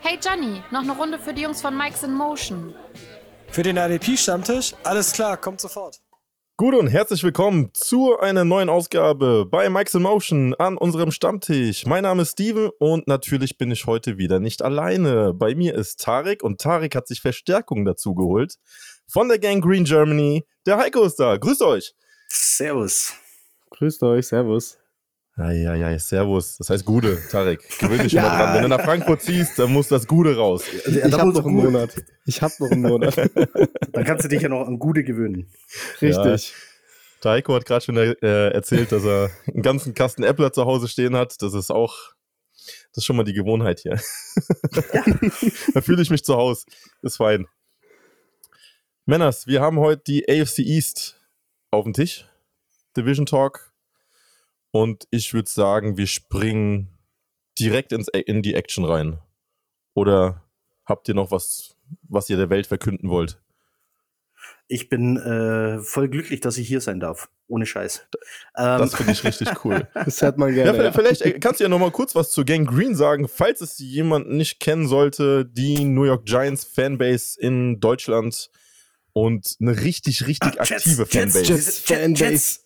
Hey Johnny, noch eine Runde für die Jungs von Mike's in Motion. Für den ADP-Stammtisch? Alles klar, kommt sofort. Gut und herzlich willkommen zu einer neuen Ausgabe bei Mike's in Motion an unserem Stammtisch. Mein Name ist Steven und natürlich bin ich heute wieder nicht alleine. Bei mir ist Tarek und Tarek hat sich Verstärkung dazu geholt. Von der Gang Green Germany. Der Heiko ist da. Grüßt euch. Servus. Grüßt euch, Servus. Ja, ja, ja, Servus. Das heißt Gude, Tarek. Gewöhn dich ja. mal dran. Wenn du nach Frankfurt ziehst, dann muss das Gude raus. Also, ich hab noch einen Monat. Ich hab noch einen Monat. dann kannst du dich ja noch an Gude gewöhnen. Richtig. Ja. Taiko hat gerade schon äh, erzählt, dass er einen ganzen Kasten Äppler zu Hause stehen hat. Das ist auch, das ist schon mal die Gewohnheit hier. Ja. da fühle ich mich zu Hause. Ist fein. Männers, wir haben heute die AFC East auf dem Tisch. Division Talk und ich würde sagen, wir springen direkt ins, in die Action rein. Oder habt ihr noch was, was ihr der Welt verkünden wollt? Ich bin äh, voll glücklich, dass ich hier sein darf. Ohne Scheiß. Ähm. Das finde ich richtig cool. das hört man gerne. Ja, vielleicht äh, kannst du ja noch mal kurz was zu Gang Green sagen, falls es jemand nicht kennen sollte, die New York Giants Fanbase in Deutschland und eine richtig, richtig ah, aktive Jets, Fanbase. Jets, Jets, Fanbase.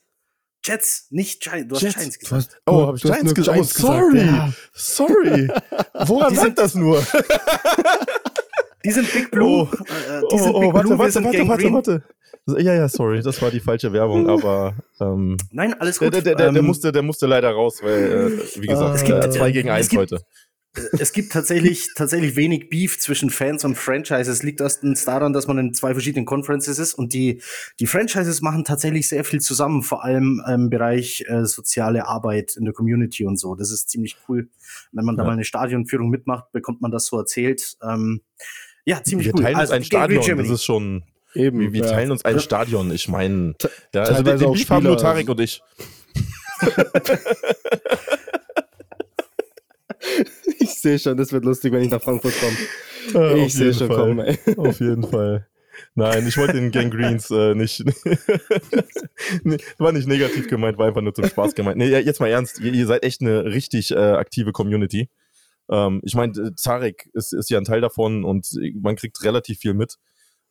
Jets, nicht Giants. Du hast Jets. Giants gesagt. Hast, oh, habe ich Giants gesagt? Oh, sorry. Ja. Sorry. Woran lag das nur? die sind Big Blue. Oh, äh, die sind oh, Big warte, Blue. Warte, warte, warte, warte. Ja, ja, sorry, das war die falsche Werbung, aber ähm, Nein, alles gut. Der, der, der, der, ähm, musste, der musste leider raus, weil, äh, wie gesagt, äh, zwei gegen eins heute es gibt tatsächlich, tatsächlich wenig Beef zwischen Fans und Franchises. Liegt erstens daran, dass man in zwei verschiedenen Conferences ist und die, die Franchises machen tatsächlich sehr viel zusammen, vor allem im Bereich äh, soziale Arbeit in der Community und so. Das ist ziemlich cool. Wenn man da mal eine Stadionführung mitmacht, bekommt man das so erzählt. Ähm, ja, ziemlich wir cool. Wir teilen also, uns ein Stadion, das ist schon. Eben, wir, wir ja. teilen uns ein Stadion. Ich meine, ja, also den, den Beef haben nur Tarek und ich. ich sehe schon, das wird lustig, wenn ich nach Frankfurt komme. Ich sehe schon Fall. kommen. Ey. Auf jeden Fall. Nein, ich wollte den Gang Greens äh, nicht. war nicht negativ gemeint, war einfach nur zum Spaß gemeint. Nee, jetzt mal ernst, ihr, ihr seid echt eine richtig äh, aktive Community. Ähm, ich meine, äh, Tarek ist, ist ja ein Teil davon und man kriegt relativ viel mit.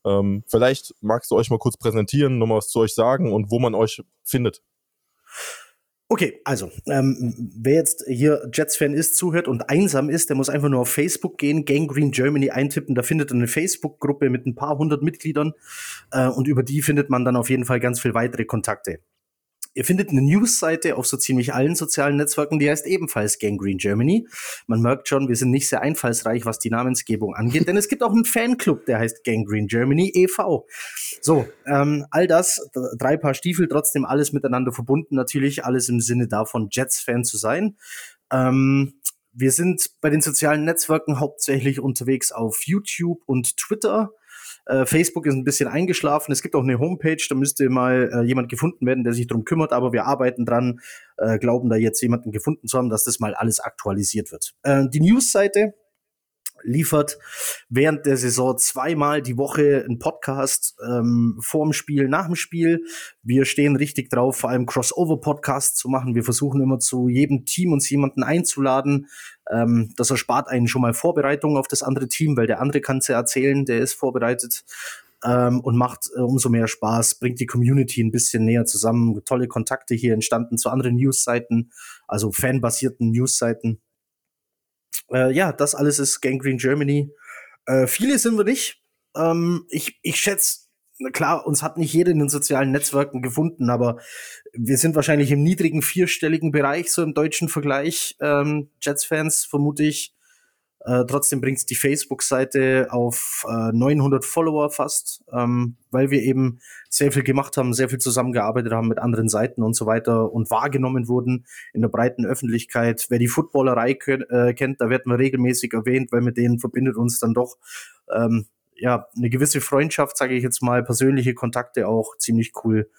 Ähm, vielleicht magst du euch mal kurz präsentieren, nochmal was zu euch sagen und wo man euch findet. Okay, also, ähm, wer jetzt hier Jets-Fan ist, zuhört und einsam ist, der muss einfach nur auf Facebook gehen, Gang Green Germany eintippen. Da findet eine Facebook-Gruppe mit ein paar hundert Mitgliedern äh, und über die findet man dann auf jeden Fall ganz viel weitere Kontakte. Ihr findet eine News-Seite auf so ziemlich allen sozialen Netzwerken, die heißt ebenfalls Gang Green Germany. Man merkt schon, wir sind nicht sehr einfallsreich, was die Namensgebung angeht, denn es gibt auch einen Fanclub, der heißt Gang Green Germany e.V. So, ähm, all das, drei Paar Stiefel, trotzdem alles miteinander verbunden, natürlich alles im Sinne davon, Jets-Fan zu sein. Ähm, wir sind bei den sozialen Netzwerken hauptsächlich unterwegs auf YouTube und Twitter. Äh, Facebook ist ein bisschen eingeschlafen. Es gibt auch eine Homepage, da müsste mal äh, jemand gefunden werden, der sich darum kümmert, aber wir arbeiten dran, äh, glauben da jetzt jemanden gefunden zu haben, dass das mal alles aktualisiert wird. Äh, die News-Seite liefert während der Saison zweimal die Woche einen Podcast ähm, vorm Spiel, nach dem Spiel. Wir stehen richtig drauf, vor allem Crossover-Podcasts zu machen. Wir versuchen immer zu jedem Team uns jemanden einzuladen. Ähm, das erspart einen schon mal Vorbereitungen auf das andere Team, weil der andere kann es ja erzählen, der ist vorbereitet. Ähm, und macht äh, umso mehr Spaß, bringt die Community ein bisschen näher zusammen. Tolle Kontakte hier entstanden zu anderen Newsseiten, also fanbasierten Newsseiten. Äh, ja, das alles ist Gangrene Germany. Äh, viele sind wir nicht. Ähm, ich, ich schätze, klar, uns hat nicht jeder in den sozialen Netzwerken gefunden, aber wir sind wahrscheinlich im niedrigen vierstelligen Bereich, so im deutschen Vergleich. Ähm, Jets-Fans, vermute ich. Äh, trotzdem bringt es die Facebook-Seite auf äh, 900 Follower fast, ähm, weil wir eben sehr viel gemacht haben, sehr viel zusammengearbeitet haben mit anderen Seiten und so weiter und wahrgenommen wurden in der breiten Öffentlichkeit. Wer die Footballerei äh, kennt, da werden wir regelmäßig erwähnt, weil mit denen verbindet uns dann doch ähm, ja eine gewisse Freundschaft, sage ich jetzt mal, persönliche Kontakte auch ziemlich cool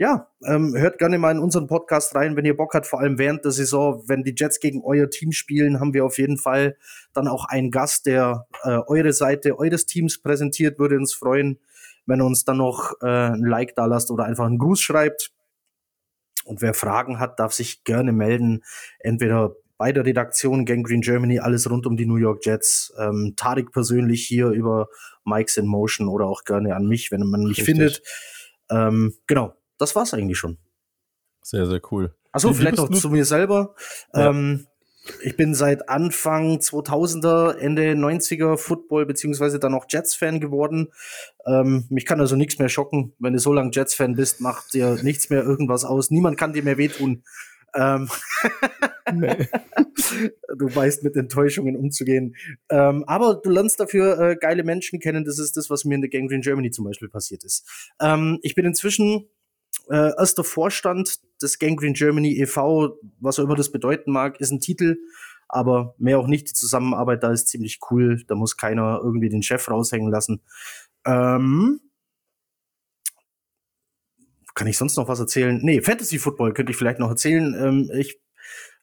ja, ähm, hört gerne mal in unseren Podcast rein, wenn ihr Bock habt, vor allem während der Saison, wenn die Jets gegen euer Team spielen, haben wir auf jeden Fall dann auch einen Gast, der äh, eure Seite eures Teams präsentiert. Würde uns freuen, wenn ihr uns dann noch äh, ein Like da lasst oder einfach einen Gruß schreibt. und wer Fragen hat, darf sich gerne melden. Entweder bei der Redaktion Gangrene Germany, alles rund um die New York Jets. Ähm, Tarek persönlich hier über Mike's in Motion oder auch gerne an mich, wenn man mich Richtig. findet. Ähm, genau, das war's eigentlich schon. Sehr, sehr cool. Achso, vielleicht noch zu mir selber. Ja. Ähm, ich bin seit Anfang 2000er, Ende 90er Football beziehungsweise dann auch Jets-Fan geworden. Ähm, mich kann also nichts mehr schocken. Wenn du so lange Jets-Fan bist, macht dir nichts mehr irgendwas aus. Niemand kann dir mehr wehtun. Ähm, du weißt mit Enttäuschungen umzugehen. Ähm, aber du lernst dafür äh, geile Menschen kennen. Das ist das, was mir in der Gangrene Germany zum Beispiel passiert ist. Ähm, ich bin inzwischen äh, erster Vorstand des Gangrene Germany e.V., was auch immer das bedeuten mag, ist ein Titel, aber mehr auch nicht. Die Zusammenarbeit da ist ziemlich cool. Da muss keiner irgendwie den Chef raushängen lassen. Ähm, kann ich sonst noch was erzählen? Nee, Fantasy Football könnte ich vielleicht noch erzählen. Ähm, ich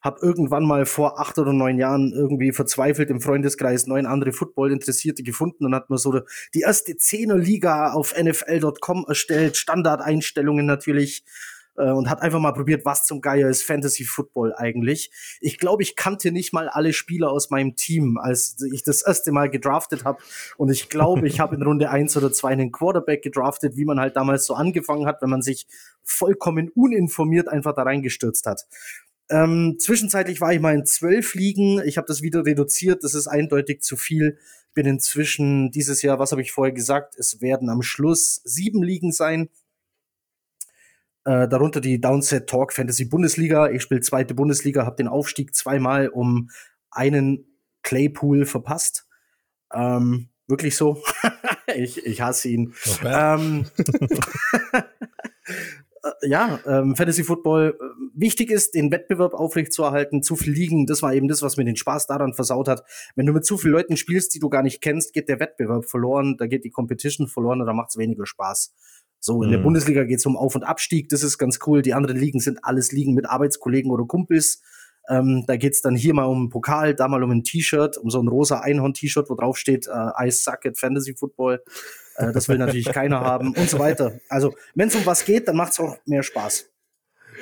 habe irgendwann mal vor acht oder neun Jahren irgendwie verzweifelt im Freundeskreis neun andere Football-Interessierte gefunden und hat mir so die erste Zehner-Liga auf NFL.com erstellt, Standardeinstellungen natürlich äh, und hat einfach mal probiert, was zum Geier ist Fantasy Football eigentlich. Ich glaube, ich kannte nicht mal alle Spieler aus meinem Team, als ich das erste Mal gedraftet habe. Und ich glaube, ich habe in Runde eins oder zwei einen Quarterback gedraftet, wie man halt damals so angefangen hat, wenn man sich vollkommen uninformiert einfach da reingestürzt hat. Ähm, zwischenzeitlich war ich mal in zwölf Ligen. Ich habe das wieder reduziert. Das ist eindeutig zu viel. Bin inzwischen dieses Jahr, was habe ich vorher gesagt? Es werden am Schluss sieben Ligen sein. Äh, darunter die Downset Talk Fantasy Bundesliga. Ich spiele zweite Bundesliga, habe den Aufstieg zweimal um einen Claypool verpasst. Ähm, wirklich so. ich, ich hasse ihn. Ähm, äh, ja, ähm, Fantasy Football. Wichtig ist, den Wettbewerb aufrechtzuerhalten. Zu viel liegen, das war eben das, was mir den Spaß daran versaut hat. Wenn du mit zu vielen Leuten spielst, die du gar nicht kennst, geht der Wettbewerb verloren, da geht die Competition verloren und da macht es weniger Spaß. So, in der Mhm. Bundesliga geht es um Auf- und Abstieg, das ist ganz cool. Die anderen Ligen sind alles Ligen mit Arbeitskollegen oder Kumpels. Ähm, da geht's dann hier mal um einen Pokal, da mal um ein T-Shirt, um so ein rosa Einhorn-T-Shirt, wo drauf steht, äh, I suck at Fantasy Football. Äh, das will natürlich keiner haben und so weiter. Also, wenn es um was geht, dann macht's auch mehr Spaß.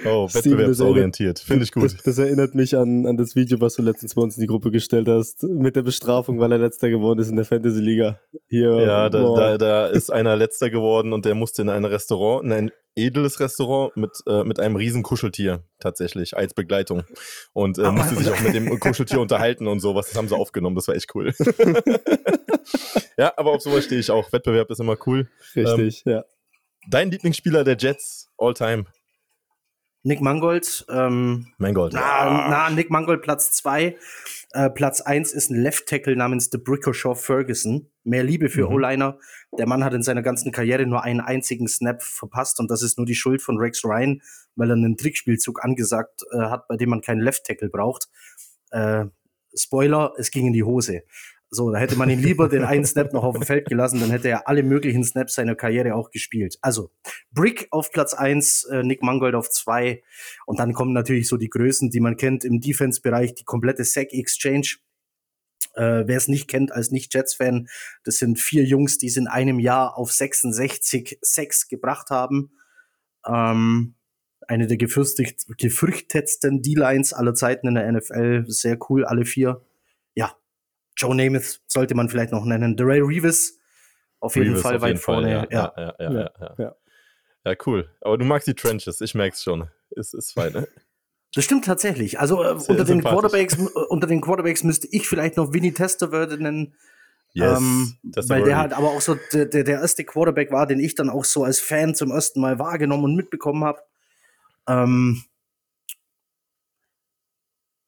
Oh, wettbewerbsorientiert. Finde ich gut. Das, das erinnert mich an, an das Video, was du letztens bei uns in die Gruppe gestellt hast, mit der Bestrafung, weil er letzter geworden ist in der Fantasy-Liga. Hier, Ja, da, da, da ist einer letzter geworden und der musste in ein Restaurant, in ein edles Restaurant mit, äh, mit einem riesen Kuscheltier tatsächlich als Begleitung. Und äh, musste sich auch mit dem Kuscheltier unterhalten und sowas. Das haben sie aufgenommen, das war echt cool. ja, aber auf sowas stehe ich auch. Wettbewerb ist immer cool. Richtig, ja. Dein Lieblingsspieler der Jets, all time. Nick Mangold, ähm, Mein Gott. na, na, Nick Mangold Platz zwei. Äh, Platz eins ist ein Left Tackle namens The Brickoshaw Ferguson. Mehr Liebe für Mhm. O-Liner. Der Mann hat in seiner ganzen Karriere nur einen einzigen Snap verpasst und das ist nur die Schuld von Rex Ryan, weil er einen Trickspielzug angesagt äh, hat, bei dem man keinen Left Tackle braucht. Äh, Spoiler, es ging in die Hose. So, da hätte man ihn lieber den einen Snap noch auf dem Feld gelassen, dann hätte er alle möglichen Snaps seiner Karriere auch gespielt. Also, Brick auf Platz eins, äh, Nick Mangold auf zwei und dann kommen natürlich so die Größen, die man kennt im Defense-Bereich, die komplette Sack Exchange. Äh, Wer es nicht kennt als Nicht-Jets-Fan, das sind vier Jungs, die es in einem Jahr auf 66 Sacks gebracht haben. Ähm, eine der gefürchtet, gefürchtetsten D-Lines aller Zeiten in der NFL. Sehr cool, alle vier. Joe Namath sollte man vielleicht noch nennen. Darrell Reeves, auf jeden Reeves Fall auf weit jeden Fall, vorne. ja, ja. ja, ja, ja, Ja, ja, ja. Ja, cool. Aber du magst die Trenches, ich merk's schon. Ist, ist fein, ne? Das stimmt tatsächlich. Also äh, unter, den. Quarterbacks, äh, unter den Quarterbacks müsste ich vielleicht noch Vinny Testaverde nennen. ähm, das weil der halt aber auch so der, der, der erste Quarterback war, den ich dann auch so als Fan zum ersten Mal wahrgenommen und mitbekommen habe. Ähm,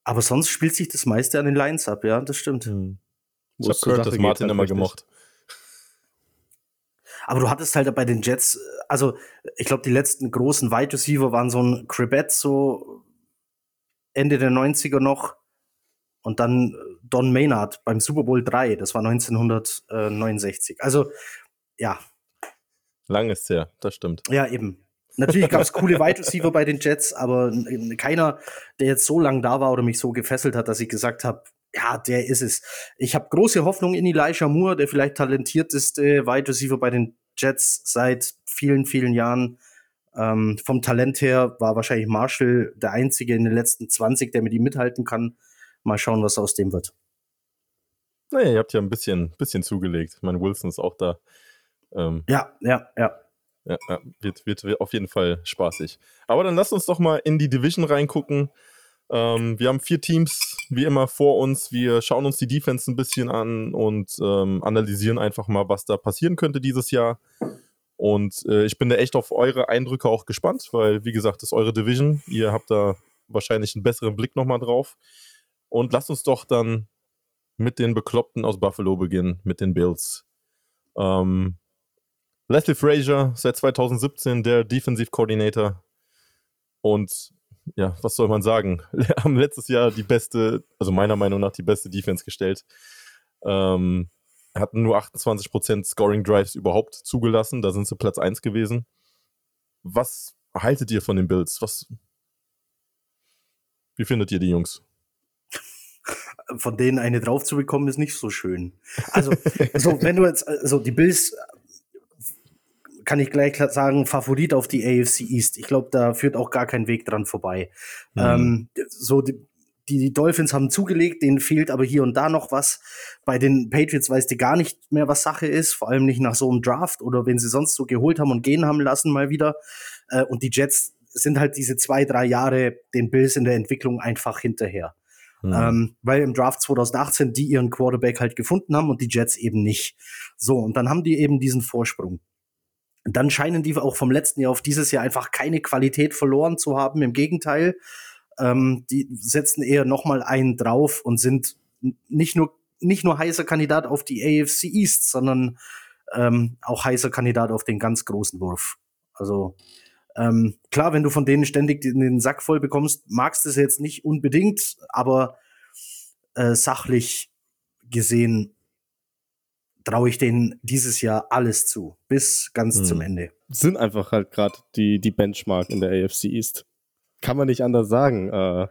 aber sonst spielt sich das meiste an den Lines ab, ja, das stimmt. Hm. Ich Wo hab es zur Curtis Sache geht, Martin halt immer gemocht. Aber du hattest halt bei den Jets, also ich glaube, die letzten großen Wide Receiver waren so ein Cribet, so Ende der 90er noch. Und dann Don Maynard beim Super Bowl 3, das war 1969. Also, ja, Lang ist her, das stimmt. ja, eben. Natürlich gab es coole Wide Receiver bei den Jets, aber keiner, der jetzt so lang da war oder mich so gefesselt hat, dass ich gesagt habe, ja, der ist es. Ich habe große Hoffnung in Elijah Moore, der vielleicht talentierteste Wide Receiver bei den Jets seit vielen, vielen Jahren. Ähm, vom Talent her war wahrscheinlich Marshall der Einzige in den letzten 20, der mit ihm mithalten kann. Mal schauen, was aus dem wird. Naja, ihr habt ja ein bisschen, bisschen zugelegt. Ich meine, Wilson ist auch da. Ähm, ja, ja, ja. Ja, ja wird, wird, auf jeden Fall spaßig. Aber dann lasst uns doch mal in die Division reingucken. Ähm, wir haben vier Teams wie immer vor uns. Wir schauen uns die Defense ein bisschen an und ähm, analysieren einfach mal, was da passieren könnte dieses Jahr. Und äh, ich bin da echt auf eure Eindrücke auch gespannt, weil, wie gesagt, das ist eure Division. Ihr habt da wahrscheinlich einen besseren Blick nochmal drauf. Und lasst uns doch dann mit den Bekloppten aus Buffalo beginnen, mit den Bills. Ähm, Leslie Frazier, seit 2017 der Defensive Coordinator. Und ja, was soll man sagen? Wir haben letztes Jahr die beste, also meiner Meinung nach die beste Defense gestellt. Ähm, hatten nur 28% Scoring Drives überhaupt zugelassen. Da sind sie Platz 1 gewesen. Was haltet ihr von den Bills? Was, wie findet ihr die Jungs? Von denen eine drauf zu bekommen, ist nicht so schön. Also, also wenn du jetzt, also die Bills kann ich gleich sagen, Favorit auf die AFC East. Ich glaube, da führt auch gar kein Weg dran vorbei. Mhm. Ähm, so die, die Dolphins haben zugelegt, denen fehlt aber hier und da noch was. Bei den Patriots weißt du gar nicht mehr, was Sache ist, vor allem nicht nach so einem Draft oder wenn sie sonst so geholt haben und gehen haben lassen mal wieder. Äh, und die Jets sind halt diese zwei, drei Jahre den Bills in der Entwicklung einfach hinterher. Mhm. Ähm, weil im Draft 2018 die ihren Quarterback halt gefunden haben und die Jets eben nicht. So, und dann haben die eben diesen Vorsprung dann scheinen die auch vom letzten Jahr auf dieses Jahr einfach keine Qualität verloren zu haben. Im Gegenteil, ähm, die setzen eher noch mal einen drauf und sind nicht nur nicht nur heißer Kandidat auf die AFC East, sondern ähm, auch heißer Kandidat auf den ganz großen Wurf. Also ähm, klar, wenn du von denen ständig den, den Sack voll bekommst, magst du es jetzt nicht unbedingt, aber äh, sachlich gesehen traue ich denen dieses Jahr alles zu, bis ganz hm. zum Ende. Sind einfach halt gerade die, die Benchmark in der AFC East. Kann man nicht anders sagen. Äh,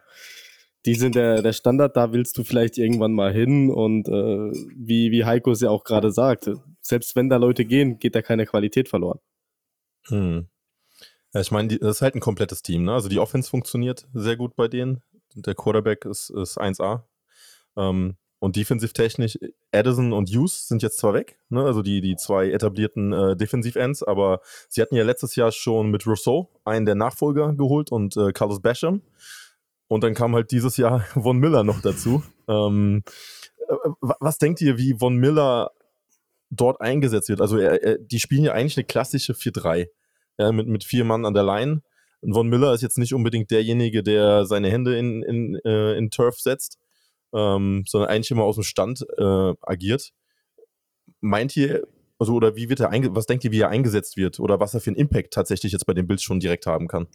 die sind der, der Standard, da willst du vielleicht irgendwann mal hin und äh, wie, wie Heiko es ja auch gerade sagt, selbst wenn da Leute gehen, geht da keine Qualität verloren. Hm. Ja, ich meine, das ist halt ein komplettes Team. Ne? Also die Offense funktioniert sehr gut bei denen. Der Quarterback ist, ist 1A. Ähm, und defensiv-technisch, Addison und Hughes sind jetzt zwar weg, ne? also die, die zwei etablierten äh, Defensiv-Ends, aber sie hatten ja letztes Jahr schon mit Rousseau einen der Nachfolger geholt und äh, Carlos Basham. Und dann kam halt dieses Jahr Von Miller noch dazu. ähm, äh, was denkt ihr, wie Von Miller dort eingesetzt wird? Also er, er, die spielen ja eigentlich eine klassische 4-3 ja, mit, mit vier Mann an der Line. Und Von Miller ist jetzt nicht unbedingt derjenige, der seine Hände in, in, äh, in Turf setzt ähm, sondern eigentlich immer aus dem Stand äh, agiert. Meint ihr, also oder wie wird er was denkt ihr, wie er eingesetzt wird oder was er für einen Impact tatsächlich jetzt bei den Bills schon direkt haben kann?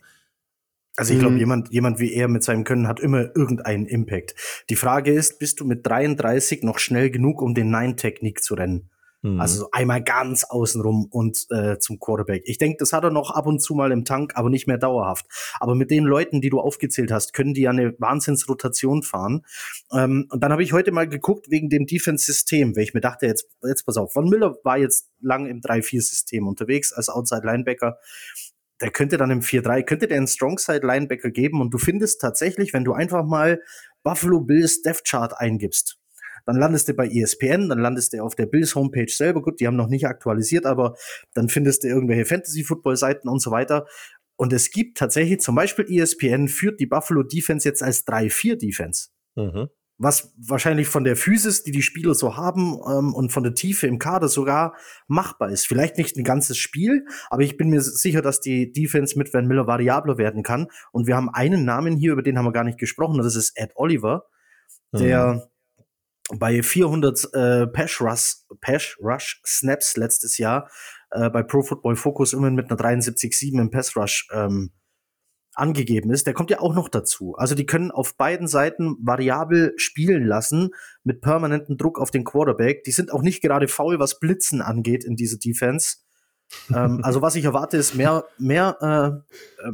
Also ich glaube, mhm. jemand, jemand wie er mit seinem Können hat immer irgendeinen Impact. Die Frage ist, bist du mit 33 noch schnell genug, um den Nine-Technik zu rennen? Mhm. Also so einmal ganz außenrum und äh, zum Quarterback. Ich denke, das hat er noch ab und zu mal im Tank, aber nicht mehr dauerhaft. Aber mit den Leuten, die du aufgezählt hast, können die ja eine Wahnsinnsrotation fahren. Ähm, und dann habe ich heute mal geguckt wegen dem Defense-System, weil ich mir dachte, jetzt, jetzt pass auf, Von Miller war jetzt lang im 3-4-System unterwegs als Outside-Linebacker der könnte dann im 4-3, könnte der einen Strongside-Linebacker geben und du findest tatsächlich, wenn du einfach mal Buffalo Bills Death Chart eingibst, dann landest du bei ESPN, dann landest du auf der Bills Homepage selber. Gut, die haben noch nicht aktualisiert, aber dann findest du irgendwelche Fantasy-Football-Seiten und so weiter. Und es gibt tatsächlich zum Beispiel ESPN führt die Buffalo Defense jetzt als 3-4-Defense. Mhm. Was wahrscheinlich von der Physis, die die Spieler so haben ähm, und von der Tiefe im Kader sogar machbar ist. Vielleicht nicht ein ganzes Spiel, aber ich bin mir sicher, dass die Defense mit Van Miller variabler werden kann. Und wir haben einen Namen hier, über den haben wir gar nicht gesprochen, das ist Ed Oliver, der mhm bei 400 äh, Pass, Rush, Pass Rush Snaps letztes Jahr äh, bei Pro Football Focus immerhin mit einer 73,7 im Pass Rush ähm, angegeben ist, der kommt ja auch noch dazu. Also die können auf beiden Seiten variabel spielen lassen mit permanentem Druck auf den Quarterback. Die sind auch nicht gerade faul, was Blitzen angeht in dieser Defense. ähm, also was ich erwarte, ist mehr, mehr äh, äh,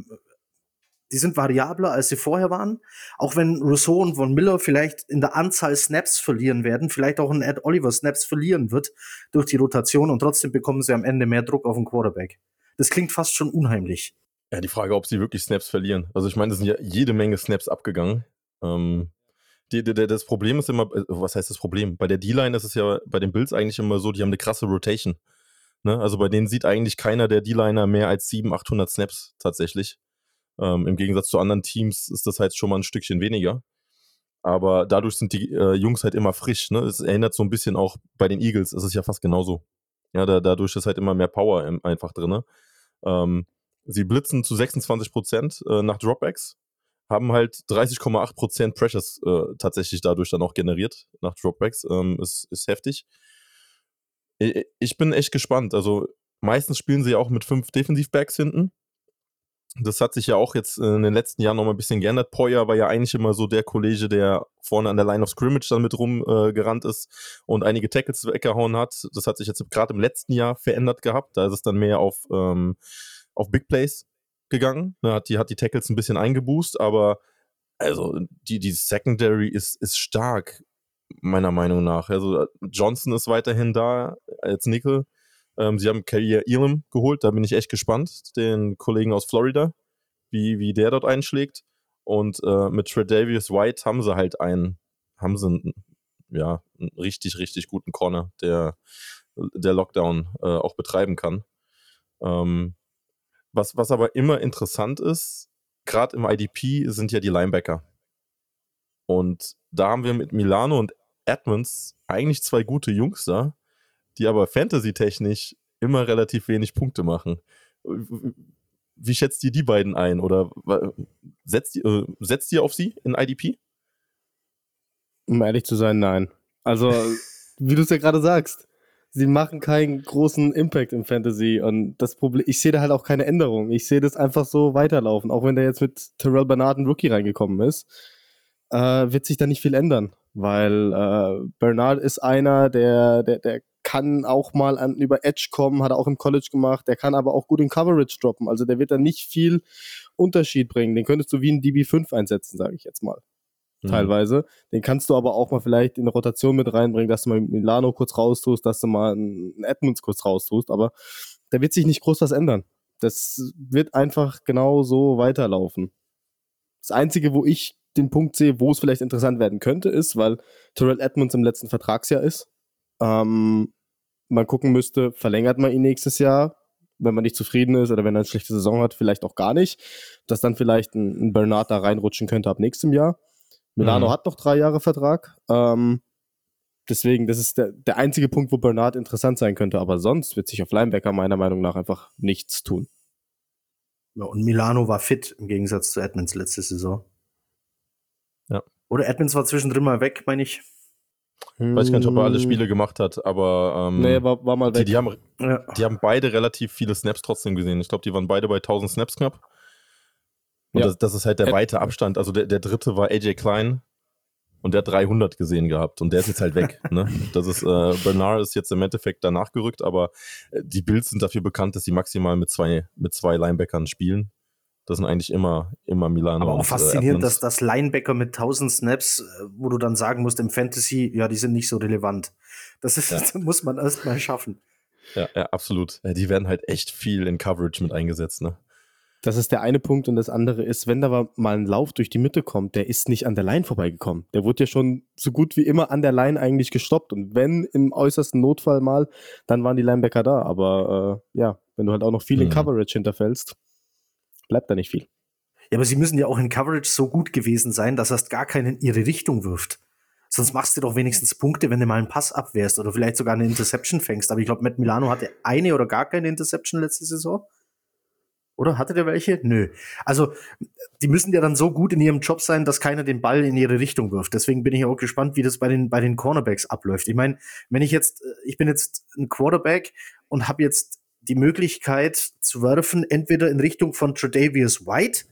die sind variabler, als sie vorher waren. Auch wenn Rousseau und Von Miller vielleicht in der Anzahl Snaps verlieren werden, vielleicht auch ein Ed Oliver Snaps verlieren wird durch die Rotation und trotzdem bekommen sie am Ende mehr Druck auf den Quarterback. Das klingt fast schon unheimlich. Ja, die Frage, ob sie wirklich Snaps verlieren. Also ich meine, es sind ja jede Menge Snaps abgegangen. Ähm, die, die, das Problem ist immer, äh, was heißt das Problem? Bei der D-Line ist es ja bei den Bills eigentlich immer so, die haben eine krasse Rotation. Ne? Also bei denen sieht eigentlich keiner der D-Liner mehr als 700, 800 Snaps tatsächlich. Ähm, Im Gegensatz zu anderen Teams ist das halt schon mal ein Stückchen weniger. Aber dadurch sind die äh, Jungs halt immer frisch. Ne? Es erinnert so ein bisschen auch bei den Eagles, ist es ja fast genauso. Ja, da, dadurch ist halt immer mehr Power im, einfach drin. Ähm, sie blitzen zu 26 Prozent äh, nach Dropbacks, haben halt 30,8 Prozent Pressures äh, tatsächlich dadurch dann auch generiert nach Dropbacks. Ähm, ist, ist heftig. Ich, ich bin echt gespannt. Also meistens spielen sie ja auch mit fünf Defensivbacks hinten. Das hat sich ja auch jetzt in den letzten Jahren noch mal ein bisschen geändert. Poyer war ja eigentlich immer so der Kollege, der vorne an der Line of Scrimmage dann mit rumgerannt äh, ist und einige Tackles weggehauen hat. Das hat sich jetzt gerade im letzten Jahr verändert gehabt. Da ist es dann mehr auf, ähm, auf Big Plays gegangen. Ne, hat, die, hat die Tackles ein bisschen eingeboost, aber also die, die Secondary ist, ist stark, meiner Meinung nach. Also Johnson ist weiterhin da als Nickel. Ähm, sie haben Carrier Elam geholt, da bin ich echt gespannt, den Kollegen aus Florida, wie, wie der dort einschlägt. Und äh, mit Tredavious White haben sie halt einen, haben sie einen, ja, einen richtig, richtig guten Corner, der, der Lockdown äh, auch betreiben kann. Ähm, was, was aber immer interessant ist, gerade im IDP sind ja die Linebacker. Und da haben wir mit Milano und Edmonds eigentlich zwei gute Jungs da, die aber fantasy-technisch immer relativ wenig Punkte machen. Wie schätzt ihr die beiden ein? Oder setzt ihr, äh, setzt ihr auf sie in IDP? Um ehrlich zu sein, nein. Also, wie du es ja gerade sagst, sie machen keinen großen Impact im Fantasy und das Problem, ich sehe da halt auch keine Änderung. Ich sehe das einfach so weiterlaufen. Auch wenn der jetzt mit Terrell Bernard ein Rookie reingekommen ist, äh, wird sich da nicht viel ändern, weil äh, Bernard ist einer, der, der, der kann auch mal an, über Edge kommen, hat er auch im College gemacht. Der kann aber auch gut in Coverage droppen. Also der wird da nicht viel Unterschied bringen. Den könntest du wie ein DB5 einsetzen, sage ich jetzt mal. Mhm. Teilweise. Den kannst du aber auch mal vielleicht in eine Rotation mit reinbringen, dass du mal Milano kurz raustust, dass du mal einen Edmonds kurz raustust. Aber da wird sich nicht groß was ändern. Das wird einfach genau so weiterlaufen. Das Einzige, wo ich den Punkt sehe, wo es vielleicht interessant werden könnte, ist, weil Terrell Edmonds im letzten Vertragsjahr ist. Ähm, man gucken müsste, verlängert man ihn nächstes Jahr, wenn man nicht zufrieden ist oder wenn er eine schlechte Saison hat, vielleicht auch gar nicht, dass dann vielleicht ein, ein Bernard da reinrutschen könnte ab nächstem Jahr. Milano mhm. hat noch drei Jahre Vertrag. Ähm, deswegen, das ist der, der einzige Punkt, wo Bernard interessant sein könnte, aber sonst wird sich auf Linebacker meiner Meinung nach einfach nichts tun. Ja, und Milano war fit im Gegensatz zu Edmonds letzte Saison. Ja. Oder Edmonds war zwischendrin mal weg, meine ich. Weiß ich gar nicht, ob er alle Spiele gemacht hat, aber ähm, nee, war, war mal weg. Die, die, haben, ja. die haben beide relativ viele Snaps trotzdem gesehen. Ich glaube, die waren beide bei 1000 Snaps knapp. Und ja. das, das, ist halt der weite Abstand. Also der, der dritte war AJ Klein und der hat 300 gesehen gehabt und der ist jetzt halt weg. ne? Das ist, äh, Bernard ist jetzt im Endeffekt danach gerückt, aber äh, die Bills sind dafür bekannt, dass sie maximal mit zwei, mit zwei Linebackern spielen. Das sind eigentlich immer, immer Milano. Aber auch und, äh, faszinierend, äh, dass das Linebacker mit 1000 Snaps, äh, wo du dann sagen musst, im Fantasy, ja, die sind nicht so relevant. Das, ist, ja. das muss man erst mal schaffen. Ja, ja, absolut. Die werden halt echt viel in Coverage mit eingesetzt, ne? Das ist der eine Punkt und das andere ist, wenn da mal ein Lauf durch die Mitte kommt, der ist nicht an der Line vorbeigekommen. Der wurde ja schon so gut wie immer an der Line eigentlich gestoppt und wenn im äußersten Notfall mal, dann waren die Linebacker da. Aber äh, ja, wenn du halt auch noch viel in mhm. Coverage hinterfällst, bleibt da nicht viel. Ja, aber sie müssen ja auch in Coverage so gut gewesen sein, dass erst gar keinen in ihre Richtung wirft. Sonst machst du doch wenigstens Punkte, wenn du mal einen Pass abwehrst oder vielleicht sogar eine Interception fängst. Aber ich glaube, Matt Milano hatte eine oder gar keine Interception letzte Saison. Oder hatte der welche? Nö. Also, die müssen ja dann so gut in ihrem Job sein, dass keiner den Ball in ihre Richtung wirft. Deswegen bin ich auch gespannt, wie das bei den, bei den Cornerbacks abläuft. Ich meine, wenn ich jetzt, ich bin jetzt ein Quarterback und habe jetzt die Möglichkeit zu werfen, entweder in Richtung von Tredavious White.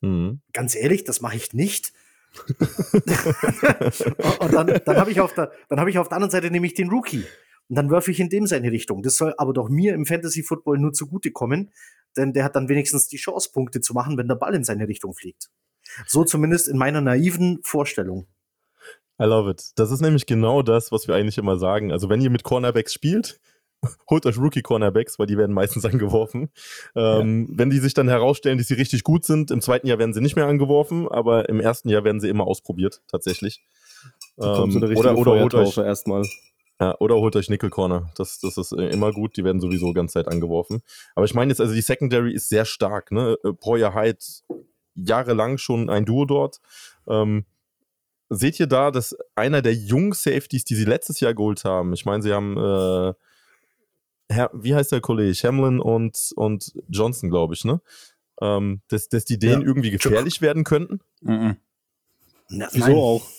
Mhm. Ganz ehrlich, das mache ich nicht. und dann, dann habe ich, auf der, hab ich auf der anderen Seite nämlich den Rookie. Und dann werfe ich in dem seine Richtung. Das soll aber doch mir im Fantasy Football nur zugutekommen, denn der hat dann wenigstens die Chance, Punkte zu machen, wenn der Ball in seine Richtung fliegt. So zumindest in meiner naiven Vorstellung. I love it. Das ist nämlich genau das, was wir eigentlich immer sagen. Also, wenn ihr mit Cornerbacks spielt, holt euch Rookie-Cornerbacks, weil die werden meistens angeworfen. Ähm, Wenn die sich dann herausstellen, dass sie richtig gut sind, im zweiten Jahr werden sie nicht mehr angeworfen, aber im ersten Jahr werden sie immer ausprobiert, tatsächlich. So Ähm, richtige oder, oder holt euch erstmal. ja, oder holt euch Nickel Corner. Das, das ist äh, immer gut. Die werden sowieso ganze Zeit angeworfen. Aber ich meine jetzt, also die Secondary ist sehr stark. Ne? Äh, Poyer Hyde jahrelang schon ein Duo dort. Ähm, seht ihr da, dass einer der jungen Safeties, die sie letztes Jahr geholt haben, ich meine, sie haben, äh, Herr, wie heißt der Kollege? Hamlin und, und Johnson, glaube ich, ne? Ähm, dass, dass die denen Ja. irgendwie gefährlich werden könnten? Mhm. Na, Wieso nein. auch?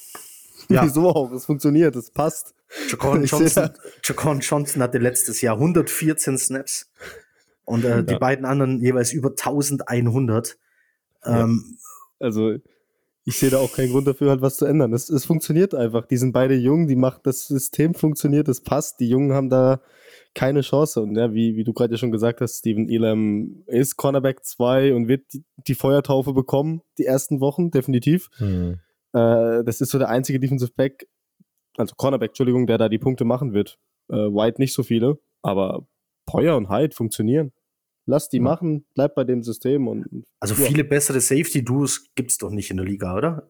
Ja. Wieso auch? Es funktioniert, es passt. Jacon Johnson, Jacon Johnson hatte letztes Jahr 114 Snaps und äh, die Ja. beiden anderen jeweils über 1100. Ja. Ähm, Also, ich sehe da auch keinen Grund dafür, halt was zu ändern. Es, es funktioniert einfach. Die sind beide jung, die macht das System funktioniert, es passt. Die Jungen haben da keine Chance. Und ja, wie, wie du gerade ja schon gesagt hast, Steven Elam ist Cornerback 2 und wird die, die Feuertaufe bekommen, die ersten Wochen, definitiv. Äh, das ist so der einzige Defensive Back, also Cornerback, Entschuldigung, der da die Punkte machen wird. Äh, White nicht so viele, aber Poyer und Hyde funktionieren. Lass die Ja. machen, bleib bei dem System und also Ja. viele bessere Safety-Duos gibt es doch nicht in der Liga, oder?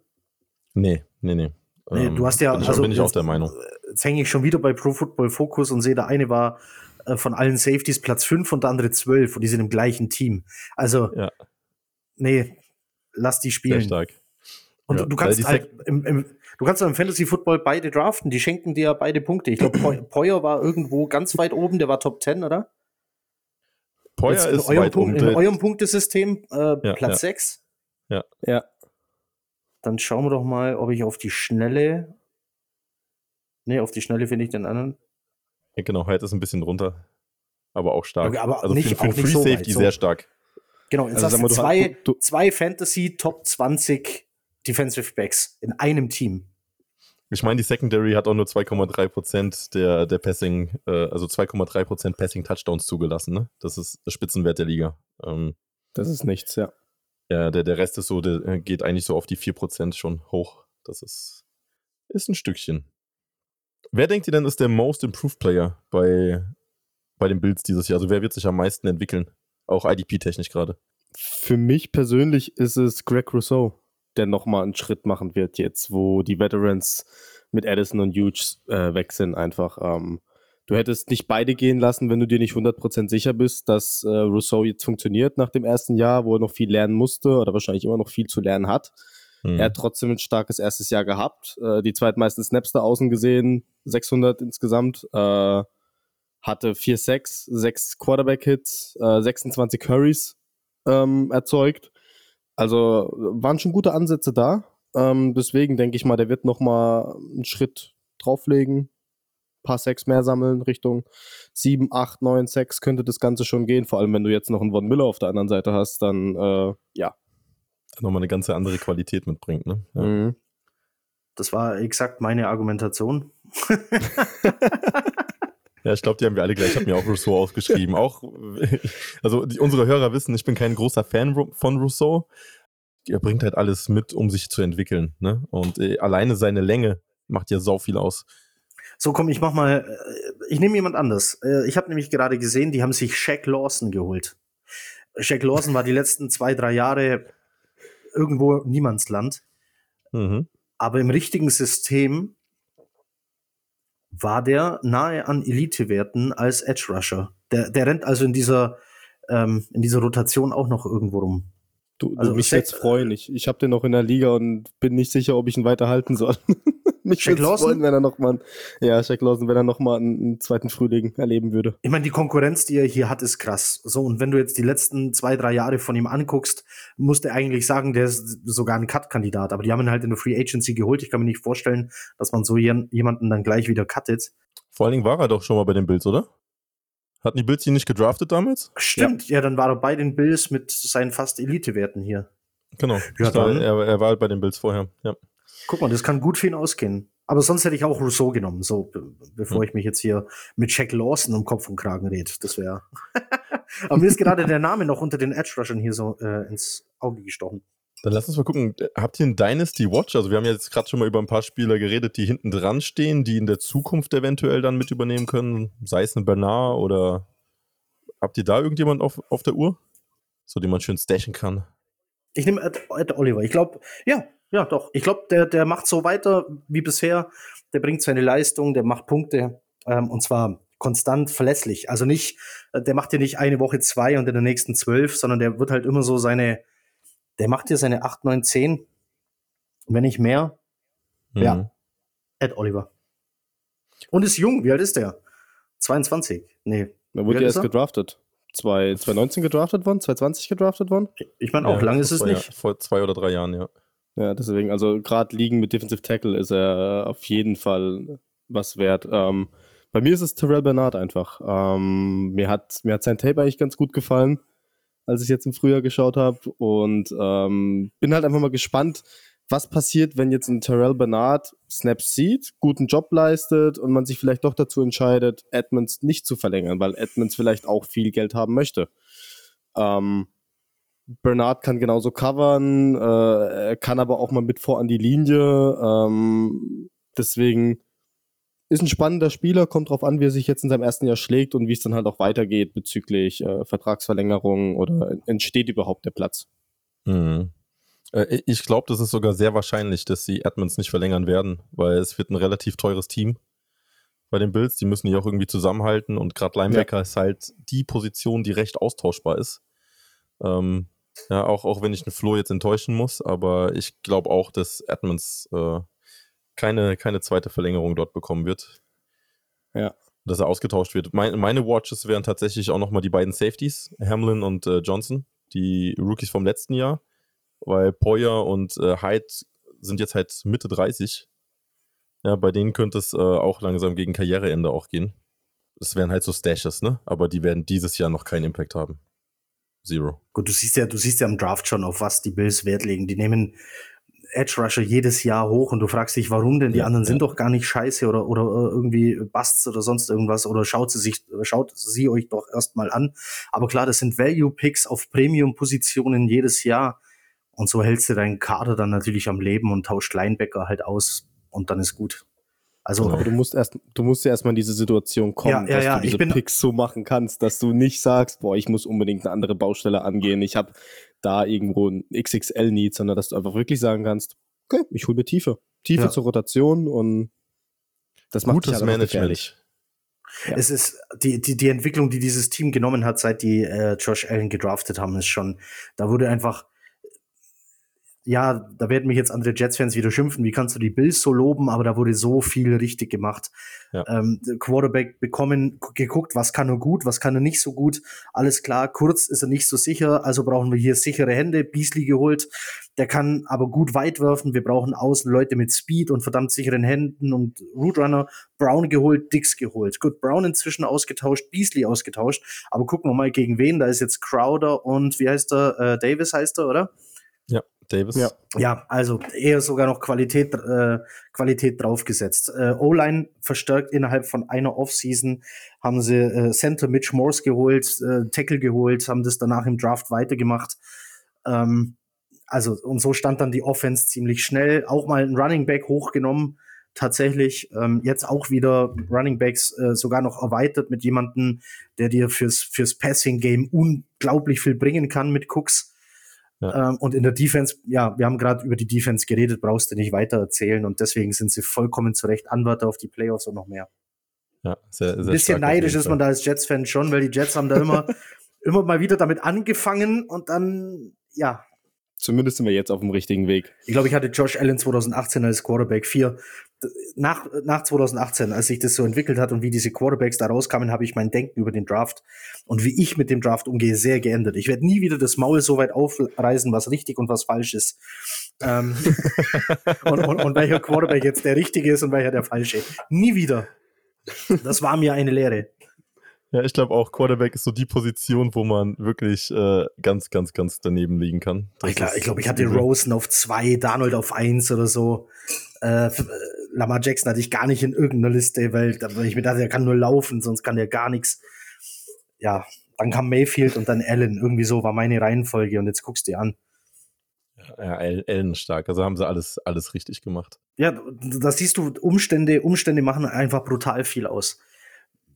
Nee, nee, nee. Nee, Ähm, du hast ja, bin ich, also bin ich auch der Meinung. Jetzt hänge ich schon wieder bei Pro Football Focus und sehe, der eine war äh, von allen Safeties Platz 5 und der andere 12 und die sind im gleichen Team. Also, Ja. nee, lass die Sehr spielen. stark. Und Ja, du kannst halt im, im, du kannst im Fantasy Football beide draften, die schenken dir beide Punkte. Ich glaube, Poyer war irgendwo ganz weit oben, der war Top 10, oder? Poyer Jetzt in ist eurem, weit Punkt, oben. in eurem Punktesystem äh, Ja, Platz ja. 6. ja. Dann schauen wir doch mal, ob ich auf die Schnelle. Nee, auf die Schnelle finde ich den anderen. Ja, genau, Hyde ist ein bisschen drunter. Aber auch stark. Okay, aber also nicht- für, für auch einen nicht Free so weit, Safety so. sehr stark. Genau, jetzt Also hast du zwei, hast- du- zwei Fantasy Top 20 Defensive Backs in einem Team. Ich meine, die Secondary hat auch nur 2,3% der, der Passing, äh, also 2,3% Passing Touchdowns zugelassen. Ne? Das ist der Spitzenwert der Liga. Ähm, Das ist nichts, ja. ja, der, der Rest ist so, der äh, geht eigentlich so auf die 4% schon hoch. Das ist, ist ein Stückchen. Wer denkt ihr denn ist der Most Improved Player bei, bei den Bills dieses Jahr? Also wer wird sich am meisten entwickeln? Auch IDP-technisch gerade. Für mich persönlich ist es Greg Rousseau, der nochmal einen Schritt machen wird jetzt, wo die Veterans mit Addison und Hughes äh, weg sind einfach. Ähm, du hättest nicht beide gehen lassen, wenn du dir nicht 100% sicher bist, dass äh, Rousseau jetzt funktioniert nach dem ersten Jahr, wo er noch viel lernen musste oder wahrscheinlich immer noch viel zu lernen hat. Hm. Er hat trotzdem ein starkes erstes Jahr gehabt. Äh, die zweitmeisten Snaps da außen gesehen, 600 insgesamt. Äh, hatte 4 Sacks, 6 Quarterback-Hits, äh, 26 Hurries ähm, erzeugt. Also waren schon gute Ansätze da. Ähm, deswegen denke ich mal, der wird noch mal einen Schritt drauflegen. paar Sacks mehr sammeln, Richtung 7, 8, 9 Sacks könnte das Ganze schon gehen. Vor allem, wenn du jetzt noch einen Von Miller auf der anderen Seite hast, dann äh, ja. Nochmal eine ganz andere Qualität mitbringt. Ne? Ja. Mhm. Das war exakt meine Argumentation. Ja, ich glaube, die haben wir alle gleich. Ich habe mir auch Rousseau ausgeschrieben. Auch, also die, unsere Hörer wissen, ich bin kein großer Fan von Rousseau. Er bringt halt alles mit, um sich zu entwickeln. Ne? Und äh, alleine seine Länge macht ja sau viel aus. So, komm, ich mach mal, äh, ich nehme jemand anders. Äh, Ich habe nämlich gerade gesehen, die haben sich Shaq Lawson geholt. Shaq Lawson war die letzten zwei, drei Jahre irgendwo Niemandsland. Mhm. Aber im richtigen System war der nahe an Elite-Werten als Edge Rusher. Der, der rennt also in dieser, ähm, in dieser Rotation auch noch irgendwo rum. Du, du Also mich jetzt freuen. Ich, ich habe den noch in der Liga und bin nicht sicher, ob ich ihn weiterhalten soll. mich Lawson? freuen, wenn er noch mal, ja, Shaq Lawson, wenn er noch mal einen, einen zweiten Frühling erleben würde. Ich meine, die Konkurrenz, die er hier hat, ist krass. So, und wenn du jetzt die letzten zwei, drei Jahre von ihm anguckst, musst du eigentlich sagen, der ist sogar ein Cut-Kandidat. Aber die haben ihn halt in der Free Agency geholt. Ich kann mir nicht vorstellen, dass man so jemanden dann gleich wieder cuttet. Vor allen Dingen war er doch schon mal bei den Bills, oder? Hatten die Bills ihn nicht gedraftet damals? Stimmt, ja, dann war er bei den Bills mit seinen fast Elite-Werten hier. Genau. Ja, dann. er, er war halt bei den Bills vorher. Ja. Guck mal, das kann gut für ihn ausgehen. Aber sonst hätte ich auch Rousseau genommen, so be bevor Hm. ich mich jetzt hier mit Jack Lawson um Kopf und Kragen rede. Das wäre. Aber mir ist gerade der Name noch unter den Edge Rushern hier so äh, ins Auge gestochen. Dann lass uns mal gucken, habt ihr einen Dynasty Watch? Also wir haben ja jetzt gerade schon mal über ein paar Spieler geredet, die hinten dran stehen, die in der Zukunft eventuell dann mit übernehmen können, sei es ein Bernard oder habt ihr da irgendjemand auf, auf der Uhr? So, den man schön stashen kann. Ich nehme Ed, Ed Oliver. Ich glaube, ja, ja, doch. Ich glaube, der, der macht so weiter wie bisher. Der bringt seine Leistung, der macht Punkte. Ähm, und zwar konstant verlässlich. Also nicht, äh, der macht dir nicht eine Woche zwei und in der nächsten zwölf, sondern der wird halt immer so seine, der macht dir seine acht, neun, zehn, wenn nicht mehr. Mhm. Ja. Ed Oliver. Und ist jung. Wie alt ist der? 22. Nee. Da wurde ist erst er? gedraftet. Zwei- 2019 gedraftet worden, 2020 gedraftet worden. Ich meine, auch Ja, lang ist vor es zwei nicht. Vor zwei oder drei Jahren, ja. Ja, deswegen, also gerade liegen mit Defensive Tackle ist er auf jeden Fall was wert. Ähm, bei mir ist es Terrell Bernard einfach. Ähm, mir, hat, mir hat sein Tape eigentlich ganz gut gefallen, als ich jetzt im Frühjahr geschaut habe. Und ähm, bin halt einfach mal gespannt, was passiert, wenn jetzt ein Terrell Bernard Snaps sieht, guten Job leistet und man sich vielleicht doch dazu entscheidet, Edmonds nicht zu verlängern, weil Edmonds vielleicht auch viel Geld haben möchte. Ähm, Bernard kann genauso covern, äh, er kann aber auch mal mit vor an die Linie. Ähm, deswegen ist ein spannender Spieler, kommt drauf an, wie er sich jetzt in seinem ersten Jahr schlägt und wie es dann halt auch weitergeht bezüglich äh, Vertragsverlängerung oder entsteht überhaupt der Platz. Mhm. Äh, Ich glaube, das ist sogar sehr wahrscheinlich, dass sie Edmonds nicht verlängern werden, weil es wird ein relativ teures Team bei den Bills. Die müssen die auch irgendwie zusammenhalten und gerade Linebacker ist halt die Position, die recht austauschbar ist. Ähm, ja, auch, auch wenn ich den Flo jetzt enttäuschen muss, aber ich glaube auch, dass Edmonds äh, keine, keine zweite Verlängerung dort bekommen wird. Ja. Dass er ausgetauscht wird. Mein, meine Watches wären tatsächlich auch nochmal die beiden Safeties, Hamlin und äh, Johnson, die Rookies vom letzten Jahr, weil Poyer und äh, Hyde sind jetzt halt Mitte 30. Ja, bei denen könnte es äh, auch langsam gegen Karriereende auch gehen. Das wären halt so Stashes, ne? Aber die werden dieses Jahr noch keinen Impact haben. Zero. Gut, du siehst ja, du siehst ja im Draft schon, auf was die Bills Wert legen. Die nehmen Edge Rusher jedes Jahr hoch und du fragst dich, warum denn? Die Ja, anderen sind ja. doch gar nicht scheiße oder, oder äh, irgendwie Busts oder sonst irgendwas oder schaut sie sich, schaut sie euch doch erstmal an. Aber klar, das sind Value Picks auf Premium-Positionen jedes Jahr. Und so hältst du deinen Kader dann natürlich am Leben und tauscht Linebacker halt aus und dann ist gut. Also. Aber du musst erst, du musst ja erstmal in diese Situation kommen, Ja, ja, dass ja, du diese ich bin- Picks so machen kannst, dass du nicht sagst, boah, ich muss unbedingt eine andere Baustelle angehen, ich habe da irgendwo ein XXL-Need, sondern dass du einfach wirklich sagen kannst, okay, ich hole mir Tiefe. Tiefe Ja. zur Rotation und das macht dich Gutes halt. Management. Ja. Es ist die, die, die Entwicklung, die dieses Team genommen hat, seit die äh, Josh Allen gedraftet haben, ist schon, da wurde einfach, ja, da werden mich jetzt andere Jets-Fans wieder schimpfen, wie kannst du die Bills so loben, aber da wurde so viel richtig gemacht. Ja. Ähm, Quarterback bekommen, gu- geguckt, was kann er gut, was kann er nicht so gut. Alles klar, kurz ist er nicht so sicher, also brauchen wir hier sichere Hände. Beasley geholt, der kann aber gut weit werfen. Wir brauchen außen Leute mit Speed und verdammt sicheren Händen und Root Runner. Brown geholt, Dix geholt. Gut, Brown inzwischen ausgetauscht, Beasley ausgetauscht. Aber gucken wir mal gegen wen. Da ist jetzt Crowder und wie heißt er? Äh, Davis heißt er, oder? Davis. Ja. Ja, also eher sogar noch Qualität, äh, Qualität draufgesetzt. Äh, O-Line verstärkt innerhalb von einer Offseason, haben sie äh, Center Mitch Morse geholt, äh, Tackle geholt, haben das danach im Draft weitergemacht. Ähm, also, und so stand dann die Offense ziemlich schnell. Auch mal ein Running Back hochgenommen, tatsächlich. Ähm, jetzt auch wieder Running Backs äh, sogar noch erweitert mit jemandem, der dir fürs, fürs Passing Game unglaublich viel bringen kann mit Cooks. Ja. Ähm, und in der Defense, ja, wir haben gerade über die Defense geredet, brauchst du nicht weiter erzählen und deswegen sind sie vollkommen zu Recht Anwärter auf die Playoffs und noch mehr. Ja, sehr, sehr Ein bisschen neidisch ist man da als Jets-Fan schon, weil die Jets haben da immer, immer mal wieder damit angefangen und dann, ja, Zumindest sind wir jetzt auf dem richtigen Weg. ich glaube, ich hatte Josh Allen 2018 als Quarterback 4. Nach, nach 2018, als sich das so entwickelt hat und wie diese Quarterbacks da rauskamen, habe ich mein Denken über den Draft und wie ich mit dem Draft umgehe, sehr geändert. Ich werde nie wieder das Maul so weit aufreißen, was richtig und was falsch ist. Ähm, und, und, und welcher Quarterback jetzt der richtige ist und welcher der falsche. Nie wieder. Das war mir eine Lehre. Ja, ich glaube auch, Quarterback ist so die Position, wo man wirklich äh, ganz, ganz, ganz daneben liegen kann. Das Ich glaube, ich, glaub, ich hatte. Rosen auf zwei, Darnold auf eins oder so. Äh, äh, Lamar Jackson hatte ich gar nicht in irgendeiner Liste, weil, ich mir dachte, er kann nur laufen, sonst kann der gar nichts. Ja, dann kam Mayfield und dann Allen. Irgendwie so war meine Reihenfolge und jetzt guckst du dir an. ja, ellenstark. Also haben sie alles, alles richtig gemacht. Ja, da siehst du, Umstände, Umstände machen einfach brutal viel aus.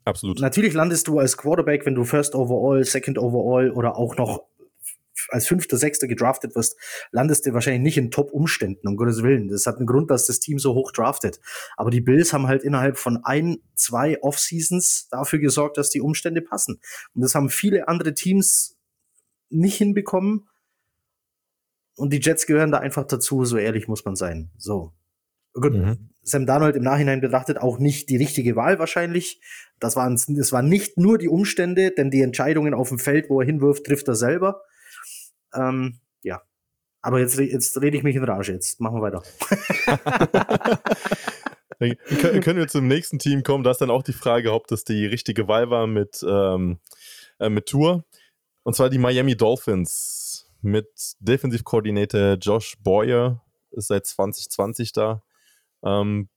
Absolut. Natürlich landest du als Quarterback, wenn du First Overall, Second Overall oder auch noch als Fünfter, Sechster gedraftet wirst, landest du wahrscheinlich nicht in Top-Umständen, um Gottes Willen. Das hat einen Grund, dass das Team so hoch draftet. Aber die Bills haben halt innerhalb von ein, zwei Off-Seasons dafür gesorgt, dass die Umstände passen. Und das haben viele andere Teams nicht hinbekommen. Und die Jets gehören da einfach dazu, so ehrlich muss man sein. So. Gut, mhm. Sam Darnold im Nachhinein betrachtet auch nicht die richtige Wahl wahrscheinlich. Das waren, das waren nicht nur die Umstände, denn die Entscheidungen auf dem Feld, wo er hinwirft, trifft er selber. Ähm, ja. Aber jetzt, jetzt rede ich mich in Rage. Jetzt machen wir weiter. Können wir zum nächsten Team kommen. Da ist dann auch die Frage, ob das die richtige Wahl war mit, ähm, äh, mit Tour. Und zwar die Miami Dolphins mit Defensivkoordinator Josh Boyer. Ist seit 2020 da. Ähm,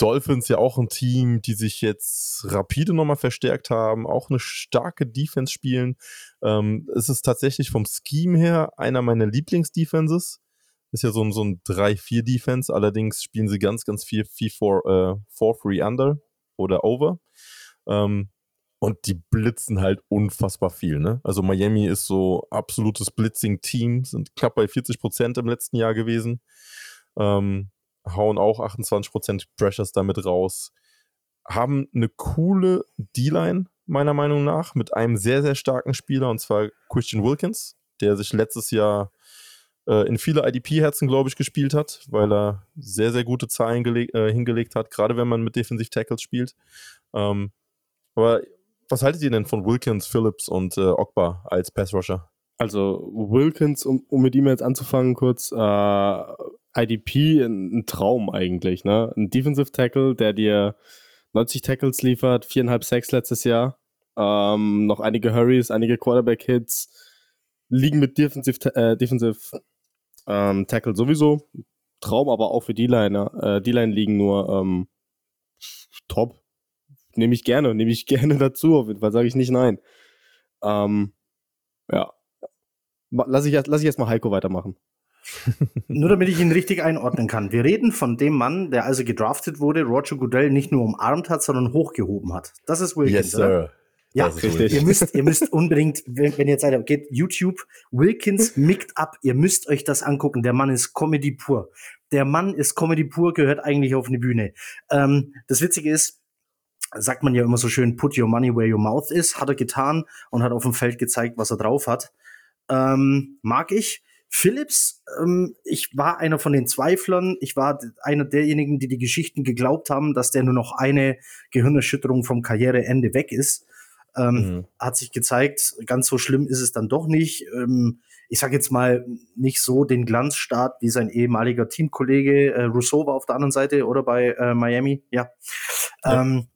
Dolphins ja auch ein Team, die sich jetzt rapide nochmal verstärkt haben, auch eine starke Defense spielen. Ähm, es ist tatsächlich vom Scheme her einer meiner Lieblingsdefenses. Ist ja so ein, so ein 3-4-Defense, allerdings spielen sie ganz, ganz viel 4-3 äh, under oder over. Ähm, und die blitzen halt unfassbar viel. Ne? Also Miami ist so absolutes Blitzing-Team, sind knapp bei 40 Prozent im letzten Jahr gewesen. Ähm, hauen auch 28% Pressures damit raus. Haben eine coole D-Line, meiner Meinung nach, mit einem sehr, sehr starken Spieler, und zwar Christian Wilkins, der sich letztes Jahr äh, in viele IDP-Herzen, glaube ich, gespielt hat, weil er sehr, sehr gute Zahlen äh, hingelegt hat, gerade wenn man mit Defensiv-Tackles spielt. Ähm, aber was haltet ihr denn von Wilkins, Phillips und äh, Ogba als Pass-Rusher? Also Wilkins, um, um mit ihm jetzt anzufangen kurz, äh, IDP ein, ein, Traum eigentlich, ne? Ein Defensive Tackle, der dir 90 Tackles liefert, viereinhalb Sacks letztes Jahr, ähm, noch einige Hurries, einige Quarterback-Hits, liegen mit Defensive, äh, Defensive ähm, Tackle sowieso. Traum aber auch für D-Line. Äh, D-Line liegen nur ähm, top. Nehme ich gerne, nehme ich gerne dazu, auf jeden Fall sage ich nicht nein. Ähm, ja. Lass ich, lass ich erstmal Heiko weitermachen. Nur damit ich ihn richtig einordnen kann. Wir reden von dem Mann, der also gedraftet wurde, Roger Goodell nicht nur umarmt hat, sondern hochgehoben hat. Das ist Wilkins, yes, oder? Ja, richtig. Ihr müsst, ihr müsst unbedingt, wenn, wenn ihr Zeit habt, geht YouTube, Wilkins mickt ab. Ihr müsst euch das angucken. Der Mann ist Comedy pur. Der Mann ist Comedy pur, gehört eigentlich auf eine Bühne. Ähm, das Witzige ist, sagt man ja immer so schön, put your money where your mouth is, hat er getan und hat auf dem Feld gezeigt, was er drauf hat. Ähm, mag ich. Phillips, ähm, ich war einer von den Zweiflern. Ich war einer derjenigen, die die Geschichten geglaubt haben, dass der nur noch eine Gehirnerschütterung vom Karriereende weg ist. Ähm, mhm. Hat sich gezeigt, ganz so schlimm ist es dann doch nicht. Ähm, ich sage jetzt mal nicht so den Glanzstart wie sein ehemaliger Teamkollege äh, Rousseau war auf der anderen Seite oder bei äh, Miami. Ja. ja. Ähm,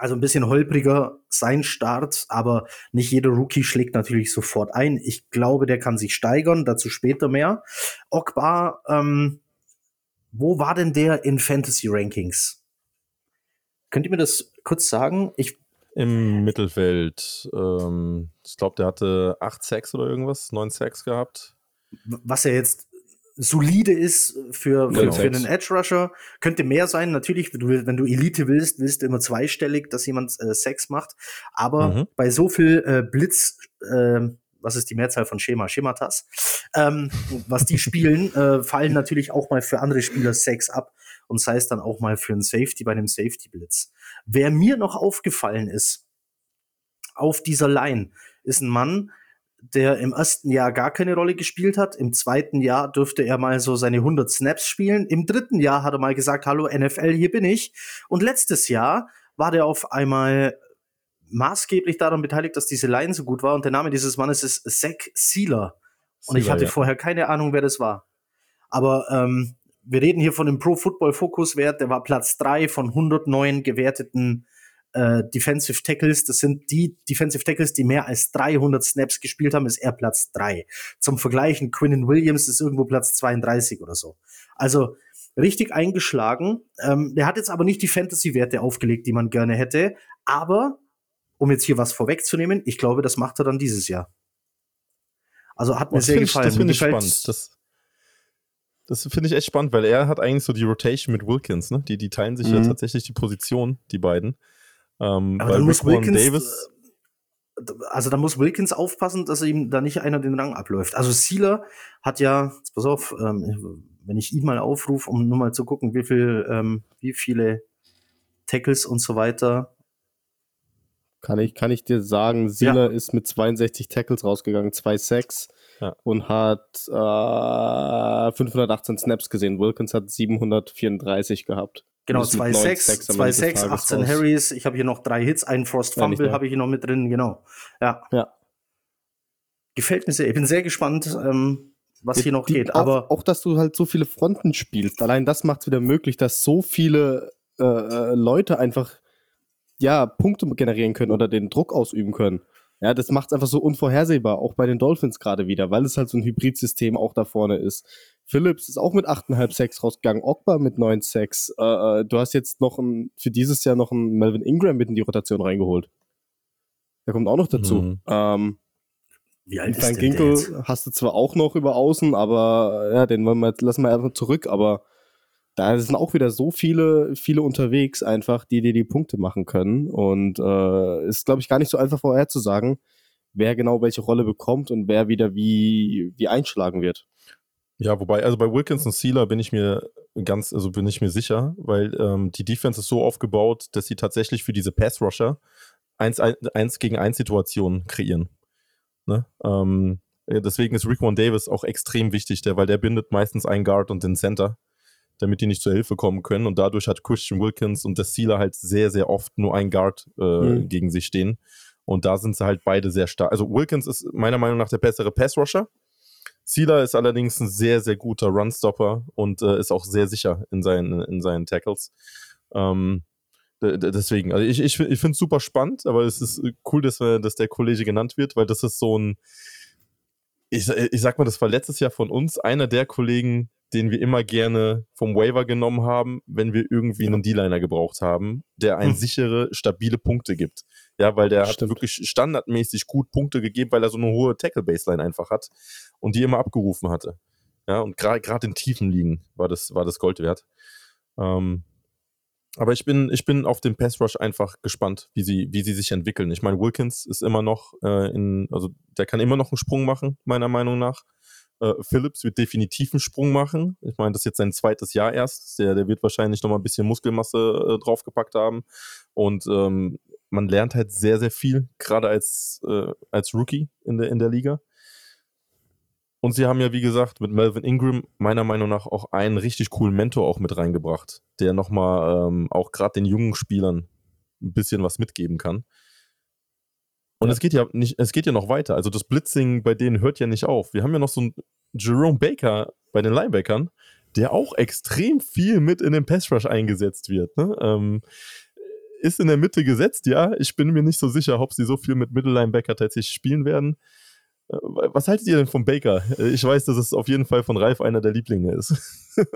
also ein bisschen holpriger sein Start, aber nicht jeder Rookie schlägt natürlich sofort ein. Ich glaube, der kann sich steigern, dazu später mehr. Ogbar, ähm, wo war denn der in Fantasy Rankings? Könnt ihr mir das kurz sagen? Ich Im Mittelfeld. Ähm, ich glaube, der hatte 8 Sacks oder irgendwas, 9 Sacks gehabt. Was er jetzt solide ist für, für, für einen Edge Rusher. Könnte mehr sein, natürlich, wenn du, wenn du Elite willst, willst du immer zweistellig, dass jemand äh, Sex macht. Aber mhm. bei so viel äh, Blitz, äh, was ist die Mehrzahl von Schema? Schematas, ähm, was die spielen, äh, fallen natürlich auch mal für andere Spieler Sex ab und sei es dann auch mal für einen Safety bei einem Safety Blitz. Wer mir noch aufgefallen ist, auf dieser Line, ist ein Mann, der im ersten Jahr gar keine Rolle gespielt hat. Im zweiten Jahr dürfte er mal so seine 100 Snaps spielen. Im dritten Jahr hat er mal gesagt, hallo NFL, hier bin ich. Und letztes Jahr war der auf einmal maßgeblich daran beteiligt, dass diese Line so gut war. Und der Name dieses Mannes ist Zach Sealer. Und ich hatte ja. vorher keine Ahnung, wer das war. Aber ähm, wir reden hier von dem Pro Football Focus Wert. Der war Platz drei von 109 gewerteten äh, Defensive Tackles, das sind die Defensive Tackles, die mehr als 300 Snaps gespielt haben, ist er Platz 3. Zum Vergleichen, Quinnen Williams ist irgendwo Platz 32 oder so. Also richtig eingeschlagen. Ähm, der hat jetzt aber nicht die Fantasy-Werte aufgelegt, die man gerne hätte. Aber, um jetzt hier was vorwegzunehmen, ich glaube, das macht er dann dieses Jahr. Also hat mir Das sehr finde ich, gefallen. das find Mir ich spannend. Das, das finde ich echt spannend, weil er hat eigentlich so die Rotation mit Wilkins, ne? Die, die teilen sich ja Mhm. tatsächlich die Position, die beiden. Ähm, Aber weil dann muss Rick Wilkins, Davis, äh, also da muss Wilkins aufpassen, dass ihm da nicht einer den Rang abläuft. Also Sealer hat ja, jetzt pass auf, ähm, wenn ich ihn mal aufrufe, um nur mal zu gucken, wie viel, ähm, wie viele Tackles und so weiter. Kann ich, kann ich dir sagen, Sieler ist mit 62 Tackles rausgegangen, 2 Sacks Ja. und hat äh, 518 Snaps gesehen. Wilkins hat 734 gehabt. Genau, Und ist mit zwei neun Sacks, Sacks am zwei Ende des Sacks, Tages 18 raus. Harrys. Ich habe hier noch drei Hits, einen nicht Fumble habe ich hier noch mit drin, genau. Ja. Ja. Gefällt mir sehr. Ich bin sehr gespannt, ähm, was hier noch Die- geht. auch, Aber auch, dass du halt so viele Fronten spielst. Allein das macht es wieder möglich, dass so viele äh, äh, Leute einfach ja Punkte generieren können oder den Druck ausüben können. Ja, das macht es einfach so unvorhersehbar, auch bei den Dolphins gerade wieder, weil es halt so ein Hybridsystem auch da vorne ist. Phillips ist auch mit 8,5 Sacks rausgegangen, Ogba mit 9 Sacks. Äh, äh, du hast jetzt noch ein, für dieses Jahr noch einen Melvin Ingram mit in die Rotation reingeholt. Der kommt auch noch dazu. Mhm. Ähm, wie alt ist Frank denn der? Ginkel hast du zwar auch noch über außen, aber ja, den wollen wir jetzt, lassen wir einfach zurück, aber da sind auch wieder so viele, viele unterwegs einfach, die dir die Punkte machen können. Und äh, ist, glaube ich, gar nicht so einfach vorherzusagen, wer genau welche Rolle bekommt und wer wieder wie, wie einschlagen wird. Ja, wobei, also bei Wilkins und Sealer bin ich mir ganz, also bin ich mir sicher, weil ähm, die Defense ist so aufgebaut, dass sie tatsächlich für diese Pass-Rusher 1, 1 gegen 1 Situationen kreieren. Ne? Ähm, äh, deswegen ist Rick One Davis auch extrem wichtig, der, weil der bindet meistens einen Guard und den Center, damit die nicht zur Hilfe kommen können. Und dadurch hat Christian Wilkins und der Sealer halt sehr, sehr oft nur ein Guard äh, Mhm. gegen sich stehen. Und da sind sie halt beide sehr stark. Also Wilkins ist meiner Meinung nach der bessere Pass-Rusher. Sealer ist allerdings ein sehr, sehr guter Runstopper und äh, ist auch sehr sicher in seinen, in seinen Tackles. Ähm, deswegen, also ich, ich, ich finde es super spannend, aber es ist äh, cool, dass, dass der Kollege genannt wird, weil das ist so ein, ich, ich sag mal, das war letztes Jahr von uns einer der Kollegen, den wir immer gerne vom Waiver genommen haben, wenn wir irgendwie einen D-Liner gebraucht haben, der ein Hm. sichere, stabile Punkte gibt. Ja, weil der Stimmt. hat wirklich standardmäßig gut Punkte gegeben, weil er so eine hohe Tackle-Baseline einfach hat und die immer abgerufen hatte. Ja, und gerade in tiefen Ligen war das, war das Gold wert. Ähm, aber ich bin, ich bin auf den Pass Rush einfach gespannt, wie sie, wie sie sich entwickeln. Ich meine, Wilkins ist immer noch äh, in, also der kann immer noch einen Sprung machen, meiner Meinung nach. Äh, Phillips wird definitiv einen Sprung machen. Ich meine, das ist jetzt sein zweites Jahr erst. Der, der wird wahrscheinlich noch mal ein bisschen Muskelmasse äh, draufgepackt haben. Und ähm, man lernt halt sehr, sehr viel, gerade als, äh, als Rookie in der, in der Liga. Und sie haben ja, wie gesagt, mit Melvin Ingram meiner Meinung nach auch einen richtig coolen Mentor auch mit reingebracht, der nochmal ähm, auch gerade den jungen Spielern ein bisschen was mitgeben kann. Und es geht ja nicht, es geht ja noch weiter. Also das Blitzing bei denen hört ja nicht auf. Wir haben ja noch so einen Jerome Baker bei den Linebackern, der auch extrem viel mit in den Pass Rush eingesetzt wird. Ne? Ähm, ist in der Mitte gesetzt, ja. Ich bin mir nicht so sicher, ob sie so viel mit Mittellinebacker tatsächlich spielen werden. Äh, Was haltet ihr denn von Baker? Äh, Ich weiß, dass es auf jeden Fall von Ralf einer der Lieblinge ist.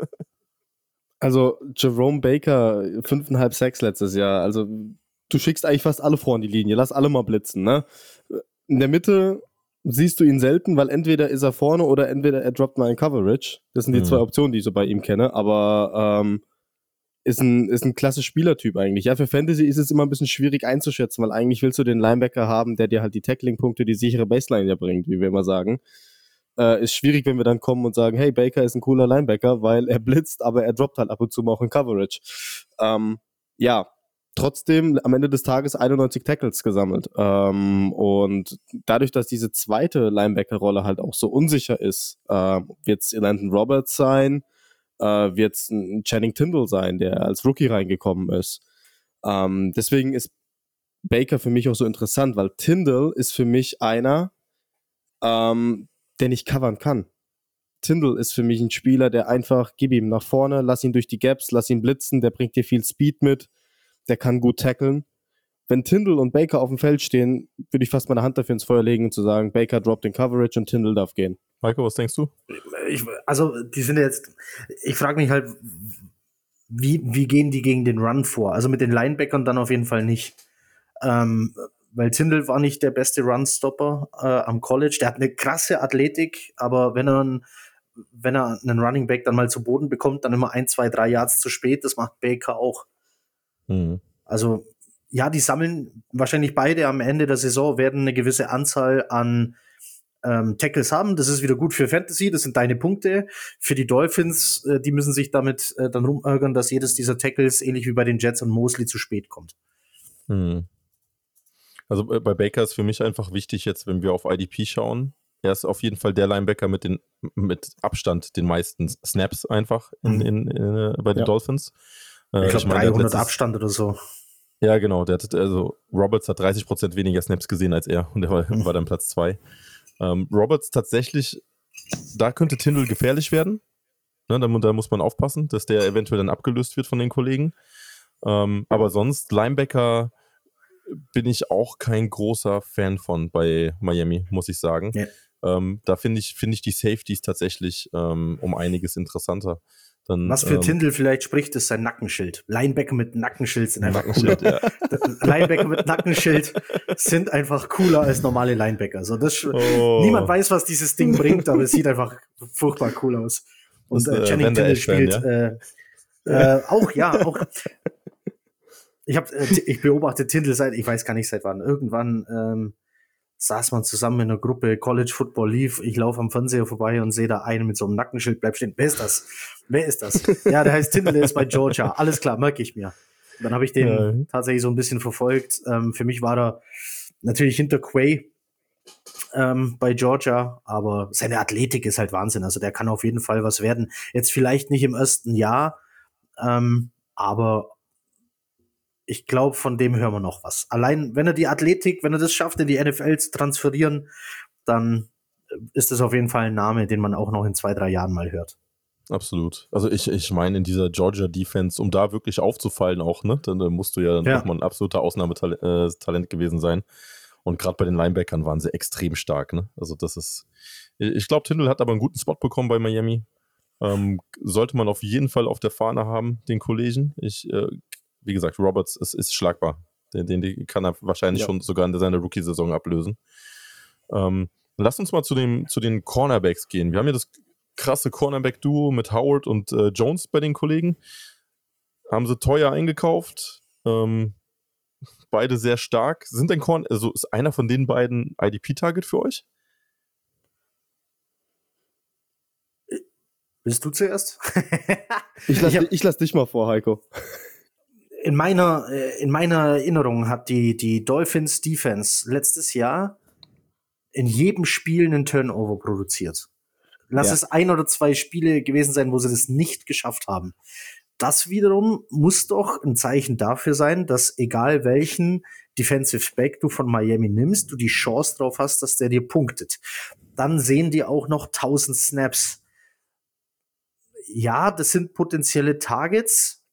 Also Jerome Baker, fünfeinhalb Sacks letztes Jahr. Also du schickst eigentlich fast alle vor in die Linie. Lass alle mal blitzen, ne? In der Mitte siehst du ihn selten, weil entweder ist er vorne oder entweder er droppt mal in Coverage. Das sind die Mhm. zwei Optionen, die ich so bei ihm kenne. Aber ähm, ist ein, ist ein klasse Spielertyp eigentlich. Ja, für Fantasy ist es immer ein bisschen schwierig einzuschätzen, weil eigentlich willst du den Linebacker haben, der dir halt die Tackling-Punkte, die sichere Baseline ja bringt, wie wir immer sagen. Äh, ist schwierig, wenn wir dann kommen und sagen, hey, Baker ist ein cooler Linebacker, weil er blitzt, aber er droppt halt ab und zu mal auch in Coverage. Ähm, ja, trotzdem am Ende des Tages 91 Tackles gesammelt. Ähm, und dadurch, dass diese zweite Linebacker-Rolle halt auch so unsicher ist, äh, wird es Landon Roberts sein, äh, wird es ein Channing Tindall sein, der als Rookie reingekommen ist. Ähm, deswegen ist Baker für mich auch so interessant, weil Tindall ist für mich einer, ähm, der nicht covern kann. Tindall ist für mich ein Spieler, der einfach, gib ihm nach vorne, lass ihn durch die Gaps, lass ihn blitzen, der bringt dir viel Speed mit, der kann gut tackeln. Wenn Tindall und Baker auf dem Feld stehen, würde ich fast meine Hand dafür ins Feuer legen und zu sagen, Baker droppt den Coverage und Tindall darf gehen. Maiko, was denkst du? Ich, also, die sind jetzt, ich frage mich halt, wie, wie gehen die gegen den Run vor? Also mit den Linebackern dann auf jeden Fall nicht. Ähm, weil Tindall war nicht der beste Runstopper äh, am College. Der hat eine krasse Athletik, aber wenn er, einen, wenn er einen Running Back dann mal zu Boden bekommt, dann immer ein, zwei, drei Yards zu spät. Das macht Baker auch. Mhm. Also ja, die sammeln wahrscheinlich beide am Ende der Saison, werden eine gewisse Anzahl an ähm, Tackles haben. Das ist wieder gut für Fantasy, das sind deine Punkte. Für die Dolphins, äh, die müssen sich damit äh, dann rumärgern, dass jedes dieser Tackles, ähnlich wie bei den Jets und Mosley, zu spät kommt. Mhm. Also äh, bei Baker ist für mich einfach wichtig jetzt, wenn wir auf IDP schauen. Er ist auf jeden Fall der Linebacker mit, den, mit Abstand den meisten Snaps einfach in, Mhm. in, in, bei den Ja. Dolphins. Äh, Ich glaube, meine, der hat 300 letztes- Abstand oder so. Ja, genau. Der hat, also Roberts hat 30% weniger Snaps gesehen als er und er war, war dann Platz 2. Ähm, Roberts tatsächlich, da könnte Tindall gefährlich werden. Ne, da, da muss man aufpassen, dass der eventuell dann abgelöst wird von den Kollegen. Ähm, aber sonst, Linebacker bin ich auch kein großer Fan von bei Miami, muss ich sagen. Ja. Ähm, da finde ich, finde ich die Safeties tatsächlich ähm, um einiges interessanter. Dann, Was für ähm, Tindall vielleicht spricht, ist sein Nackenschild. Linebacker mit Nackenschild sind einfach cooler. Nackenschild, ja. Linebacker mit Nackenschild sind einfach cooler als normale Linebacker. Also das, Oh. Niemand weiß, was dieses Ding bringt, aber es sieht einfach furchtbar cool aus. Und äh, äh, Channing Tindall spielt äh, äh, auch, ja, auch. Ich habe, äh, ich beobachte Tindall seit, ich weiß gar nicht seit wann. Irgendwann ähm, saß man zusammen in einer Gruppe, College Football lief. Ich laufe am Fernseher vorbei und sehe da einen mit so einem Nackenschild. Bleib stehen. Wer ist das? Wer ist das? Ja, der heißt Tindall, der ist bei Georgia. Alles klar, merke ich mir. Dann habe ich den Ja. tatsächlich so ein bisschen verfolgt. Ähm, für mich war er natürlich hinter Quay ähm, bei Georgia, aber seine Athletik ist halt Wahnsinn. Also der kann auf jeden Fall was werden. Jetzt vielleicht nicht im ersten Jahr, ähm, aber ich glaube, von dem hören wir noch was. Allein, wenn er die Athletik, wenn er das schafft, in die NFL zu transferieren, dann äh, ist das auf jeden Fall ein Name, den man auch noch in zwei, drei Jahren mal hört. Absolut. Also ich, ich meine, in dieser Georgia Defense, um da wirklich aufzufallen auch, ne, dann, dann musst du ja, Ja. nochmal ein absoluter Ausnahmetalent äh, gewesen sein. Und gerade bei den Linebackern waren sie extrem stark, ne? Also das ist, ich glaube, Tindall hat aber einen guten Spot bekommen bei Miami. Ähm, sollte man auf jeden Fall auf der Fahne haben, den Kollegen. Ich, äh, wie gesagt, Roberts ist, ist schlagbar. Den, den, den kann er wahrscheinlich Ja. schon sogar in seiner Rookie-Saison ablösen. Ähm, lass uns mal zu, dem, zu den Cornerbacks gehen. Wir haben ja das krasse Cornerback-Duo mit Howard und äh, Jones bei den Kollegen. Haben sie teuer eingekauft. Ähm, beide sehr stark. Sind denn Corn, also ist einer von den beiden IDP-Target für euch? Willst du zuerst? Ich lasse lass dich mal vor, Heiko. In meiner, äh, in meiner Erinnerung hat die, die Dolphins Defense letztes Jahr in jedem Spiel einen Turnover produziert. Lass Ja. es ein oder zwei Spiele gewesen sein, wo sie das nicht geschafft haben. Das wiederum muss doch ein Zeichen dafür sein, dass egal welchen Defensive Back du von Miami nimmst, du die Chance drauf hast, dass der dir punktet. Dann sehen die auch noch 1000 Snaps. Ja, das sind potenzielle Targets,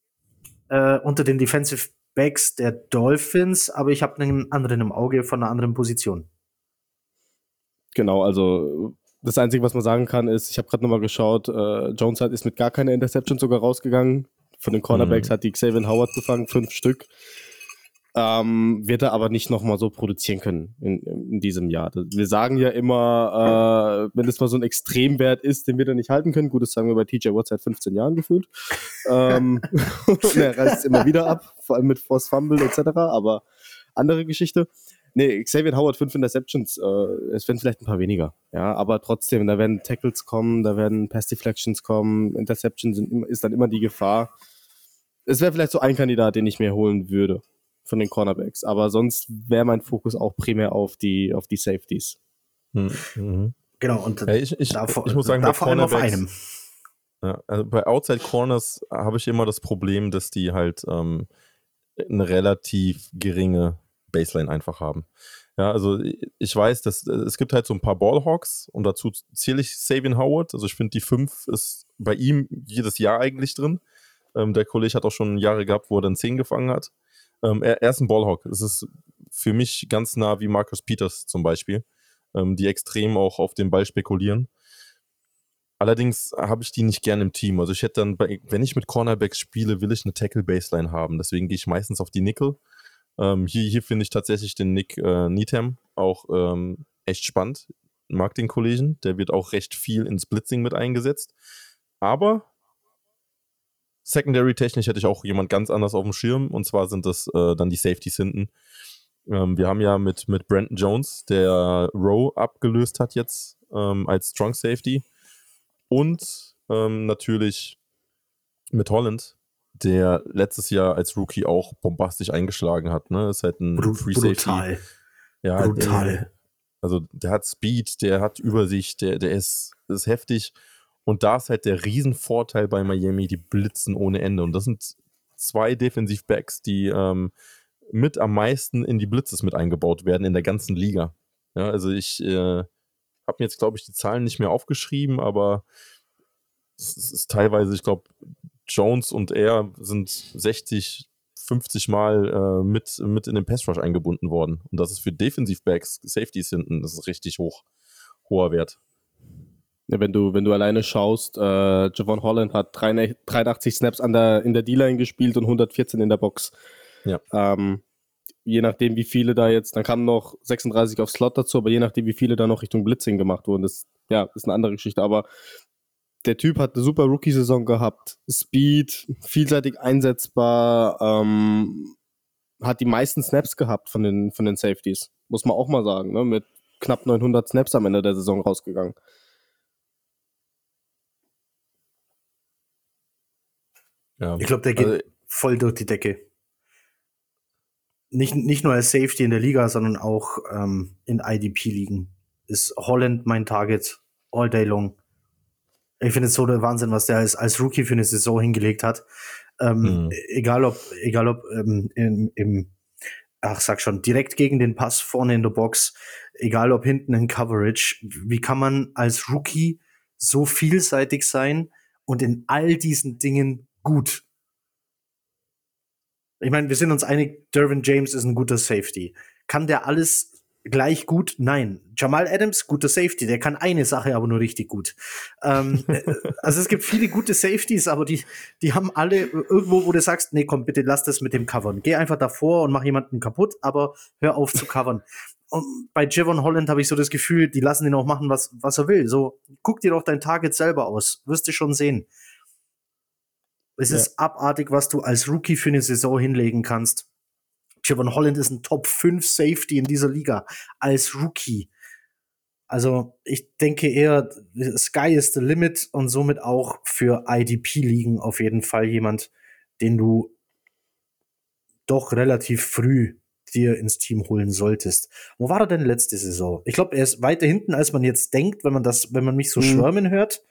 äh, unter den Defensive Backs der Dolphins, aber ich habe einen anderen im Auge von einer anderen Position. Genau, also das Einzige, was man sagen kann, ist, ich habe gerade nochmal geschaut, äh, Jones hat, ist mit gar keiner Interception sogar rausgegangen. Von den Cornerbacks Mhm. hat die Xavier Howard gefangen, fünf Stück. Ähm, wird er aber nicht nochmal so produzieren können in, in diesem Jahr. Wir sagen ja immer, äh, wenn es mal so ein Extremwert ist, den wir dann nicht halten können. Gut, das sagen wir bei TJ Watt seit 15 Jahren gefühlt. ähm, und er reißt es immer wieder ab, vor allem mit Force Fumble etc., aber andere Geschichte. Nee, Xavier Howard, fünf Interceptions, äh, es werden vielleicht ein paar weniger. Ja, aber trotzdem, da werden Tackles kommen, da werden Pass Deflections kommen, Interceptions sind, ist dann immer die Gefahr. Es wäre vielleicht so ein Kandidat, den ich mir holen würde von den Cornerbacks. Aber sonst wäre mein Fokus auch primär auf die, auf die Safeties. Hm, mhm. Genau, und Ja, ich, ich, da, vor- ich muss sagen, da bei vor allem auf einem. Ja, also bei Outside Corners habe ich immer das Problem, dass die halt ähm, eine relativ geringe Baseline einfach haben. Ja, also ich weiß, dass es gibt halt so ein paar Ballhawks und dazu zähle ich Sabian Howard. Also ich finde, die 5 ist bei ihm jedes Jahr eigentlich drin. Ähm, der Kollege hat auch schon Jahre gehabt, wo er dann 10 gefangen hat. Ähm, er, er ist ein Ballhawk. Es ist für mich ganz nah wie Marcus Peters zum Beispiel, ähm, die extrem auch auf den Ball spekulieren. Allerdings habe ich die nicht gern im Team. Also ich hätte dann, bei, wenn ich mit Cornerbacks spiele, will ich eine Tackle-Baseline haben. Deswegen gehe ich meistens auf die Nickel. Ähm, hier hier finde ich tatsächlich den Nick äh, Needham auch ähm, echt spannend. Mag den Kollegen. Der wird auch recht viel ins Blitzing mit eingesetzt. Aber Secondary-technisch hätte ich auch jemand ganz anders auf dem Schirm. Und zwar sind das äh, dann die Safeties hinten. Ähm, wir haben ja mit, mit Brandon Jones, der Rowe abgelöst hat jetzt ähm, als Strong Safety. Und ähm, natürlich mit Holland, der letztes Jahr als Rookie auch bombastisch eingeschlagen hat. Ne? Ist halt ein Bru Free Safety. brutal. Ja, Brutal. Der, also der hat Speed, der hat Übersicht, der, der ist, ist heftig. Und da ist halt der Riesenvorteil bei Miami, die blitzen ohne Ende. Und das sind zwei Defensivbacks, die ähm, mit am meisten in die Blitzes mit eingebaut werden in der ganzen Liga. Ja, also ich äh, habe mir jetzt, glaube ich, die Zahlen nicht mehr aufgeschrieben, aber es ist teilweise, ich glaube, Jones und er sind 60, 50 Mal äh, mit, mit in den Pass Rush eingebunden worden. Und das ist für Defensivbacks, Safeties hinten, das ist richtig hoch, hoher Wert. Wenn du, wenn du alleine schaust, äh, Javon Holland hat 83 Snaps an der, in der D-Line gespielt und 114 in der Box. Ja. Ähm, je nachdem, wie viele da jetzt, dann kamen noch 36 auf Slot dazu, aber je nachdem, wie viele da noch Richtung Blitzing gemacht wurden, das ja, ist eine andere Geschichte. Aber der Typ hat eine super Rookie-Saison gehabt. Speed, vielseitig einsetzbar, ähm, hat die meisten Snaps gehabt von den, von den Safeties. Muss man auch mal sagen, ne? mit knapp 900 Snaps am Ende der Saison rausgegangen. Ja. Ich glaube, der geht Also, voll durch die Decke. Nicht, nicht nur als Safety in der Liga, sondern auch ähm, in IDP-Ligen. Ist Holland mein Target all day long. Ich finde es so der Wahnsinn, was der als, als Rookie für eine Saison hingelegt hat. Ähm, Mhm. Egal ob, egal ob ähm, im, im, ach sag schon, direkt gegen den Pass vorne in der Box, egal ob hinten in Coverage. Wie kann man als Rookie so vielseitig sein und in all diesen Dingen gut? Ich meine, wir sind uns einig, Dervin James ist ein guter Safety. Kann der alles gleich gut? Nein. Jamal Adams, guter Safety, der kann eine Sache aber nur richtig gut. Ähm, äh, also es gibt viele gute Safeties, aber die, die haben alle irgendwo, wo du sagst, nee, komm, bitte lass das mit dem Covern. Geh einfach davor und mach jemanden kaputt, aber hör auf zu covern. Und bei Javon Holland habe ich so das Gefühl, die lassen ihn auch machen, was, was er will. So, guck dir doch dein Target selber aus. Wirst du schon sehen. Es Ja. ist abartig, was du als Rookie für eine Saison hinlegen kannst. Javon Holland ist ein Top 5 Safety in dieser Liga als Rookie. Also ich denke eher, Sky is the limit und somit auch für IDP-Ligen auf jeden Fall jemand, den du doch relativ früh dir ins Team holen solltest. Wo war er denn letzte Saison? Ich glaube, er ist weiter hinten, als man jetzt denkt, wenn man das, wenn man mich so Mhm. schwärmen hört.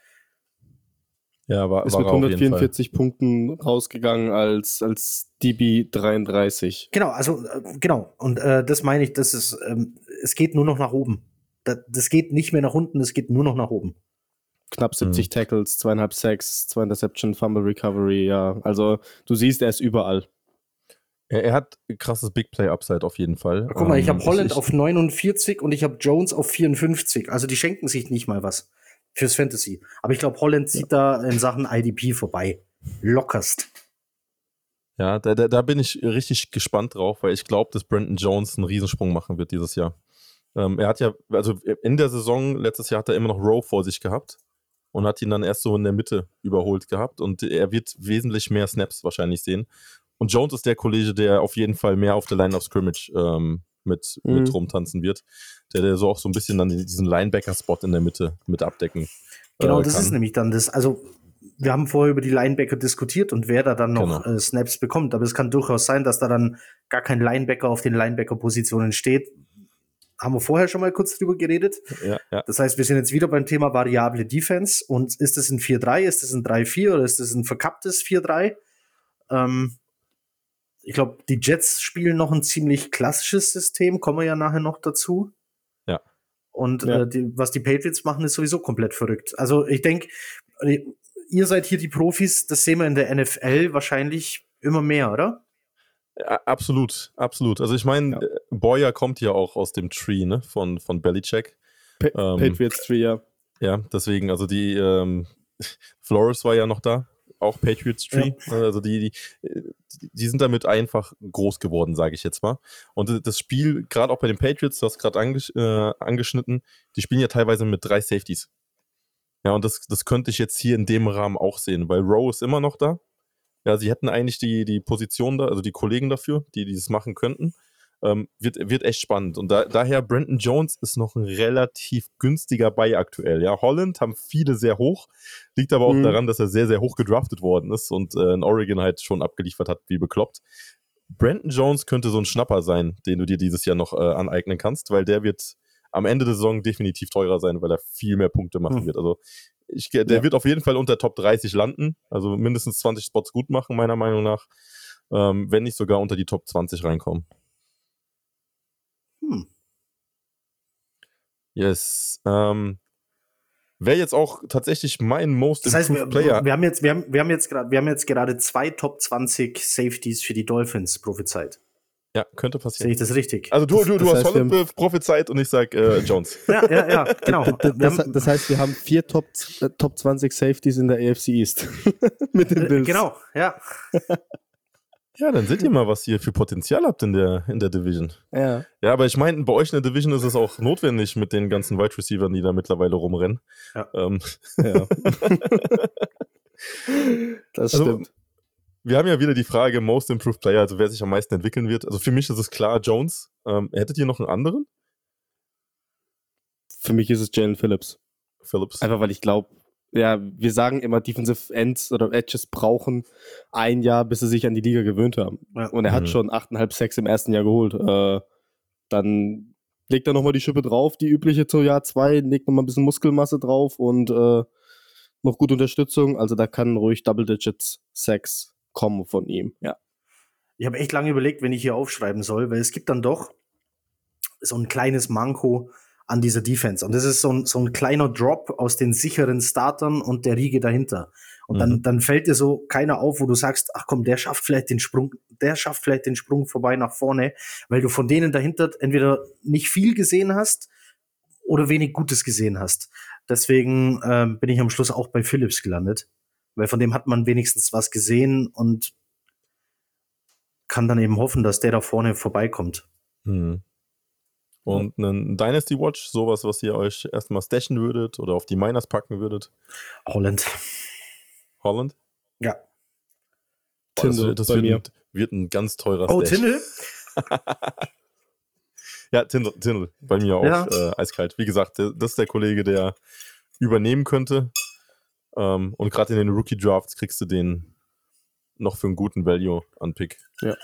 Ja, war, Ist war mit er auf jeden Fall. 144 Punkten rausgegangen als, als DB 33. Genau, also äh, genau. Und äh, das meine ich, das ist, ähm, es geht nur noch nach oben. Das, das geht nicht mehr nach unten, es geht nur noch nach oben. Knapp 70 Mhm. Tackles, zweieinhalb Sacks, zwei Interception, Fumble Recovery, ja. Also du siehst, er ist überall. Er, er hat krasses Big Play Upside auf jeden Fall. Guck mal, ich Ähm, habe Holland ich, auf 49 und ich habe Jones auf 54. Also die schenken sich nicht mal was fürs Fantasy. Aber ich glaube, Holland zieht da in Sachen IDP vorbei. Lockerst. Ja, da, da, da bin ich richtig gespannt drauf, weil ich glaube, dass Brandon Jones einen Riesensprung machen wird dieses Jahr. Ähm, er hat ja, also in der Saison letztes Jahr hat er immer noch Rowe vor sich gehabt und hat ihn dann erst so in der Mitte überholt gehabt und er wird wesentlich mehr Snaps wahrscheinlich sehen. Und Jones ist der Kollege, der auf jeden Fall mehr auf der Line of Scrimmage ähm, mit, Mhm. mit rumtanzen wird. Der, der so auch so ein bisschen dann diesen Linebacker-Spot in der Mitte mit abdecken. Genau, äh, das ist nämlich dann das. Also, wir haben vorher über die Linebacker diskutiert und wer da dann noch Genau. äh, Snaps bekommt. Aber es kann durchaus sein, dass da dann gar kein Linebacker auf den Linebacker-Positionen steht. Haben wir vorher schon mal kurz drüber geredet. Ja, ja. Das heißt, wir sind jetzt wieder beim Thema variable Defense. Und ist es ein 4-3, ist es ein 3-4 oder ist es ein verkapptes 4-3? Ähm, ich glaube, die Jets spielen noch ein ziemlich klassisches System, kommen wir ja nachher noch dazu. Ja. Und Ja. Äh, die, was die Patriots machen, ist sowieso komplett verrückt. Also ich denke, ihr seid hier die Profis, das sehen wir in der NFL wahrscheinlich immer mehr, oder? Ja, absolut, absolut. Also ich meine, Ja. äh, Boyer kommt ja auch aus dem Tree, ne, von, von Belichick. Pa Ähm, Patriots 3, ja. Ja, deswegen, also die ähm, Flores war ja noch da auch Patriots Tree. Also die, die, die sind damit einfach groß geworden, sage ich jetzt mal. Und das Spiel, gerade auch bei den Patriots, du hast gerade anges äh, angeschnitten, die spielen ja teilweise mit drei Safeties. Ja, und das, das könnte ich jetzt hier in dem Rahmen auch sehen, weil Rowe ist immer noch da. Ja, sie hätten eigentlich die, die Position da, also die Kollegen dafür, die dieses machen könnten. Ähm, wird, wird echt spannend. Und da, daher, Brandon Jones ist noch ein relativ günstiger Buy aktuell. Ja, Holland haben viele sehr hoch. Liegt aber auch mhm. daran, dass er sehr, sehr hoch gedraftet worden ist und äh, in Oregon halt schon abgeliefert hat, wie bekloppt. Brandon Jones könnte so ein Schnapper sein, den du dir dieses Jahr noch äh, aneignen kannst, weil der wird am Ende der Saison definitiv teurer sein, weil er viel mehr Punkte machen mhm. wird. Also ich, der ja. wird auf jeden Fall unter Top 30 landen, also mindestens 20 Spots gut machen, meiner Meinung nach, ähm, wenn nicht sogar unter die Top 20 reinkommen. Yes. Ähm, Wäre jetzt auch tatsächlich mein Most das heißt, wir, Player. Wir haben jetzt, wir haben, wir haben jetzt gerade, wir haben jetzt gerade zwei Top 20 Safeties für die Dolphins prophezeit. Ja, könnte passieren. Sehe ich das richtig? Also du, du, du hast Holland prophezeit und ich sag äh, Jones. ja, ja, ja, genau. Das, das, heißt, wir haben vier Top, äh, Top 20 Safeties in der AFC East. Mit den äh, Bills. Genau, ja. Ja, dann seht ihr mal, was ihr für Potenzial habt in der, in der Division. Ja. Ja, aber ich meine, bei euch in der Division ist es auch notwendig mit den ganzen Wide Receivers, die da mittlerweile rumrennen. Ja. Ähm. ja. das also, stimmt. Wir haben ja wieder die Frage Most Improved Player, also wer sich am meisten entwickeln wird. Also für mich ist es klar Jones. Ähm, hättet ihr noch einen anderen? Für mich ist es Jalen Phillips. Phillips. Einfach weil ich glaube, ja, wir sagen immer, Defensive Ends oder Edges brauchen ein Jahr, bis sie sich an die Liga gewöhnt haben. Ja. Und er hat mhm. schon 8,5 Sex im ersten Jahr geholt. Äh, dann legt er nochmal die Schippe drauf, die übliche zu Jahr 2, legt nochmal ein bisschen Muskelmasse drauf und äh, noch gute Unterstützung. Also da kann ruhig Double Digits Sex kommen von ihm, ja. Ich habe echt lange überlegt, wenn ich hier aufschreiben soll, weil es gibt dann doch so ein kleines Manko, an dieser Defense. Und das ist so ein, so ein kleiner Drop aus den sicheren Startern und der Riege dahinter. Und dann, mhm. dann fällt dir so keiner auf, wo du sagst, ach komm, der schafft vielleicht den Sprung, der schafft vielleicht den Sprung vorbei nach vorne, weil du von denen dahinter entweder nicht viel gesehen hast oder wenig Gutes gesehen hast. Deswegen ähm, bin ich am Schluss auch bei Philips gelandet, weil von dem hat man wenigstens was gesehen und kann dann eben hoffen, dass der da vorne vorbeikommt. Mhm. Und einen Dynasty Watch, sowas, was ihr euch erstmal stashen würdet oder auf die Miners packen würdet? Holland. Holland? Ja. Tindle, das, das wird, ein, wird, ein, ganz teurer Oh, Tindle? ja, Tindle, Tindle, bei mir auch ja. äh, eiskalt. Wie gesagt, das ist der Kollege, der übernehmen könnte. Ähm, und gerade in den Rookie Drafts kriegst du den noch für einen guten Value an Pick. Ja.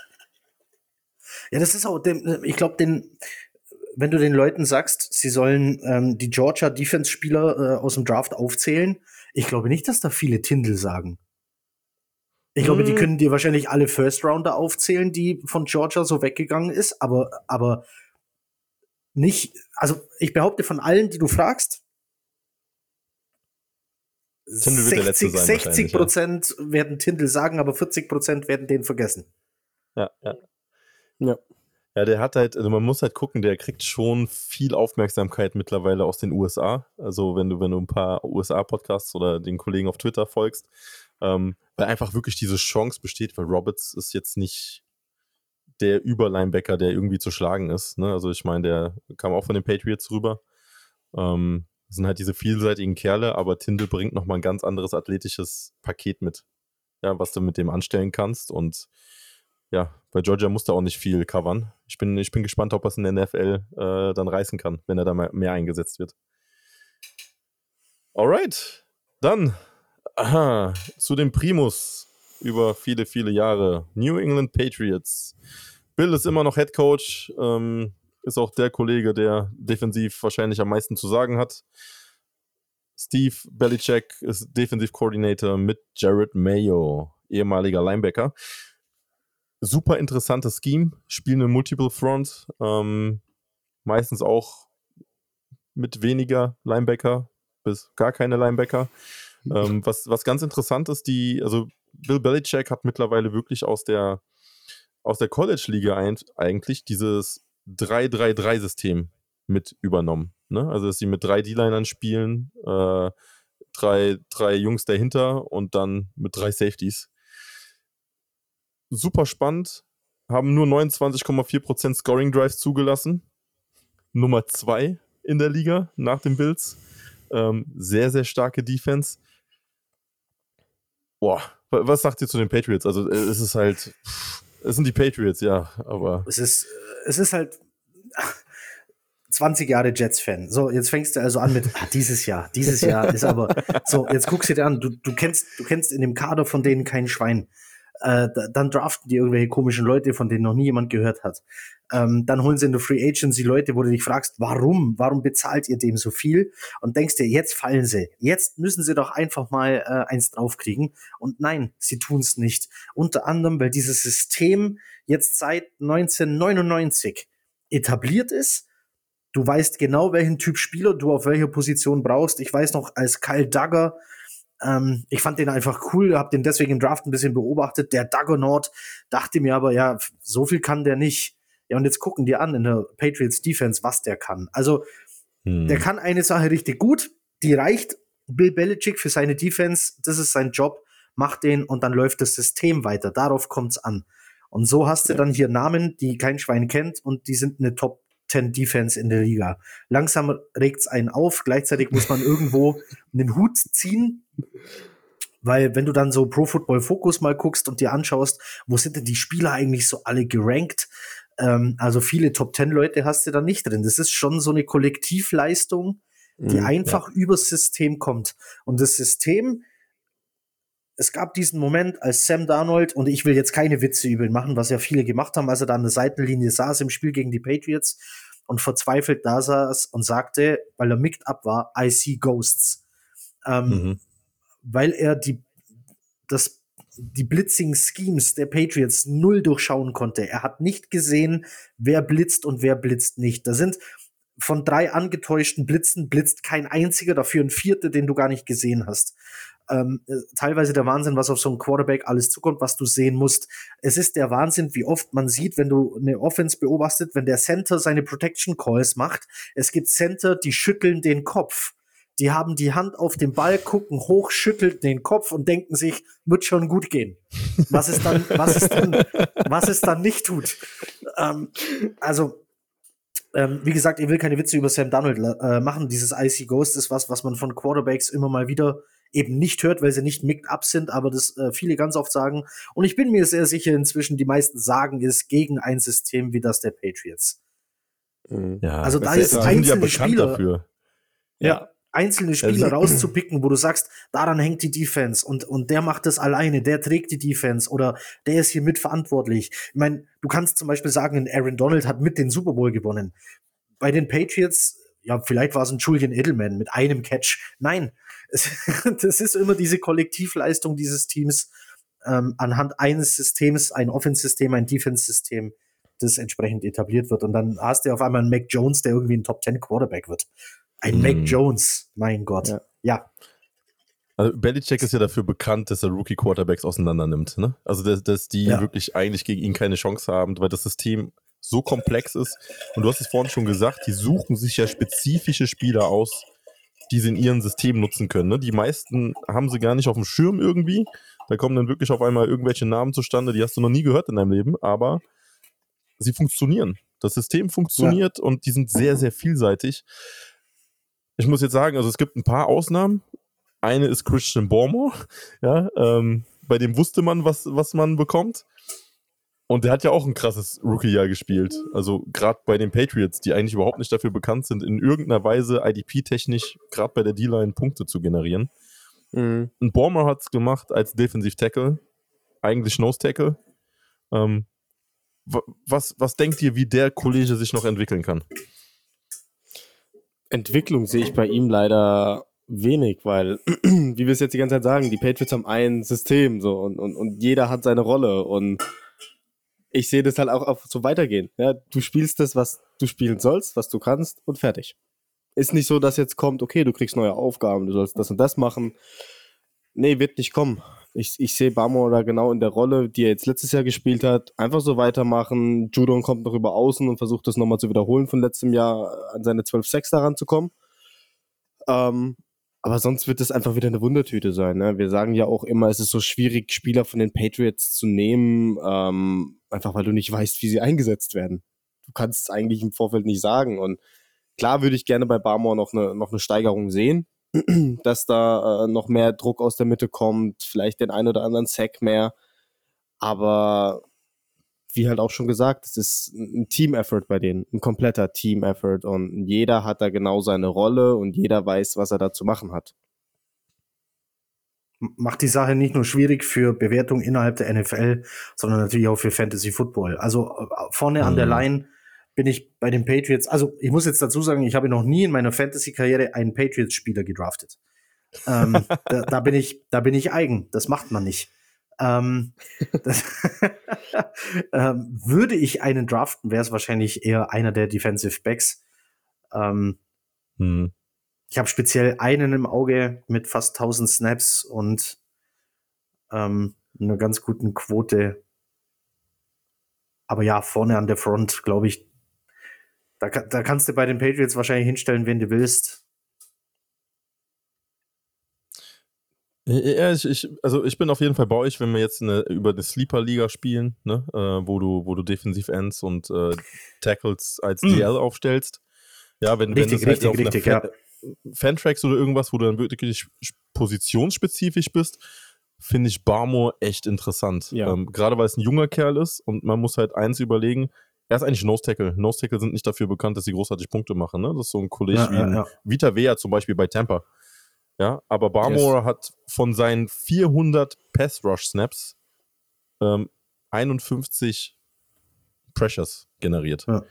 Ja, das ist auch, den, ich glaube, den, wenn du den Leuten sagst, sie sollen ähm, die Georgia Defense-Spieler äh, aus dem Draft aufzählen, ich glaube nicht, dass da viele Tindel sagen. Ich glaube, die hm. können dir wahrscheinlich alle First Rounder aufzählen, die von Georgia so weggegangen ist, aber, aber nicht, also ich behaupte von allen, die du fragst, 60, 60 Prozent ja. werden Tindel sagen, aber 40 Prozent werden den vergessen. Ja, ja. Ja. Ja, der hat halt, also man muss halt gucken, der kriegt schon viel Aufmerksamkeit mittlerweile aus den USA. Also wenn du, wenn du ein paar USA-Podcasts oder den Kollegen auf Twitter folgst, ähm, weil einfach wirklich diese Chance besteht, weil Roberts ist jetzt nicht der Überlinebacker, der irgendwie zu schlagen ist. Ne? Also ich meine, der kam auch von den Patriots rüber. Ähm, das sind halt diese vielseitigen Kerle, aber Tindall bringt nochmal ein ganz anderes athletisches Paket mit, ja, was du mit dem anstellen kannst und ja, bei Georgia muss er auch nicht viel covern. Ich bin, ich bin gespannt, ob er es in der NFL äh, dann reißen kann, wenn er da mehr eingesetzt wird. Alright, dann aha, zu dem Primus über viele, viele Jahre. New England Patriots. Bill ist immer noch Head Coach, ähm, ist auch der Kollege, der defensiv wahrscheinlich am meisten zu sagen hat. Steve Belichick ist Defensive Coordinator mit Jared Mayo, ehemaliger Linebacker super interessantes Scheme, spielen in Multiple Front, ähm, meistens auch mit weniger Linebacker bis gar keine Linebacker. Ähm, was, was ganz interessant ist, die, also Bill Belichick hat mittlerweile wirklich aus der, aus der College-Liga eigentlich dieses 3-3-3-System mit übernommen. Ne? Also, dass sie mit drei D-Linern spielen, äh, drei, drei Jungs dahinter und dann mit drei Safeties. Super spannend, haben nur 29,4% Scoring Drives zugelassen. Nummer zwei in der Liga nach den Bills. Ähm, sehr, sehr starke Defense. Boah, was sagt ihr zu den Patriots? Also, äh, es ist halt, es sind die Patriots, ja, aber. Es ist, es ist halt 20 Jahre Jets-Fan. So, jetzt fängst du also an mit ah, dieses Jahr. Dieses Jahr ist aber so, jetzt guckst du dir an, du, du kennst, du kennst in dem Kader von denen kein Schwein. Äh, dann draften die irgendwelche komischen Leute, von denen noch nie jemand gehört hat. Ähm, dann holen sie in der Free Agency Leute, wo du dich fragst, warum? Warum bezahlt ihr dem so viel? Und denkst dir, jetzt fallen sie. Jetzt müssen sie doch einfach mal äh, eins draufkriegen. Und nein, sie tun es nicht. Unter anderem, weil dieses System jetzt seit 1999 etabliert ist. Du weißt genau, welchen Typ Spieler du auf welcher Position brauchst. Ich weiß noch, als Kyle Duggar ähm, ich fand den einfach cool, habe den deswegen im Draft ein bisschen beobachtet. Der Duggernaut dachte mir aber, ja, so viel kann der nicht. Ja, und jetzt gucken die an in der Patriots Defense, was der kann. Also, hm. der kann eine Sache richtig gut, die reicht Bill Belichick für seine Defense, das ist sein Job, macht den und dann läuft das System weiter. Darauf kommt's an. Und so hast du dann hier Namen, die kein Schwein kennt und die sind eine Top 10 Defense in der Liga. Langsam regt's einen auf, gleichzeitig muss man irgendwo einen Hut ziehen, weil wenn du dann so Pro Football Focus mal guckst und dir anschaust, wo sind denn die Spieler eigentlich so alle gerankt? Ähm, also viele Top 10 Leute hast du da nicht drin. Das ist schon so eine Kollektivleistung, die mhm, einfach ja. übers System kommt. Und das System, es gab diesen Moment, als Sam Darnold, und ich will jetzt keine Witze über ihn machen, was ja viele gemacht haben, als er da an der Seitenlinie saß im Spiel gegen die Patriots und verzweifelt da saß und sagte, weil er mickt ab war, I see ghosts. Ähm, mhm. Weil er die, das, die Blitzing Schemes der Patriots null durchschauen konnte. Er hat nicht gesehen, wer blitzt und wer blitzt nicht. Da sind von drei angetäuschten Blitzen blitzt kein einziger, dafür ein vierter, den du gar nicht gesehen hast ähm, äh, teilweise der Wahnsinn, was auf so einen Quarterback alles zukommt, was du sehen musst. Es ist der Wahnsinn, wie oft man sieht, wenn du eine Offense beobachtet, wenn der Center seine Protection Calls macht. Es gibt Center, die schütteln den Kopf. Die haben die Hand auf den Ball, gucken hoch, schütteln den Kopf und denken sich, wird schon gut gehen. Was es dann, was es dann, was es dann nicht tut. Ähm, also, ähm, wie gesagt, ich will keine Witze über Sam Donald äh, machen. Dieses Icy Ghost ist was, was man von Quarterbacks immer mal wieder eben nicht hört, weil sie nicht mixed up sind, aber das äh, viele ganz oft sagen. Und ich bin mir sehr sicher inzwischen, die meisten sagen es gegen ein System wie das der Patriots. Mhm. Ja, also da ist einzelne ja Spieler dafür. Ja. ja. Einzelne Spieler also, rauszupicken, wo du sagst, daran hängt die Defense und, und der macht das alleine, der trägt die Defense oder der ist hier mitverantwortlich. Ich meine, du kannst zum Beispiel sagen, Aaron Donald hat mit den Super Bowl gewonnen. Bei den Patriots, ja, vielleicht war es ein Julian Edelman mit einem Catch. Nein, das ist immer diese Kollektivleistung dieses Teams ähm, anhand eines Systems, ein Offense-System, ein Defense-System, das entsprechend etabliert wird. Und dann hast du auf einmal einen Mac Jones, der irgendwie ein Top 10 Quarterback wird. Ein mm. Mac Jones, mein Gott. Ja. ja. Also Belichick ist ja dafür bekannt, dass er Rookie-Quarterbacks auseinander nimmt. Ne? Also dass, dass die ja. wirklich eigentlich gegen ihn keine Chance haben, weil das System so komplex ist. Und du hast es vorhin schon gesagt, die suchen sich ja spezifische Spieler aus, die sie in ihrem System nutzen können. Ne? Die meisten haben sie gar nicht auf dem Schirm irgendwie. Da kommen dann wirklich auf einmal irgendwelche Namen zustande, die hast du noch nie gehört in deinem Leben, aber sie funktionieren. Das System funktioniert ja. und die sind sehr, sehr vielseitig. Ich muss jetzt sagen, also es gibt ein paar Ausnahmen. Eine ist Christian Bormo, ja, ähm, bei dem wusste man, was, was man bekommt. Und der hat ja auch ein krasses Rookie-Jahr gespielt. Also gerade bei den Patriots, die eigentlich überhaupt nicht dafür bekannt sind, in irgendeiner Weise IDP-technisch gerade bei der D-Line Punkte zu generieren. Mhm. Ein Bormer hat es gemacht als Defensiv-Tackle, eigentlich Nose-Tackle. Ähm, was, was denkt ihr, wie der Kollege sich noch entwickeln kann? Entwicklung sehe ich bei ihm leider wenig, weil, wie wir es jetzt die ganze Zeit sagen, die Patriots haben ein System so und, und, und jeder hat seine Rolle und ich sehe das halt auch auf so weitergehen. Ja, du spielst das, was du spielen sollst, was du kannst und fertig. Ist nicht so, dass jetzt kommt, okay, du kriegst neue Aufgaben, du sollst das und das machen. Nee, wird nicht kommen. Ich, ich sehe Bamo da genau in der Rolle, die er jetzt letztes Jahr gespielt hat. Einfach so weitermachen. Judon kommt noch über außen und versucht das nochmal zu wiederholen von letztem Jahr, an seine 12-6 daran zu kommen. Ähm, Aber sonst wird es einfach wieder eine Wundertüte sein. Ne? Wir sagen ja auch immer, es ist so schwierig, Spieler von den Patriots zu nehmen, ähm, einfach weil du nicht weißt, wie sie eingesetzt werden. Du kannst es eigentlich im Vorfeld nicht sagen. Und klar würde ich gerne bei Barmore noch eine, noch eine Steigerung sehen, dass da äh, noch mehr Druck aus der Mitte kommt, vielleicht den einen oder anderen Sack mehr. Aber wie halt auch schon gesagt, es ist ein Team-Effort bei denen, ein kompletter Team-Effort und jeder hat da genau seine Rolle und jeder weiß, was er da zu machen hat. Macht die Sache nicht nur schwierig für Bewertung innerhalb der NFL, sondern natürlich auch für Fantasy Football. Also äh, vorne mhm. an der mhm. Line bin ich bei den Patriots, also ich muss jetzt dazu sagen, ich habe noch nie in meiner Fantasy-Karriere einen Patriots-Spieler gedraftet. ähm, da, da, bin ich, da bin ich eigen. Das macht man nicht. Ähm, das, ähm, würde ich einen draften, wäre es wahrscheinlich eher einer der Defensive Backs. Ähm, hm. Ich habe speziell einen im Auge mit fast 1000 Snaps und ähm, einer ganz guten Quote. Aber ja, vorne an der Front, glaube ich, da, da kannst du bei den Patriots wahrscheinlich hinstellen, wen du willst. Ja, ich, ich, also ich bin auf jeden Fall bei euch, wenn wir jetzt eine, über eine Sleeper-Liga spielen, ne, äh, wo du, wo du Defensiv-Ends und äh, Tackles als DL mm. aufstellst. Ja, wenn, richtig, wenn es halt richtig, auf Fan, ja. Fantracks oder irgendwas, wo du dann wirklich positionsspezifisch bist, finde ich Barmo echt interessant. Ja. Ähm, Gerade weil es ein junger Kerl ist und man muss halt eins überlegen, er ist eigentlich Nose Tackle. Nose Tackle sind nicht dafür bekannt, dass sie großartig Punkte machen. Ne? Das ist so ein Kollege ja, wie ja, Vita Vea zum Beispiel bei Tampa. Ja, aber Barmore yes. hat von seinen 400 Pass Rush Snaps ähm, 51 Pressures generiert. Ja.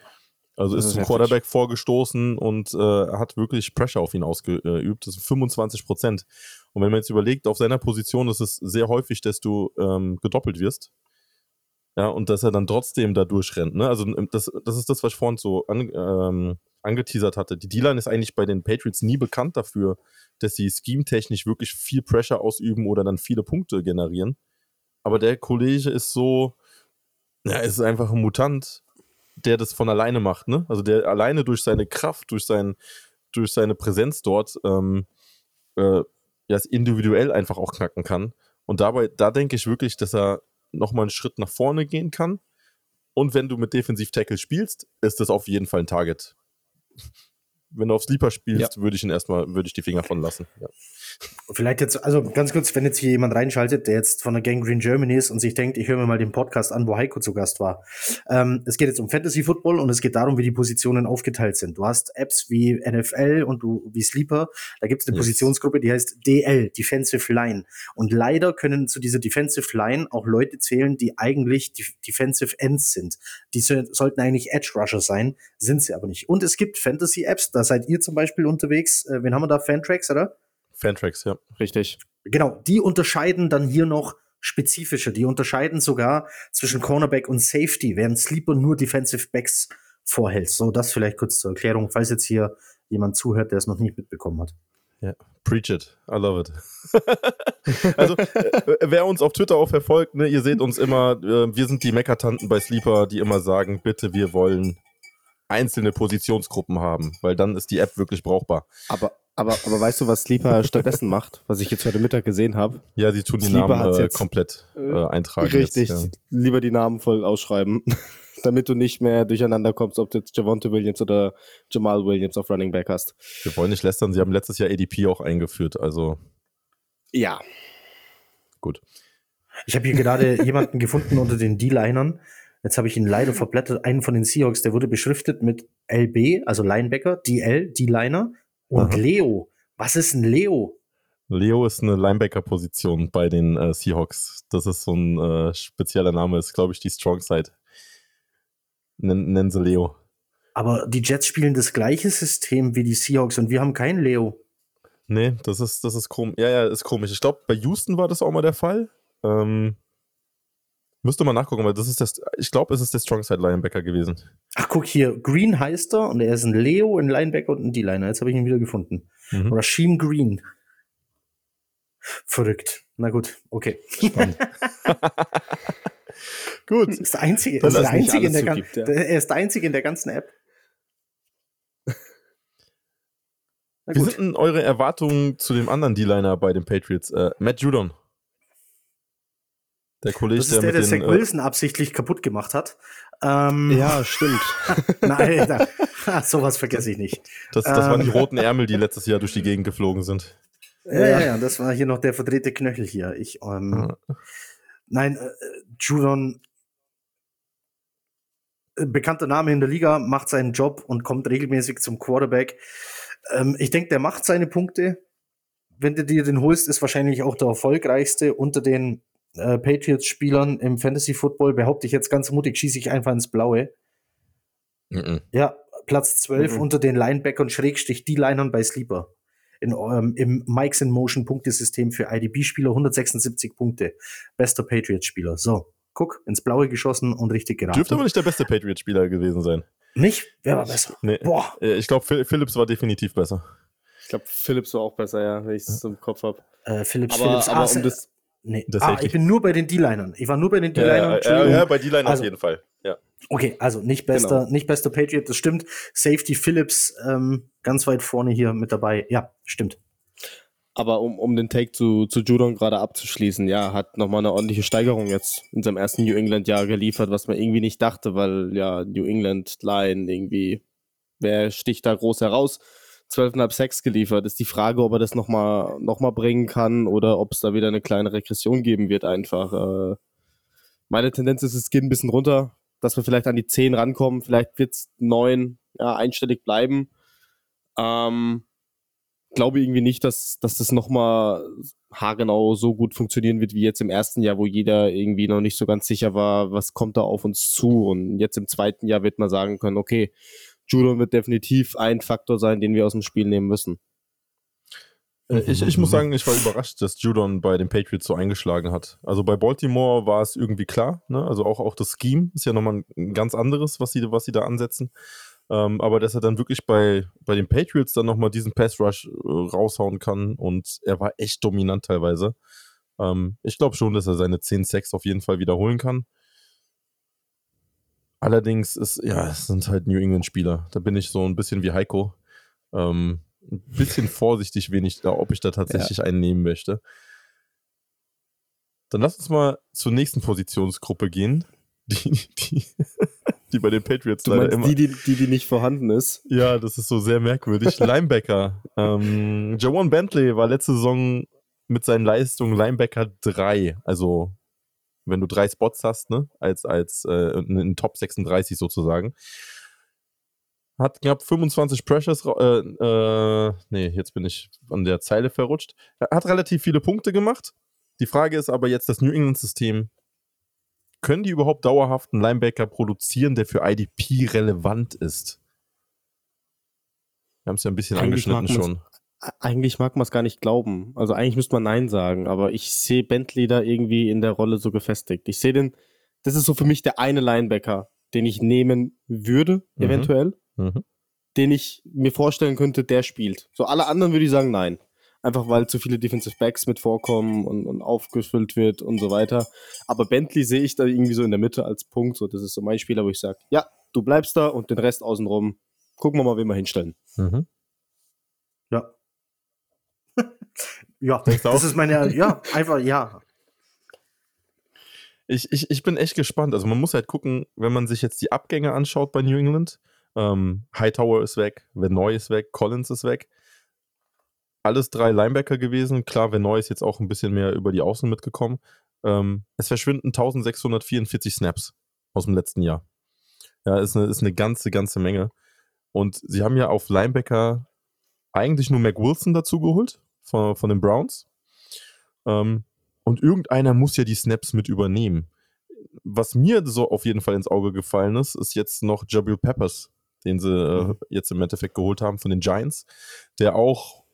Also ist zum Quarterback vorgestoßen und äh, hat wirklich Pressure auf ihn ausgeübt. Das sind 25 Prozent. Und wenn man jetzt überlegt, auf seiner Position ist es sehr häufig, dass du ähm, gedoppelt wirst. Ja, und dass er dann trotzdem da durchrennt. Ne? Also das, das ist das, was ich vorhin so an, ähm, angeteasert hatte. Die D-Line ist eigentlich bei den Patriots nie bekannt dafür, dass sie scheme-technisch wirklich viel Pressure ausüben oder dann viele Punkte generieren. Aber der Kollege ist so, ja, ist einfach ein Mutant, der das von alleine macht, ne? Also der alleine durch seine Kraft, durch, sein, durch seine Präsenz dort, ähm, äh, ja, es individuell einfach auch knacken kann. Und dabei, da denke ich wirklich, dass er nochmal einen Schritt nach vorne gehen kann. Und wenn du mit Defensiv-Tackle spielst, ist das auf jeden Fall ein Target wenn du auf Sleeper spielst, ja. würde ich ihn erstmal, würde ich die Finger von lassen. Ja. Vielleicht jetzt, also ganz kurz, wenn jetzt hier jemand reinschaltet, der jetzt von der Gang Green Germany ist und sich denkt, ich höre mir mal den Podcast an, wo Heiko zu Gast war. Ähm, es geht jetzt um Fantasy Football und es geht darum, wie die Positionen aufgeteilt sind. Du hast Apps wie NFL und du wie Sleeper. Da gibt es eine yes. Positionsgruppe, die heißt DL, Defensive Line. Und leider können zu dieser Defensive Line auch Leute zählen, die eigentlich die Defensive Ends sind. Die so, sollten eigentlich Edge Rusher sein, sind sie aber nicht. Und es gibt Fantasy Apps, da seid ihr zum Beispiel unterwegs. Äh, wen haben wir da? Fantracks, oder? Fantracks, ja. Richtig. Genau, die unterscheiden dann hier noch spezifischer. Die unterscheiden sogar zwischen Cornerback und Safety, während Sleeper nur Defensive Backs vorhält. So, das vielleicht kurz zur Erklärung, falls jetzt hier jemand zuhört, der es noch nicht mitbekommen hat. Ja, preach it. I love it. also, äh, wer uns auf Twitter auch verfolgt, ne, ihr seht uns immer, äh, wir sind die Meckertanten bei Sleeper, die immer sagen, bitte, wir wollen einzelne Positionsgruppen haben, weil dann ist die App wirklich brauchbar. Aber, aber, aber weißt du, was Sleeper stattdessen macht, was ich jetzt heute Mittag gesehen habe? Ja, sie tun die Sleeper Namen äh, komplett äh, eintragen. Richtig, jetzt, ja. lieber die Namen voll ausschreiben, damit du nicht mehr durcheinander kommst, ob du jetzt Javonte Williams oder Jamal Williams auf Running Back hast. Wir wollen nicht lästern, sie haben letztes Jahr ADP auch eingeführt, also. Ja. Gut. Ich habe hier gerade jemanden gefunden unter den D-Linern. Jetzt habe ich ihn leider verblättert. Einen von den Seahawks, der wurde beschriftet mit LB, also Linebacker, DL, D-Liner, und Aha. Leo. Was ist ein Leo? Leo ist eine Linebacker-Position bei den äh, Seahawks. Das ist so ein äh, spezieller Name, ist glaube ich die Strong Side. Nen nennen sie Leo. Aber die Jets spielen das gleiche System wie die Seahawks und wir haben keinen Leo. Nee, das ist, das ist komisch. Ja, ja, ist komisch. Ich glaube, bei Houston war das auch mal der Fall. Ähm, Müsste mal nachgucken, weil das ist das, ich glaube, es ist der Strongside Linebacker gewesen. Ach, guck hier, Green heißt er und er ist ein Leo, ein Linebacker und ein D-Liner. Jetzt habe ich ihn wieder gefunden. Mhm. Rashim Green. Verrückt. Na gut, okay. Gut. Ist der einzige, ist der einzige in der, zugibt, ja. er ist der einzige in der ganzen App. Wie sind denn eure Erwartungen zu dem anderen D-Liner bei den Patriots? Äh, Matt Judon. Der Kollege, Das ist der, mit der den, Zach äh, Wilson absichtlich kaputt gemacht hat. Ähm, Ja, stimmt. Nein. Ha, sowas vergesse ich nicht. das, das waren die ähm, roten Ärmel, die letztes Jahr durch die Gegend geflogen sind. Ja, ja, ja, das war hier noch der verdrehte Knöchel hier. Ich, ähm, Nein, äh, Judon, äh, bekannter Name in der Liga, macht seinen Job und kommt regelmäßig zum Quarterback. Ähm, ich denke, der macht seine Punkte. Wenn du dir den holst, ist wahrscheinlich auch der erfolgreichste unter den äh, Patriots-Spielern im Fantasy Football. Behaupte ich jetzt ganz mutig, schieße ich einfach ins Blaue. Mhm. Ja, Platz 12 Mhm. unter den Linebackern, Schrägstrich D-Linern bei Sleeper. In, eurem Im Mikes in Motion Punktesystem für IDB-Spieler 176 Punkte. Bester Patriots-Spieler. So, guck, ins Blaue geschossen und richtig geraten. Dürfte aber nicht der beste Patriot-Spieler gewesen sein. Nicht? Wer war besser? Nee. Boah. Äh, Ich glaube, Phillips war definitiv besser. Ich glaube, Philips war auch besser, ja, wenn ich es im Kopf habe. Äh, Philips, Aber, Philips. aber ah, um das, nee. das ah, ich bin nur bei den D-Linern. Ich war nur bei den Ja, D-Linern. ja, ja, Entschuldigung. ja, bei D-Line Also- auf jeden Fall. Ja. Okay, also nicht bester, Genau. nicht bester Patriot, das stimmt. Safety Phillips ähm, ganz weit vorne hier mit dabei. Ja, stimmt. aber um, um den Take zu, zu Judon gerade abzuschließen, ja, hat nochmal eine ordentliche Steigerung jetzt in seinem ersten New England-Jahr geliefert, was man irgendwie nicht dachte, weil ja, New England-Line irgendwie, wer sticht da groß heraus? 12,5 Sacks geliefert. Ist die Frage, ob er das nochmal noch mal bringen kann oder ob es da wieder eine kleine Regression geben wird, einfach. Äh, meine Tendenz ist, es geht ein bisschen runter, dass wir vielleicht an die 10 rankommen. Vielleicht wird es 9, ja, einstellig bleiben. Ähm, glaube irgendwie nicht, dass, dass das nochmal haargenau so gut funktionieren wird wie jetzt im ersten Jahr, wo jeder irgendwie noch nicht so ganz sicher war, was kommt da auf uns zu. Und jetzt im zweiten Jahr wird man sagen können, okay, Judon wird definitiv ein Faktor sein, den wir aus dem Spiel nehmen müssen. Äh, Ich, ich muss sagen, ich war überrascht, dass Judon bei den Patriots so eingeschlagen hat. Also bei Baltimore war es irgendwie klar, ne? Also auch, auch das Scheme ist ja nochmal ein ganz anderes, was sie, was sie da ansetzen. Ähm, aber dass er dann wirklich bei, bei den Patriots dann nochmal diesen Pass Rush äh, raushauen kann und er war echt dominant teilweise. Ähm, ich glaube schon, dass er seine 10 Sacks auf jeden Fall wiederholen kann. Allerdings ist, ja, es sind halt New England-Spieler. Da bin ich so ein bisschen wie Heiko. Ähm, ein bisschen vorsichtig, wen ich da, ob ich da tatsächlich einen nehmen möchte. Dann lass uns mal zur nächsten Positionsgruppe gehen, die, die, die bei den Patriots Du leider meinst immer. die, die, die, die nicht vorhanden ist? Ja, das ist so sehr merkwürdig. Linebacker. Ähm, Jawan Bentley war letzte Saison mit seinen Leistungen Linebacker 3. Also, wenn du drei Spots hast, ne, als, als äh, in Top 36 sozusagen. Hat knapp 25 Pressures, äh, äh, nee, jetzt bin ich an der Zeile verrutscht. Er hat relativ viele Punkte gemacht. Die Frage ist aber jetzt das New England-System. Können die überhaupt dauerhaft einen Linebacker produzieren, der für IDP relevant ist? Wir haben es ja ein bisschen Eigentlich angeschnitten schon. Eigentlich mag man es gar nicht glauben. Also eigentlich müsste man Nein sagen, aber ich sehe Bentley da irgendwie in der Rolle so gefestigt. Ich sehe den, das ist so für mich der eine Linebacker, den ich nehmen würde, Mhm. eventuell, Mhm. den ich mir vorstellen könnte, der spielt. So alle anderen würde ich sagen Nein. Einfach weil zu viele Defensive Backs mit vorkommen und, und aufgefüllt wird und so weiter. Aber Bentley sehe ich da irgendwie so in der Mitte als Punkt. So, das ist so mein Spieler, wo ich sage, ja, du bleibst da und den Rest außenrum, gucken wir mal, wen wir hinstellen. Mhm. Ja. Denkst das auch? ist meine, ja, einfach, ja. Ich, ich, ich bin echt gespannt. Also man muss halt gucken, wenn man sich jetzt die Abgänge anschaut bei New England. Ähm, Hightower ist weg, Venoy ist weg, Collins ist weg. Alles drei Linebacker gewesen. Klar, Venoy ist jetzt auch ein bisschen mehr über die Außen mitgekommen. Ähm, es verschwinden 1644 Snaps aus dem letzten Jahr. Ja, ist eine, ist eine ganze, ganze Menge. Und sie haben ja auf Linebacker eigentlich nur Mac Wilson dazu geholt von, von den Browns. Ähm, und irgendeiner muss ja die Snaps mit übernehmen. Was mir so auf jeden Fall ins Auge gefallen ist, ist jetzt noch Jabril Peppers, den sie äh, jetzt im Endeffekt geholt haben von den Giants, der auch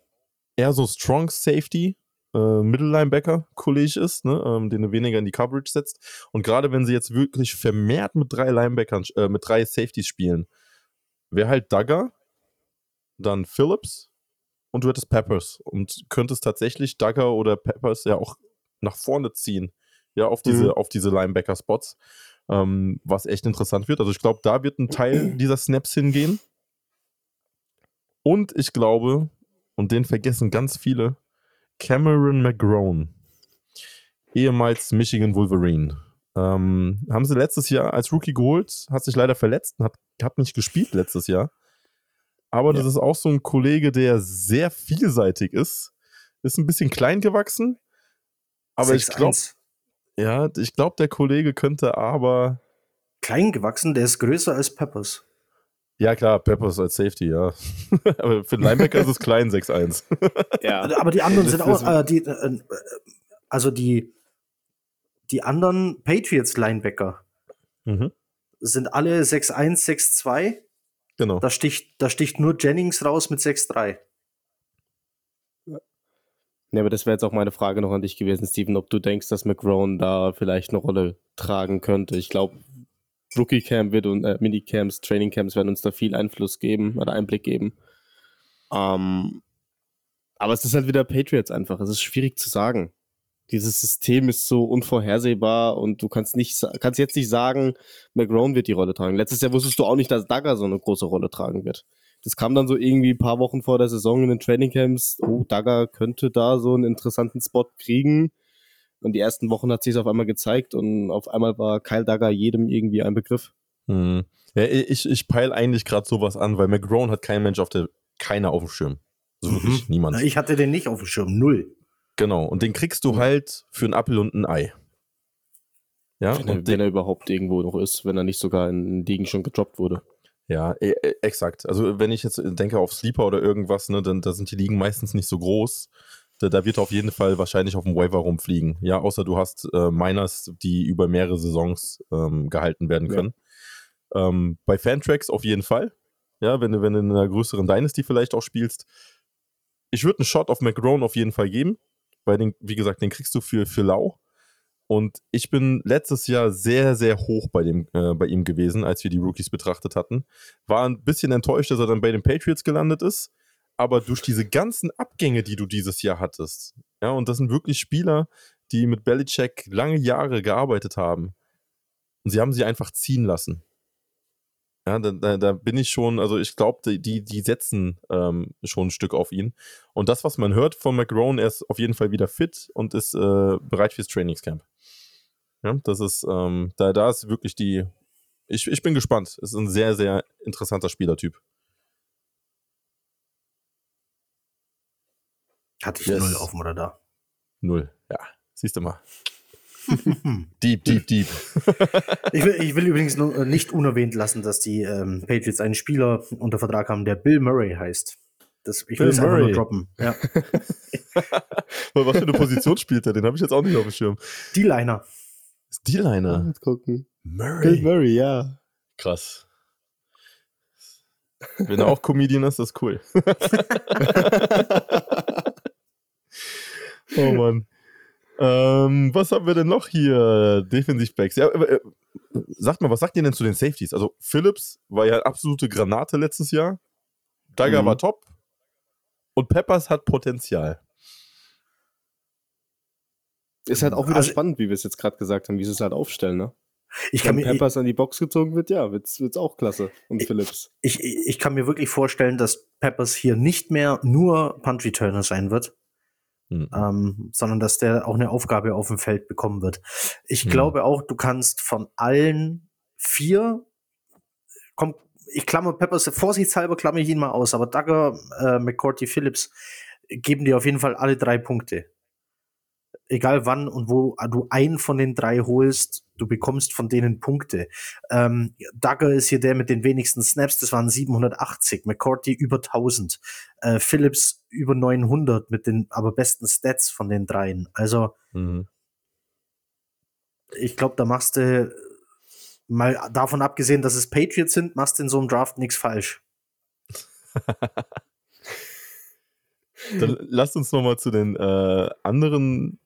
eher so Strong Safety, äh, Middle Linebacker Kollege ist, ne, ähm, den er weniger in die Coverage setzt. Und gerade wenn sie jetzt wirklich vermehrt mit drei Linebackern, äh, mit drei Safeties spielen, wäre halt Duggar, dann Phillips und du hättest Peppers und könntest tatsächlich Duggar oder Peppers ja auch nach vorne ziehen, ja, auf diese, Mhm. auf diese Linebacker-Spots, ähm, was echt interessant wird. Also ich glaube, da wird ein Teil dieser Snaps hingehen. Und ich glaube, und den vergessen ganz viele. Cameron McGrone, ehemals Michigan Wolverine. Ähm, haben sie letztes Jahr als Rookie geholt, hat sich leider verletzt und hat, hat nicht gespielt letztes Jahr. Aber das ist auch so ein Kollege, der sehr vielseitig ist. Ist ein bisschen klein gewachsen. Aber ich glaube, 6'1". ja, ich glaube, der Kollege könnte aber. Klein gewachsen, der ist größer als Peppers. Ja, klar, Peppers als Safety, ja. aber für den Linebacker ist es klein, 6'1. Ja. Aber die anderen sind auch, äh, die, äh, also die, die anderen Patriots-Linebacker mhm. sind alle 6'1, 6'2. Genau. Da sticht, da sticht nur Jennings raus mit 6'3. Ja, aber das wäre jetzt auch meine Frage noch an dich gewesen, Steven, ob du denkst, dass McGrone da vielleicht eine Rolle tragen könnte. Ich glaube, Rookie Camp wird und äh, Minicamps, Training Camps werden uns da viel Einfluss geben oder Einblick geben. Ähm, aber es ist halt wieder Patriots einfach. Es ist schwierig zu sagen. Dieses System ist so unvorhersehbar und du kannst nicht kannst jetzt nicht sagen, McGrone wird die Rolle tragen. Letztes Jahr wusstest du auch nicht, dass Dagger so eine große Rolle tragen wird. Das kam dann so irgendwie ein paar Wochen vor der Saison in den Trainingcamps. Oh, Dagger könnte da so einen interessanten Spot kriegen. Und die ersten Wochen hat sich auf einmal gezeigt und auf einmal war Kyle Dagger jedem irgendwie ein Begriff. Hm. Ja, ich, ich peile eigentlich gerade sowas an, weil McGrone hat kein Mensch auf der, keiner auf dem Schirm. So wirklich niemand. Na, Ich hatte den nicht auf dem Schirm, null. Genau. Und den kriegst du halt für einen Apfel und ein Ei. Ja, Wenn er, wenn er überhaupt irgendwo noch ist, wenn er nicht sogar in Ligen schon gedroppt wurde. ja e e- exakt. Also wenn ich jetzt denke auf Sleeper oder irgendwas, ne, dann da sind die Ligen meistens nicht so groß. Da, da wird er auf jeden Fall wahrscheinlich auf dem Waiver rumfliegen. Ja, außer du hast äh, Miners, die über mehrere Saisons ähm, gehalten werden Ja. können. Ähm, bei Fantracks auf jeden Fall. Ja, wenn du, wenn du in einer größeren Dynasty vielleicht auch spielst. Ich würde einen Shot auf McGrone auf jeden Fall geben. Weil den, wie gesagt, den kriegst du für, für lau. Und ich bin letztes Jahr sehr, sehr hoch bei, dem, äh, bei ihm gewesen, als wir die Rookies betrachtet hatten. War ein bisschen enttäuscht, dass er dann bei den Patriots gelandet ist. Aber durch diese ganzen Abgänge, die du dieses Jahr hattest, ja, und das sind wirklich Spieler, die mit Belichick lange Jahre gearbeitet haben. Und sie haben sie einfach ziehen lassen. Ja, da, da, da bin ich schon, also ich glaube, die, die, setzen ähm, schon ein Stück auf ihn. Und das, was man hört von McGrone, er ist auf jeden Fall wieder fit und ist äh, bereit fürs Trainingscamp. Ja, das ist, ähm, da, da ist wirklich die, ich, ich bin gespannt. Es ist ein sehr, sehr interessanter Spielertyp. Hatte ich Yes. null auf dem Radar. Null. Ja, siehst du mal. Deep, deep, deep. Ich will, ich will übrigens nur, äh, nicht unerwähnt lassen, dass die ähm, Patriots einen Spieler unter Vertrag haben, der Bill Murray heißt. Das, ich Bill will es einfach nur Murray. droppen. Ja. Was für eine Position spielt er? Den habe ich jetzt auch nicht auf dem Schirm. Die Liner. Ist D-Liner. Mal gucken. Bill Murray. Murray, ja. Krass. Wenn er auch Comedian ist, das ist cool. oh Mann. Ähm, was haben wir denn noch hier? Defensivbacks. Ja, äh, sagt mal, was sagt ihr denn zu den Safeties? Also, Phillips war ja absolute Granate letztes Jahr. Dagger Mhm. war top. Und Peppers hat Potenzial. Ist halt auch wieder Also- spannend, wie wir es jetzt gerade gesagt haben, wie sie es halt aufstellen, ne? Ich kann, Wenn mir, Peppers an die Box gezogen wird, ja, wird's, wird's auch klasse. Und Phillips. ich, ich, ich kann mir wirklich vorstellen, dass Peppers hier nicht mehr nur Punt Returner sein wird, Mhm. ähm, sondern dass der auch eine Aufgabe auf dem Feld bekommen wird. Ich Mhm. glaube auch, du kannst von allen vier, komm, ich klammer Peppers, vorsichtshalber klammer ich ihn mal aus, aber Dagger, äh, McCourty, Phillips geben dir auf jeden Fall alle drei Punkte. Egal wann und wo du einen von den drei holst, du bekommst von denen Punkte. Ähm, Dagger ist hier der mit den wenigsten Snaps, das waren 780. McCourty über 1000. Äh, Phillips über 900 mit den aber besten Stats von den dreien. Also, Mhm. ich glaube, da machst du mal davon abgesehen, dass es Patriots sind, machst du in so einem Draft nichts falsch. Dann lasst uns nochmal zu den äh, anderen,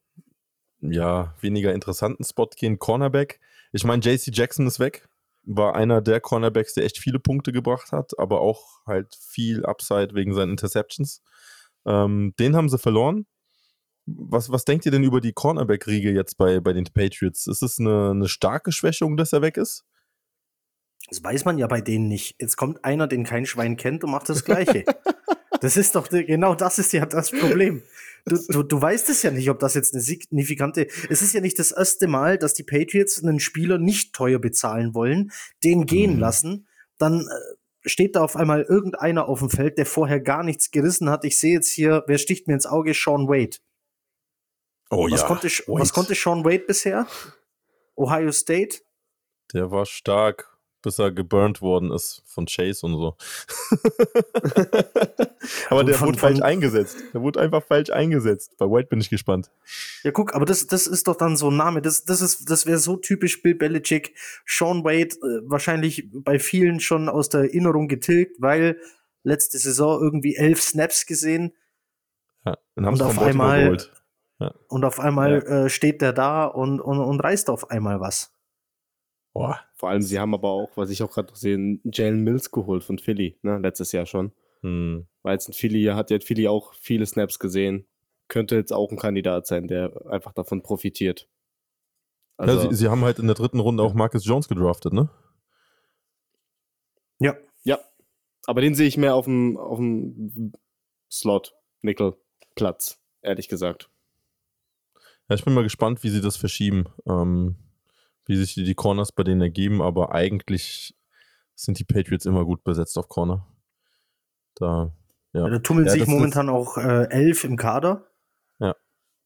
ja, weniger interessanten Spot gehen. Cornerback. Ich meine, JC Jackson ist weg. War einer der Cornerbacks, der echt viele Punkte gebracht hat, aber auch halt viel Upside wegen seinen Interceptions. Ähm, den haben sie verloren. Was, was denkt ihr denn über die Cornerback-Riege jetzt bei, bei den Patriots? Ist es eine, eine starke Schwächung, dass er weg ist? Das weiß man ja bei denen nicht. Jetzt kommt einer, den kein Schwein kennt und macht das Gleiche. Das ist doch, genau das ist ja das Problem. Du, du, du weißt es ja nicht, ob das jetzt eine signifikante. Es ist ja nicht das erste Mal, dass die Patriots einen Spieler nicht teuer bezahlen wollen, den gehen Mhm. lassen. Dann äh, steht da auf einmal irgendeiner auf dem Feld, der vorher gar nichts gerissen hat. Ich sehe jetzt hier, wer sticht mir ins Auge? Sean Wade. Oh was, konnte, Sch- was konnte Sean Wade bisher? Ohio State? Der war stark, bis er geburnt worden ist von Chase und so. Aber der Von- wurde falsch von- eingesetzt. Der wurde einfach falsch eingesetzt. Bei White bin ich gespannt. Ja, guck, aber das, das ist doch dann so ein Name. Das, das, ist, das wäre so typisch Bill Belichick. Sean Wade äh, wahrscheinlich bei vielen schon aus der Erinnerung getilgt, weil letzte Saison irgendwie elf Snaps gesehen Ja, Und sie auf einmal- geholt. und auf einmal äh, steht der da und, und, und reißt auf einmal was. Boah. Vor allem, sie haben aber auch, was ich auch gerade sehe, Jalen Mills geholt von Philly, ne, letztes Jahr schon. Hm. Weil jetzt in Philly hat ja Philly auch viele Snaps gesehen. Könnte jetzt auch ein Kandidat sein, der einfach davon profitiert. Also, ja, sie, sie haben halt in der dritten Runde auch Marcus Jones gedraftet, ne? Ja. ja. Aber den sehe ich mehr auf dem, auf dem Slot, Nickel, Platz, ehrlich gesagt. Ja, ich bin mal gespannt, wie sie das verschieben, ähm, wie sich die, Corners bei denen ergeben, aber eigentlich sind die Patriots immer gut besetzt auf Corner. Da, ja. Da tummeln Ja, sich momentan auch äh, elf im Kader. Ja.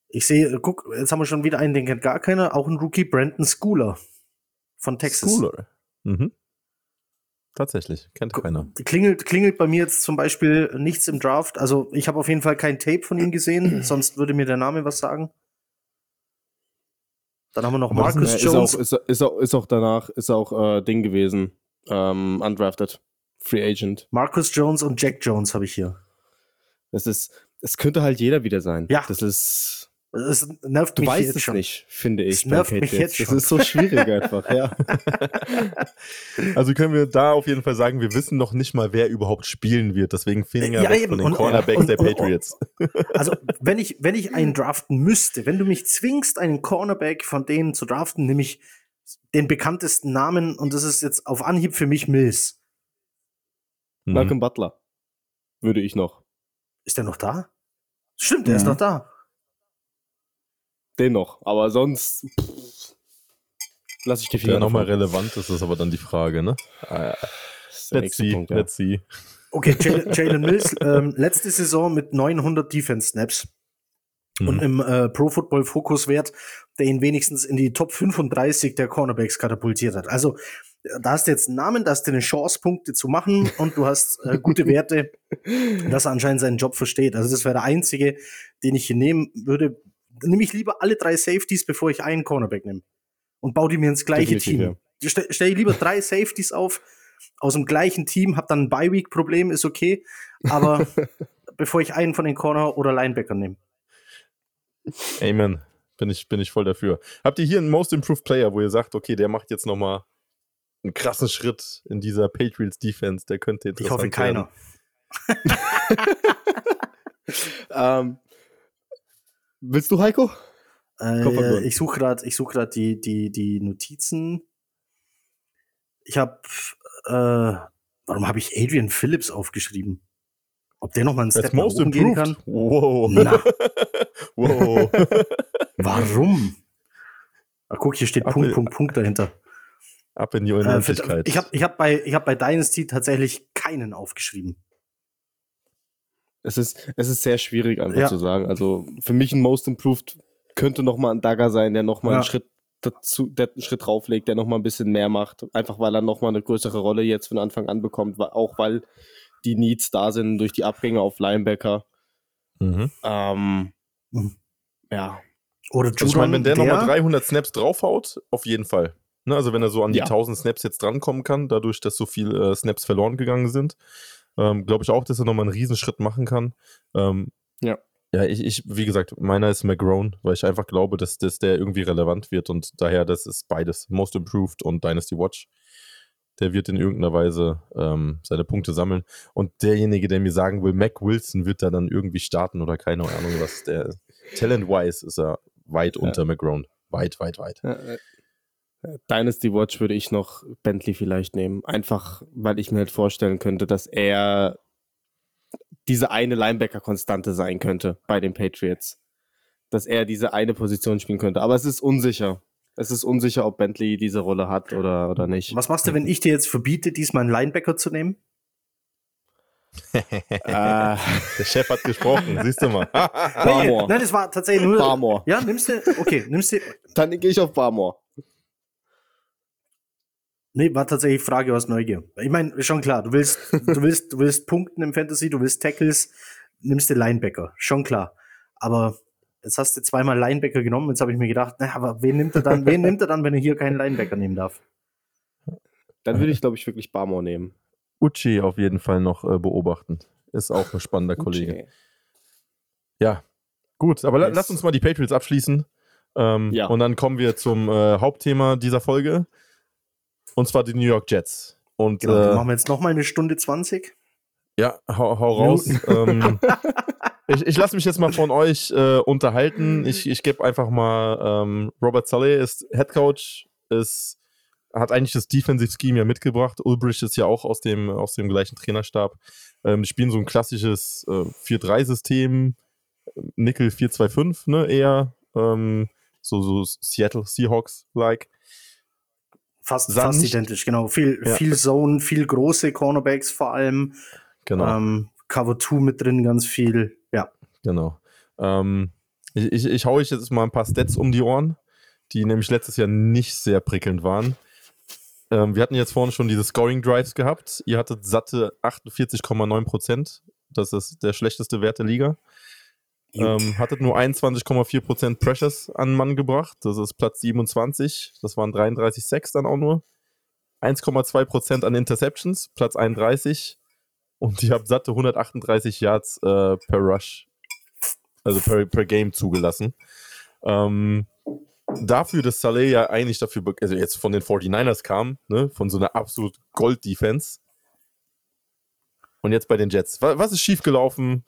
Ich sehe, guck, jetzt haben wir schon wieder einen, den kennt gar keiner, auch ein Rookie, Brandon Schooler von Texas. Schooler. Mhm. Tatsächlich, kennt keiner. Klingelt, klingelt bei mir jetzt zum Beispiel nichts im Draft. Also ich habe auf jeden Fall kein Tape von ihm gesehen, sonst würde mir der Name was sagen. Dann haben wir noch Marcus ist, Jones. auch, ist, ist, auch, ist auch danach, ist auch äh, Ding gewesen. Ähm, undrafted. Free Agent. Marcus Jones und Jack Jones habe ich hier. Das ist, es könnte halt jeder wieder sein. Ja. Das ist, Das nervt du mich weißt jetzt es schon. nicht, finde ich. Das nervt mich Patriots. jetzt schon. Das ist so schwierig einfach, ja. Also können wir da auf jeden Fall sagen, wir wissen noch nicht mal, wer überhaupt spielen wird. Deswegen Finger Ja, weg eben. von den Und- Cornerbacks und- der und- Patriots. Also, wenn ich, wenn ich einen draften müsste, wenn du mich zwingst, einen Cornerback von denen zu draften, nehme ich den bekanntesten Namen und das ist jetzt auf Anhieb für mich Mills. Mhm. Malcolm Butler. Würde ich noch. Ist der noch da? Stimmt, der ist Mhm. noch da. Den noch. Aber sonst pff, lass ich die Finger der nochmal relevant ist, ist aber dann die Frage, ne? Ah, Let's nächste see, Punkt, ja. let's see. Okay, Jalen Mills, ähm, letzte Saison mit 900 Defense Snaps und Mhm. im äh, Pro Football Fokus Wert, der ihn wenigstens in die Top 35 der Cornerbacks katapultiert hat. Also, da hast du jetzt einen Namen, da hast du eine Chance, Punkte zu machen und du hast äh, gute Werte, dass er anscheinend seinen Job versteht. Also, das wäre der einzige, den ich hier nehmen würde. Nehme ich lieber alle drei Safeties, bevor ich einen Cornerback nehme. Und baue die mir ins gleiche Definitiv, Team. Stell, stell ich lieber drei Safeties auf aus dem gleichen Team, hab dann ein Bye-Week-Problem, ist okay. Aber bevor ich einen von den Corner- oder Linebacker nehme. Amen. Bin ich, bin ich voll dafür. Habt ihr hier einen Most Improved Player, wo ihr sagt, okay, der macht jetzt nochmal einen krassen Schritt in dieser Patriots Defense, der könnte Ich interessant hoffe, keiner. Ähm, willst du, Heiko? Äh, ich suche gerade ich such grad die, die, die Notizen. Ich habe, äh, warum habe ich Adrian Phillips aufgeschrieben? Ob der noch mal einen That's Step nach Most oben gehen Improved. kann? Wow. Na. wow. Warum? Ah, guck, hier steht Ach, Punkt, Punkt, Punkt dahinter. Ab in die Äh, Unendlichkeit. ich habe ich hab bei, ich hab bei Dynasty tatsächlich keinen aufgeschrieben. Es ist, es ist sehr schwierig, einfach Ja. zu sagen. Also für mich ein Most Improved könnte noch mal ein Dagger sein, der noch mal Ja. einen Schritt dazu, der einen Schritt drauflegt, der noch mal ein bisschen mehr macht. Einfach weil er noch mal eine größere Rolle jetzt von Anfang an bekommt, auch weil die Needs da sind durch die Abgänge auf Linebacker. mhm. Ähm, Mhm. ja, Oder Also ich meine, wenn der, der nochmal 300 Snaps draufhaut, auf jeden Fall. Ne, also wenn er so an die Ja. 1000 Snaps jetzt drankommen kann, dadurch, dass so viele äh, Snaps verloren gegangen sind, ähm, glaube ich auch, dass er nochmal einen Riesenschritt machen kann. Ähm, Ja. Ja, ich, ich, wie gesagt, meiner ist McGrone, weil ich einfach glaube, dass, dass der irgendwie relevant wird und daher, das ist beides, Most Improved und Dynasty Watch. Der wird in irgendeiner Weise ähm, seine Punkte sammeln. Und derjenige, der mir sagen will, Mac Wilson wird da dann irgendwie starten oder keine Ahnung was, der Talent-wise ist er weit Ja. unter McGrone. Weit, weit, weit. Äh, Dynasty Watch würde ich noch Bentley vielleicht nehmen. Einfach, weil ich mir halt vorstellen könnte, dass er diese eine Linebacker-Konstante sein könnte bei den Patriots. Dass er diese eine Position spielen könnte. Aber es ist unsicher. Es ist unsicher, ob Bentley diese Rolle hat oder, oder nicht. Was machst du, wenn ich dir jetzt verbiete, diesmal einen Linebacker zu nehmen? äh, Der Chef hat gesprochen, siehst du mal. Barmore. Nein, das war tatsächlich nur. Barmore. Ja, nimmst du. Okay, nimmst du. Dann gehe ich auf Barmore. Nee, war tatsächlich Frage aus Neugier. Ich meine, schon klar, du willst, du willst, du willst Punkten im Fantasy, du willst Tackles, nimmst du Linebacker, schon klar. Aber jetzt hast du zweimal Linebacker genommen, jetzt habe ich mir gedacht, na, aber wen nimmt er dann, wen nimmt er dann, wenn er hier keinen Linebacker nehmen darf? Dann würde ich, glaube ich, wirklich Barmore nehmen. Uchi auf jeden Fall noch äh, beobachten. Ist auch ein spannender Kollege. Ja, gut, aber la Yes. lasst uns mal die Patriots abschließen. Ähm, Ja. Und dann kommen wir zum äh, Hauptthema dieser Folge. Und zwar die New York Jets. Und Genau, äh, machen wir jetzt noch mal eine Stunde 20. ja, hau, hau raus. ähm, ich ich lasse mich jetzt mal von euch äh, unterhalten. Ich, ich gebe einfach mal, ähm, Robert Saleh ist Head Coach, ist, hat eigentlich das Defensive Scheme ja mitgebracht. Ulbrich ist ja auch aus dem, aus dem gleichen Trainerstab. Ähm, die spielen so ein klassisches äh, 4-3-System, Nickel 4-2-5, ne, eher. Ähm, so, so Seattle Seahawks-like. Fast, fast identisch, genau. Viel, Ja. viel Zone, viel große Cornerbacks vor allem. Genau. Ähm, Cover 2 mit drin, ganz viel. Ja. Genau. Ähm, ich, ich, ich hau euch jetzt mal ein paar Stats um die Ohren, die nämlich letztes Jahr nicht sehr prickelnd waren. Ähm, wir hatten jetzt vorhin schon diese Scoring Drives gehabt. Ihr hattet satte 48,9 Prozent. Das ist der schlechteste Wert der Liga. Ähm, hattet nur 21,4 Prozent Pressures an Mann gebracht. Das ist Platz 27. Das waren 33 Sacks dann auch nur. 1,2 Prozent an Interceptions, Platz 31. Und ihr habt satte 138 Yards äh, per Rush also per, per Game zugelassen. Ähm, dafür, dass Saleh ja eigentlich dafür, also jetzt von den 49ers kam, ne, von so einer absolut Gold-Defense. Und jetzt bei den Jets. Wa- Was ist schiefgelaufen?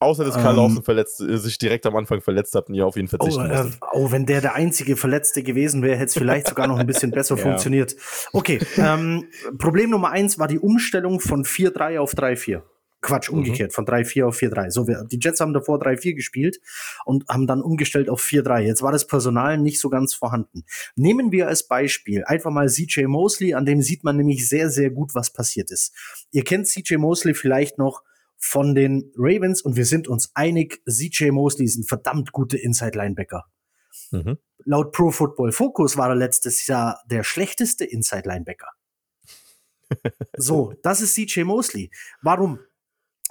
Außer dass Karl Ähm. Lawson verletzt, äh, sich direkt am Anfang verletzt hat und ihr auf ihn Oh, verzichten äh, musstet. oh, wenn der der einzige Verletzte gewesen wäre, hätte es vielleicht sogar noch ein bisschen besser Ja. funktioniert. Okay, ähm, Problem Nummer eins war die Umstellung von 4-3 auf 3-4. Quatsch, umgekehrt, von 3-4 auf 4-3. So, wir, die Jets haben davor 3-4 gespielt und haben dann umgestellt auf 4-3. Jetzt war das Personal nicht so ganz vorhanden. Nehmen wir als Beispiel einfach mal CJ Mosley, an dem sieht man nämlich sehr, sehr gut, was passiert ist. Ihr kennt CJ Mosley vielleicht noch von den Ravens und wir sind uns einig, CJ Mosley ist ein verdammt guter Inside-Linebacker. Mhm. Laut Pro Football Focus war er letztes Jahr der schlechteste Inside-Linebacker. so, das ist CJ Mosley. Warum?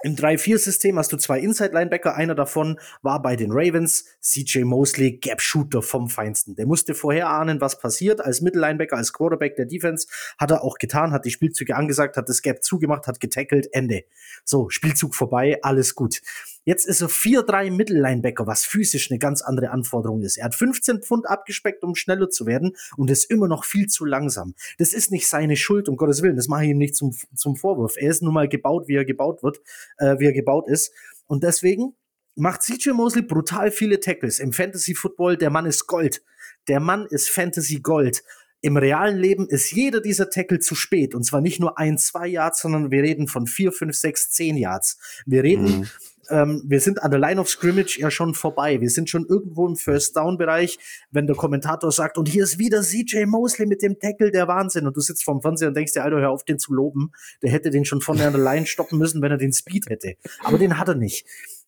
Im 3-4-System hast du zwei Inside-Linebacker. Einer davon war bei den Ravens CJ Mosley, Gap-Shooter vom Feinsten. Der musste vorher ahnen, was passiert. Als Mittellinebacker, als Quarterback der Defense hat er auch getan, hat die Spielzüge angesagt, hat das Gap zugemacht, hat getackelt, Ende. So, Spielzug vorbei, alles gut. Jetzt ist er 4-3 Mittellinebacker, was physisch eine ganz andere Anforderung ist. Er hat 15 Pfund abgespeckt, um schneller zu werden und ist immer noch viel zu langsam. Das ist nicht seine Schuld, um Gottes Willen. Das mache ich ihm nicht zum, zum Vorwurf. Er ist nun mal gebaut, wie er gebaut wird, äh, wie er gebaut ist. Und deswegen macht CJ Mosley brutal viele Tackles. Im Fantasy Football, der Mann ist Gold. Der Mann ist Fantasy Gold. Im realen Leben ist jeder dieser Tackle zu spät. Und zwar nicht nur ein, zwei Yards, sondern wir reden von vier, fünf, sechs, zehn Yards. Wir reden, ähm, wir sind an der Line of Scrimmage ja schon vorbei. Wir sind schon irgendwo im First Down Bereich, wenn der Kommentator sagt, und hier ist wieder CJ Mosley mit dem Tackle, der Wahnsinn. Und du sitzt vorm Fernseher und denkst dir, Alter, hör auf, den zu loben. Der hätte den schon vorne an der Line stoppen müssen, wenn er den Speed hätte. Aber den hat er nicht.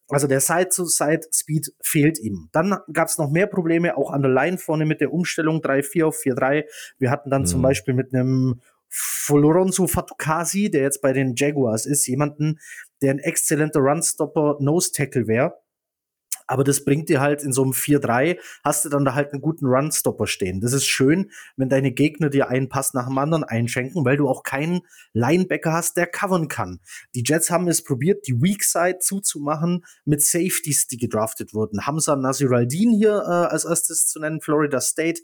Also der Side-to-Side-Speed fehlt ihm. Dann gab es noch mehr Probleme, auch an der Line vorne mit der Umstellung 3-4 auf 4-3. Wir hatten dann zum Mhm. Beispiel mit einem Florenzo Fatukasi, der jetzt bei den Jaguars ist, jemanden, der ein exzellenter Runstopper Nose-Tackle wäre. Aber das bringt dir halt in so einem 4-3, hast du dann da halt einen guten Runstopper stehen. Das ist schön, wenn deine Gegner dir einen Pass nach dem anderen einschenken, weil du auch keinen Linebacker hast, der covern kann. Die Jets haben es probiert, die Weak Side zuzumachen mit Safeties, die gedraftet wurden. Hamza Nasiraldin hier äh, als erstes zu nennen, Florida State,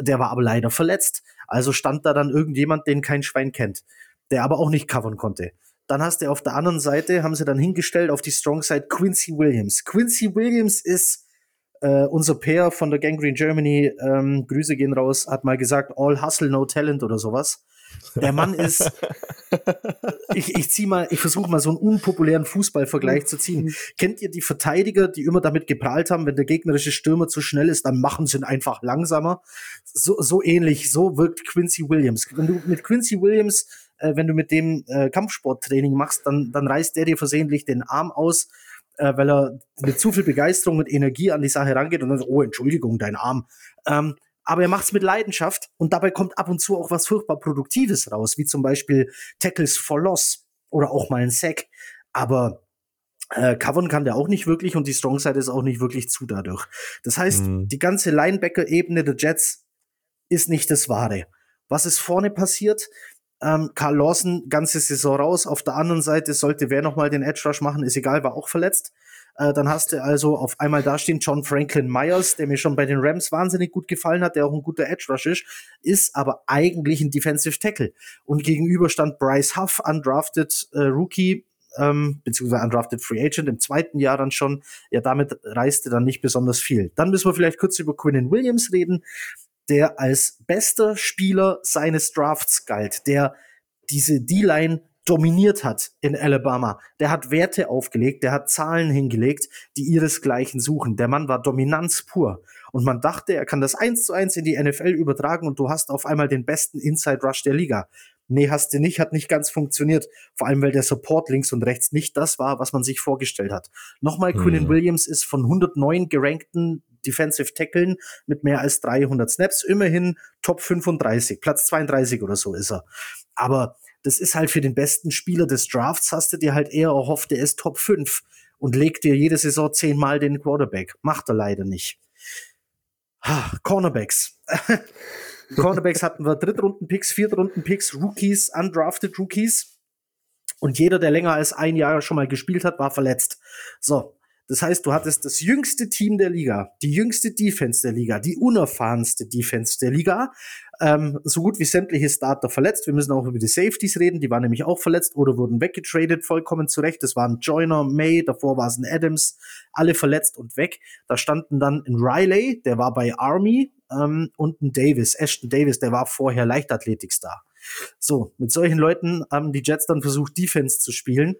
der war aber leider verletzt. Also stand da dann irgendjemand, den kein Schwein kennt, der aber auch nicht covern konnte. Dann hast du auf der anderen Seite, haben sie dann hingestellt auf die Strong Side Quincy Williams. Quincy Williams ist äh, unser Pair von der Gangrene Germany, ähm, Grüße gehen raus, hat mal gesagt, all hustle, no talent oder sowas. Der Mann ist. ich ich zieh mal, ich versuche mal so einen unpopulären Fußballvergleich zu ziehen. Kennt ihr die Verteidiger, die immer damit geprahlt haben, wenn der gegnerische Stürmer zu schnell ist, dann machen sie ihn einfach langsamer? So, so ähnlich, so wirkt Quincy Williams. Wenn du mit Quincy Williams, äh, wenn du mit dem äh, Kampfsporttraining machst, dann, dann reißt der dir versehentlich den Arm aus, äh, weil er mit zu viel Begeisterung und Energie an die Sache rangeht und dann so, oh, Entschuldigung, dein Arm. Ähm, aber er macht es mit Leidenschaft und dabei kommt ab und zu auch was furchtbar Produktives raus, wie zum Beispiel Tackles for Loss oder auch mal ein Sack. Aber äh, covern kann der auch nicht wirklich und die Strong Side ist auch nicht wirklich zu dadurch. Das heißt, Mhm. die ganze Linebacker-Ebene der Jets ist nicht das Wahre. Was ist vorne passiert? Ähm, Carl Lawson, ganze Saison raus. Auf der anderen Seite sollte wer nochmal den Edge Rush machen, ist egal, war auch verletzt. Äh, dann hast du also auf einmal da stehen John Franklin Myers, der mir schon bei den Rams wahnsinnig gut gefallen hat, der auch ein guter Edge Rush ist, ist aber eigentlich ein Defensive Tackle. Und gegenüber stand Bryce Huff, undrafted äh, Rookie, ähm, beziehungsweise undrafted Free Agent im zweiten Jahr dann schon. Ja, damit reiste dann nicht besonders viel. Dann müssen wir vielleicht kurz über Quinnen Williams reden, der als bester Spieler seines Drafts galt, der diese D-Line dominiert hat in Alabama. Der hat Werte aufgelegt, der hat Zahlen hingelegt, die ihresgleichen suchen. Der Mann war Dominanz pur. Und man dachte, er kann das eins zu eins in die NFL übertragen und du hast auf einmal den besten Inside Rush der Liga. Nee, hast du nicht, hat nicht ganz funktioniert. Vor allem, weil der Support links und rechts nicht das war, was man sich vorgestellt hat. Nochmal, Hm. Quinnen Williams ist von 109 gerankten Defensive Tackeln mit mehr als 300 Snaps immerhin Top 35, Platz 32 oder so ist er. Aber das ist halt für den besten Spieler des Drafts, hast du dir halt eher erhofft, der ist Top 5 und legt dir jede Saison zehnmal den Quarterback. Macht er leider nicht. Ha, Cornerbacks. Cornerbacks hatten wir Drittrunden-Picks, Viertrunden-Picks, Rookies, undrafted Rookies. Und jeder, der länger als ein Jahr schon mal gespielt hat, war verletzt. So. Das heißt, du hattest das jüngste Team der Liga, die jüngste Defense der Liga, die unerfahrenste Defense der Liga, ähm, so gut wie sämtliche Starter verletzt. Wir müssen auch über die Safeties reden, die waren nämlich auch verletzt oder wurden weggetradet, vollkommen zurecht. Das waren Joyner, May, davor war es ein Adams, alle verletzt und weg. Da standen dann ein Riley, der war bei Army, ähm, und ein Davis, Ashton Davis, der war vorher Leichtathletikstar. So, mit solchen Leuten haben die Jets dann versucht, Defense zu spielen.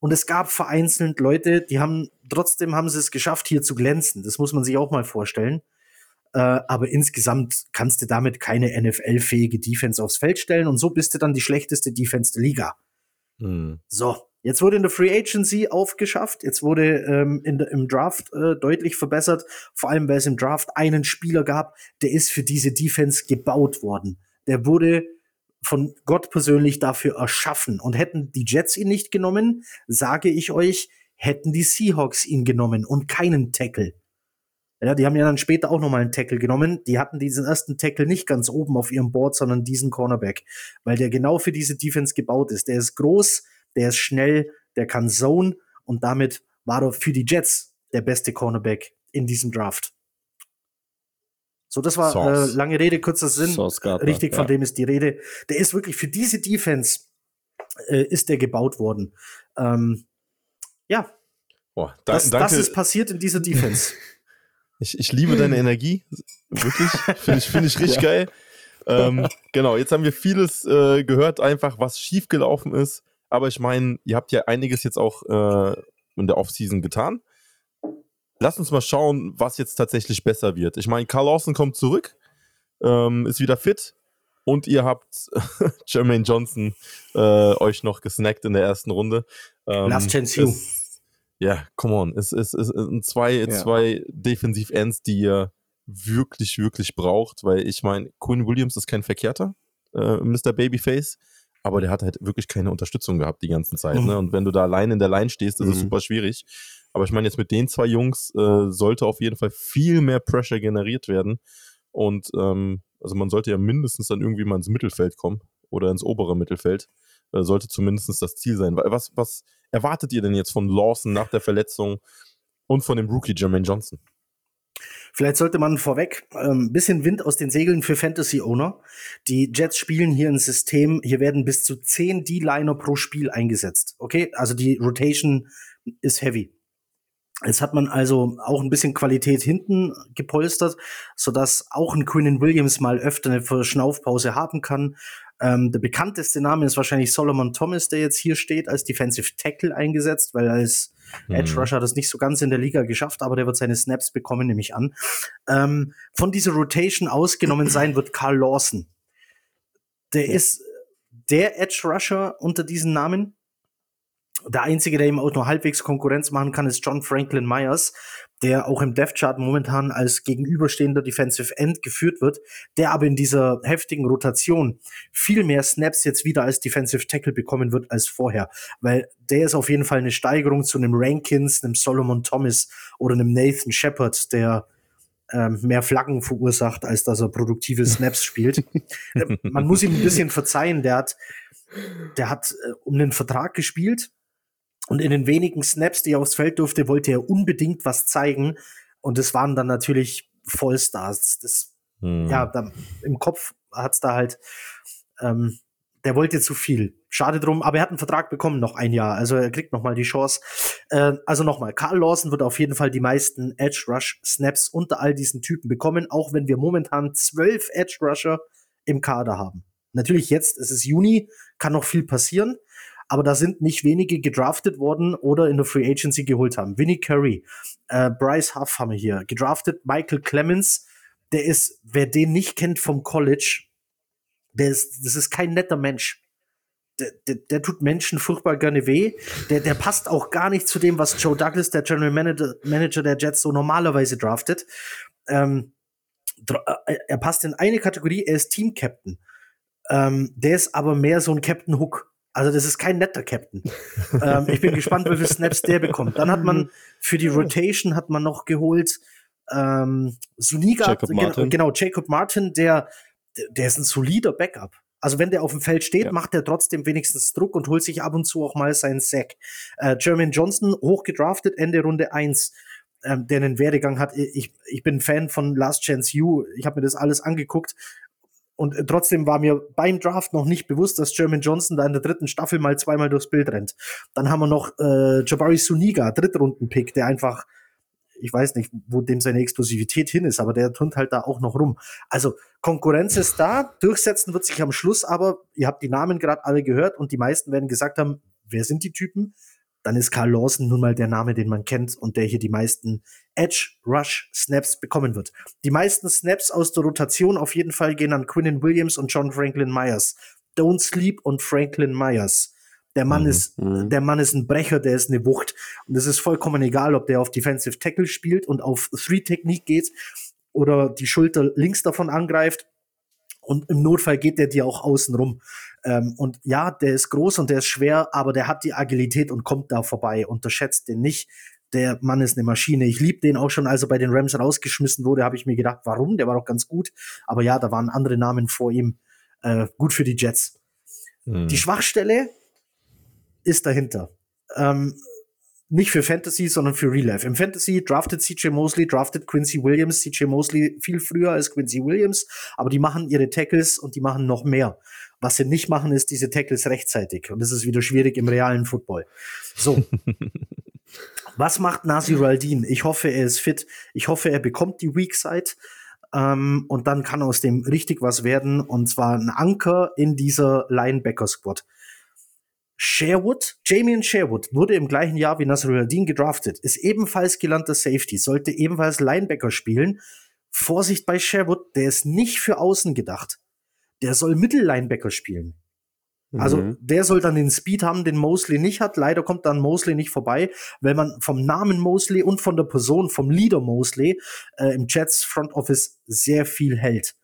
Und es gab vereinzelt Leute, die haben, trotzdem haben sie es geschafft, hier zu glänzen. Das muss man sich auch mal vorstellen. Äh, aber insgesamt kannst du damit keine NFL-fähige Defense aufs Feld stellen und so bist du dann die schlechteste Defense der Liga. Hm. So, jetzt wurde in der Free Agency aufgeschafft, jetzt wurde ähm, in im Draft äh, deutlich verbessert, vor allem weil es im Draft einen Spieler gab, der ist für diese Defense gebaut worden. Der wurde von Gott persönlich dafür erschaffen. Und hätten die Jets ihn nicht genommen, sage ich euch, hätten die Seahawks ihn genommen und keinen Tackle. Ja, die haben ja dann später auch nochmal einen Tackle genommen. Die hatten diesen ersten Tackle nicht ganz oben auf ihrem Board, sondern diesen Cornerback, weil der genau für diese Defense gebaut ist. Der ist groß, der ist schnell, der kann zone und damit war er für die Jets der beste Cornerback in diesem Draft. So, das war äh, lange Rede, kurzer Sinn. Gardner, Richtig, von ja. dem ist die Rede. Der ist wirklich für diese Defense äh, ist der gebaut worden. Ähm, ja, Boah, da, das, das ist passiert in dieser Defense. Ich, ich liebe deine Energie. Wirklich. Finde ich, finde ich richtig geil. Ähm, genau, jetzt haben wir vieles äh, gehört, einfach was schiefgelaufen ist. Aber ich meine, ihr habt ja einiges jetzt auch äh, in der Offseason getan. Lass uns mal schauen, was jetzt tatsächlich besser wird. Ich meine, Carl Lawson kommt zurück, ähm, ist wieder fit. Und ihr habt Jermaine Johnson äh, euch noch gesnackt in der ersten Runde. Ähm, Last chance you. es- Ja, come on. Es es, es, zwei, Ja. zwei Defensiv-Ends, die ihr wirklich, wirklich braucht, weil ich meine, Quinn Williams ist kein Verkehrter, äh, Mr. Babyface, aber der hat halt wirklich keine Unterstützung gehabt die ganze Zeit. Mhm. Ne? Und wenn du da allein in der Line stehst, ist es Mhm. super schwierig. Aber ich meine, jetzt mit den zwei Jungs äh, sollte auf jeden Fall viel mehr Pressure generiert werden. Und ähm, also man sollte ja mindestens dann irgendwie mal ins Mittelfeld kommen oder ins obere Mittelfeld. Äh, sollte zumindest das Ziel sein. Wa- Was, was erwartet ihr denn jetzt von Lawson nach der Verletzung und von dem Rookie Jermaine Johnson? Vielleicht sollte man vorweg ein ähm, bisschen Wind aus den Segeln für Fantasy-Owner. Die Jets spielen hier ein System, hier werden bis zu 10 D-Liner pro Spiel eingesetzt. Okay, also die Rotation ist heavy. Jetzt hat man also auch ein bisschen Qualität hinten gepolstert, sodass auch ein Quinnen Williams mal öfter eine Verschnaufpause haben kann. Ähm, der bekannteste Name ist wahrscheinlich Solomon Thomas, der jetzt hier steht, als Defensive Tackle eingesetzt, weil als mhm. Edge Rusher das nicht so ganz in der Liga geschafft, aber der wird seine Snaps bekommen, nehme ich an. Ähm, von dieser Rotation ausgenommen sein wird Carl Lawson. Der ja. ist der Edge Rusher unter diesen Namen. Der einzige, der ihm auch nur halbwegs Konkurrenz machen kann, ist John Franklin Myers, der auch im Death Chart momentan als gegenüberstehender Defensive End geführt wird, der aber in dieser heftigen Rotation viel mehr Snaps jetzt wieder als Defensive Tackle bekommen wird als vorher, weil der ist auf jeden Fall eine Steigerung zu einem Rankins, einem Solomon Thomas oder einem Nathan Shepard, der ähm, mehr Flaggen verursacht, als dass er produktive Snaps spielt. Man muss ihm ein bisschen verzeihen, der hat, der hat äh, um den Vertrag gespielt und in den wenigen Snaps, die er aufs Feld durfte, wollte er unbedingt was zeigen. Und es waren dann natürlich Vollstars. Das, hm. ja, da, im Kopf hat's da halt, ähm, der wollte zu viel. Schade drum, aber er hat einen Vertrag bekommen, noch ein Jahr. Also er kriegt noch mal die Chance. Äh, also nochmal, Carl Lawson wird auf jeden Fall die meisten Edge Rush Snaps unter all diesen Typen bekommen, auch wenn wir momentan zwölf Edge Rusher im Kader haben. Natürlich jetzt, es ist Juni, kann noch viel passieren aber da sind nicht wenige gedraftet worden oder in der Free Agency geholt haben. Vinnie Curry, äh, Bryce Huff haben wir hier, gedraftet, Michael Clemens, der ist, wer den nicht kennt vom College, der ist, das ist kein netter Mensch. Der, der, der tut Menschen furchtbar gerne weh. Der, der passt auch gar nicht zu dem, was Joe Douglas, der General Manager, Manager der Jets, so normalerweise draftet. Ähm, äh, er passt in eine Kategorie, er ist Team Captain. Ähm, der ist aber mehr so ein Captain Hook. Also das ist kein netter Captain. ähm, ich bin gespannt, wie viele Snaps der bekommt. Dann hat man für die Rotation hat man noch geholt ähm, Suniga, Jacob Martin. genau Jacob Martin, der der ist ein solider Backup. Also wenn der auf dem Feld steht, ja. macht er trotzdem wenigstens Druck und holt sich ab und zu auch mal seinen Sack. Äh, Jermaine Johnson, hochgedraftet, Ende Runde 1, ähm, der einen Werdegang hat. Ich, ich bin Fan von Last Chance U. Ich habe mir das alles angeguckt. Und äh, trotzdem war mir beim Draft noch nicht bewusst, dass German Johnson da in der dritten Staffel mal zweimal durchs Bild rennt. Dann haben wir noch äh, Jabari Suniga, Drittrunden-Pick, der einfach, ich weiß nicht, wo dem seine Explosivität hin ist, aber der turnt halt da auch noch rum. Also Konkurrenz ist da, durchsetzen wird sich am Schluss, aber ihr habt die Namen gerade alle gehört und die meisten werden gesagt haben, wer sind die Typen? dann ist Carl Lawson nun mal der Name, den man kennt und der hier die meisten Edge Rush Snaps bekommen wird. Die meisten Snaps aus der Rotation auf jeden Fall gehen an Quinnen Williams und John Franklin Myers. Don't Sleep und Franklin Myers. Der Mann mhm. ist, mhm. der Mann ist ein Brecher, der ist eine Wucht. Und es ist vollkommen egal, ob der auf Defensive Tackle spielt und auf Three Technique geht oder die Schulter links davon angreift. Und im Notfall geht der dir auch außen rum. Ähm, und ja, der ist groß und der ist schwer, aber der hat die Agilität und kommt da vorbei. Unterschätzt den nicht. Der Mann ist eine Maschine. Ich liebe den auch schon, als er bei den Rams rausgeschmissen wurde, habe ich mir gedacht, warum? Der war doch ganz gut. Aber ja, da waren andere Namen vor ihm. Äh, gut für die Jets. Mhm. Die Schwachstelle ist dahinter. Ähm, nicht für Fantasy, sondern für Real Life. Im Fantasy draftet CJ Mosley, draftet Quincy Williams, CJ Mosley viel früher als Quincy Williams, aber die machen ihre Tackles und die machen noch mehr. Was sie nicht machen, ist diese Tackles rechtzeitig. Und das ist wieder schwierig im realen Football. So. Was macht Nasir Aldin? Ich hoffe, er ist fit. Ich hoffe, er bekommt die Weak Side. Ähm, und dann kann aus dem richtig was werden. Und zwar ein Anker in dieser Linebacker-Squad. Sherwood, Jamie Sherwood wurde im gleichen Jahr wie Nasir Aldin gedraftet, ist ebenfalls gelernter Safety, sollte ebenfalls Linebacker spielen. Vorsicht bei Sherwood, der ist nicht für außen gedacht der soll Mittellinebacker spielen. Also mhm. der soll dann den Speed haben, den Mosley nicht hat. Leider kommt dann Mosley nicht vorbei, weil man vom Namen Mosley und von der Person, vom Leader Mosley äh, im Jets Front Office sehr viel hält.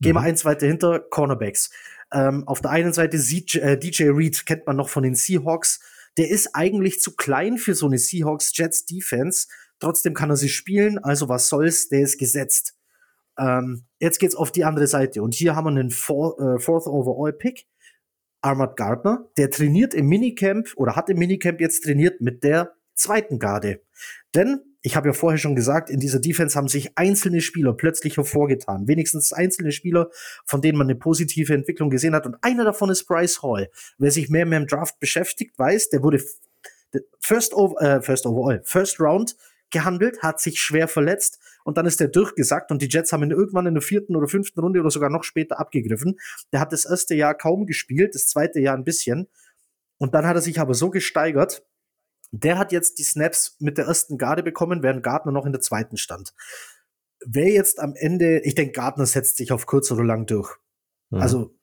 Gehen wir mhm. eins weiter hinter, Cornerbacks. Ähm, auf der einen Seite DJ, äh, DJ Reed kennt man noch von den Seahawks. Der ist eigentlich zu klein für so eine Seahawks-Jets Defense. Trotzdem kann er sie spielen, also was soll's, der ist gesetzt. Ähm, jetzt geht's auf die andere Seite. Und hier haben wir einen Four, äh, Fourth Overall Pick. Armand Gardner, der trainiert im Minicamp oder hat im Minicamp jetzt trainiert mit der zweiten Garde. Denn ich habe ja vorher schon gesagt, in dieser Defense haben sich einzelne Spieler plötzlich hervorgetan. Wenigstens einzelne Spieler, von denen man eine positive Entwicklung gesehen hat. Und einer davon ist Bryce Hall. Wer sich mehr mit dem Draft beschäftigt, weiß, der wurde First, over, äh, First Overall, First Round gehandelt, hat sich schwer verletzt und dann ist der durchgesackt und die Jets haben ihn irgendwann in der vierten oder fünften Runde oder sogar noch später abgegriffen. Der hat das erste Jahr kaum gespielt, das zweite Jahr ein bisschen. Und dann hat er sich aber so gesteigert, der hat jetzt die Snaps mit der ersten Garde bekommen, während Gardner noch in der zweiten stand. Wer jetzt am Ende, ich denke, Gardner setzt sich auf kurz oder lang durch. Mhm. Also,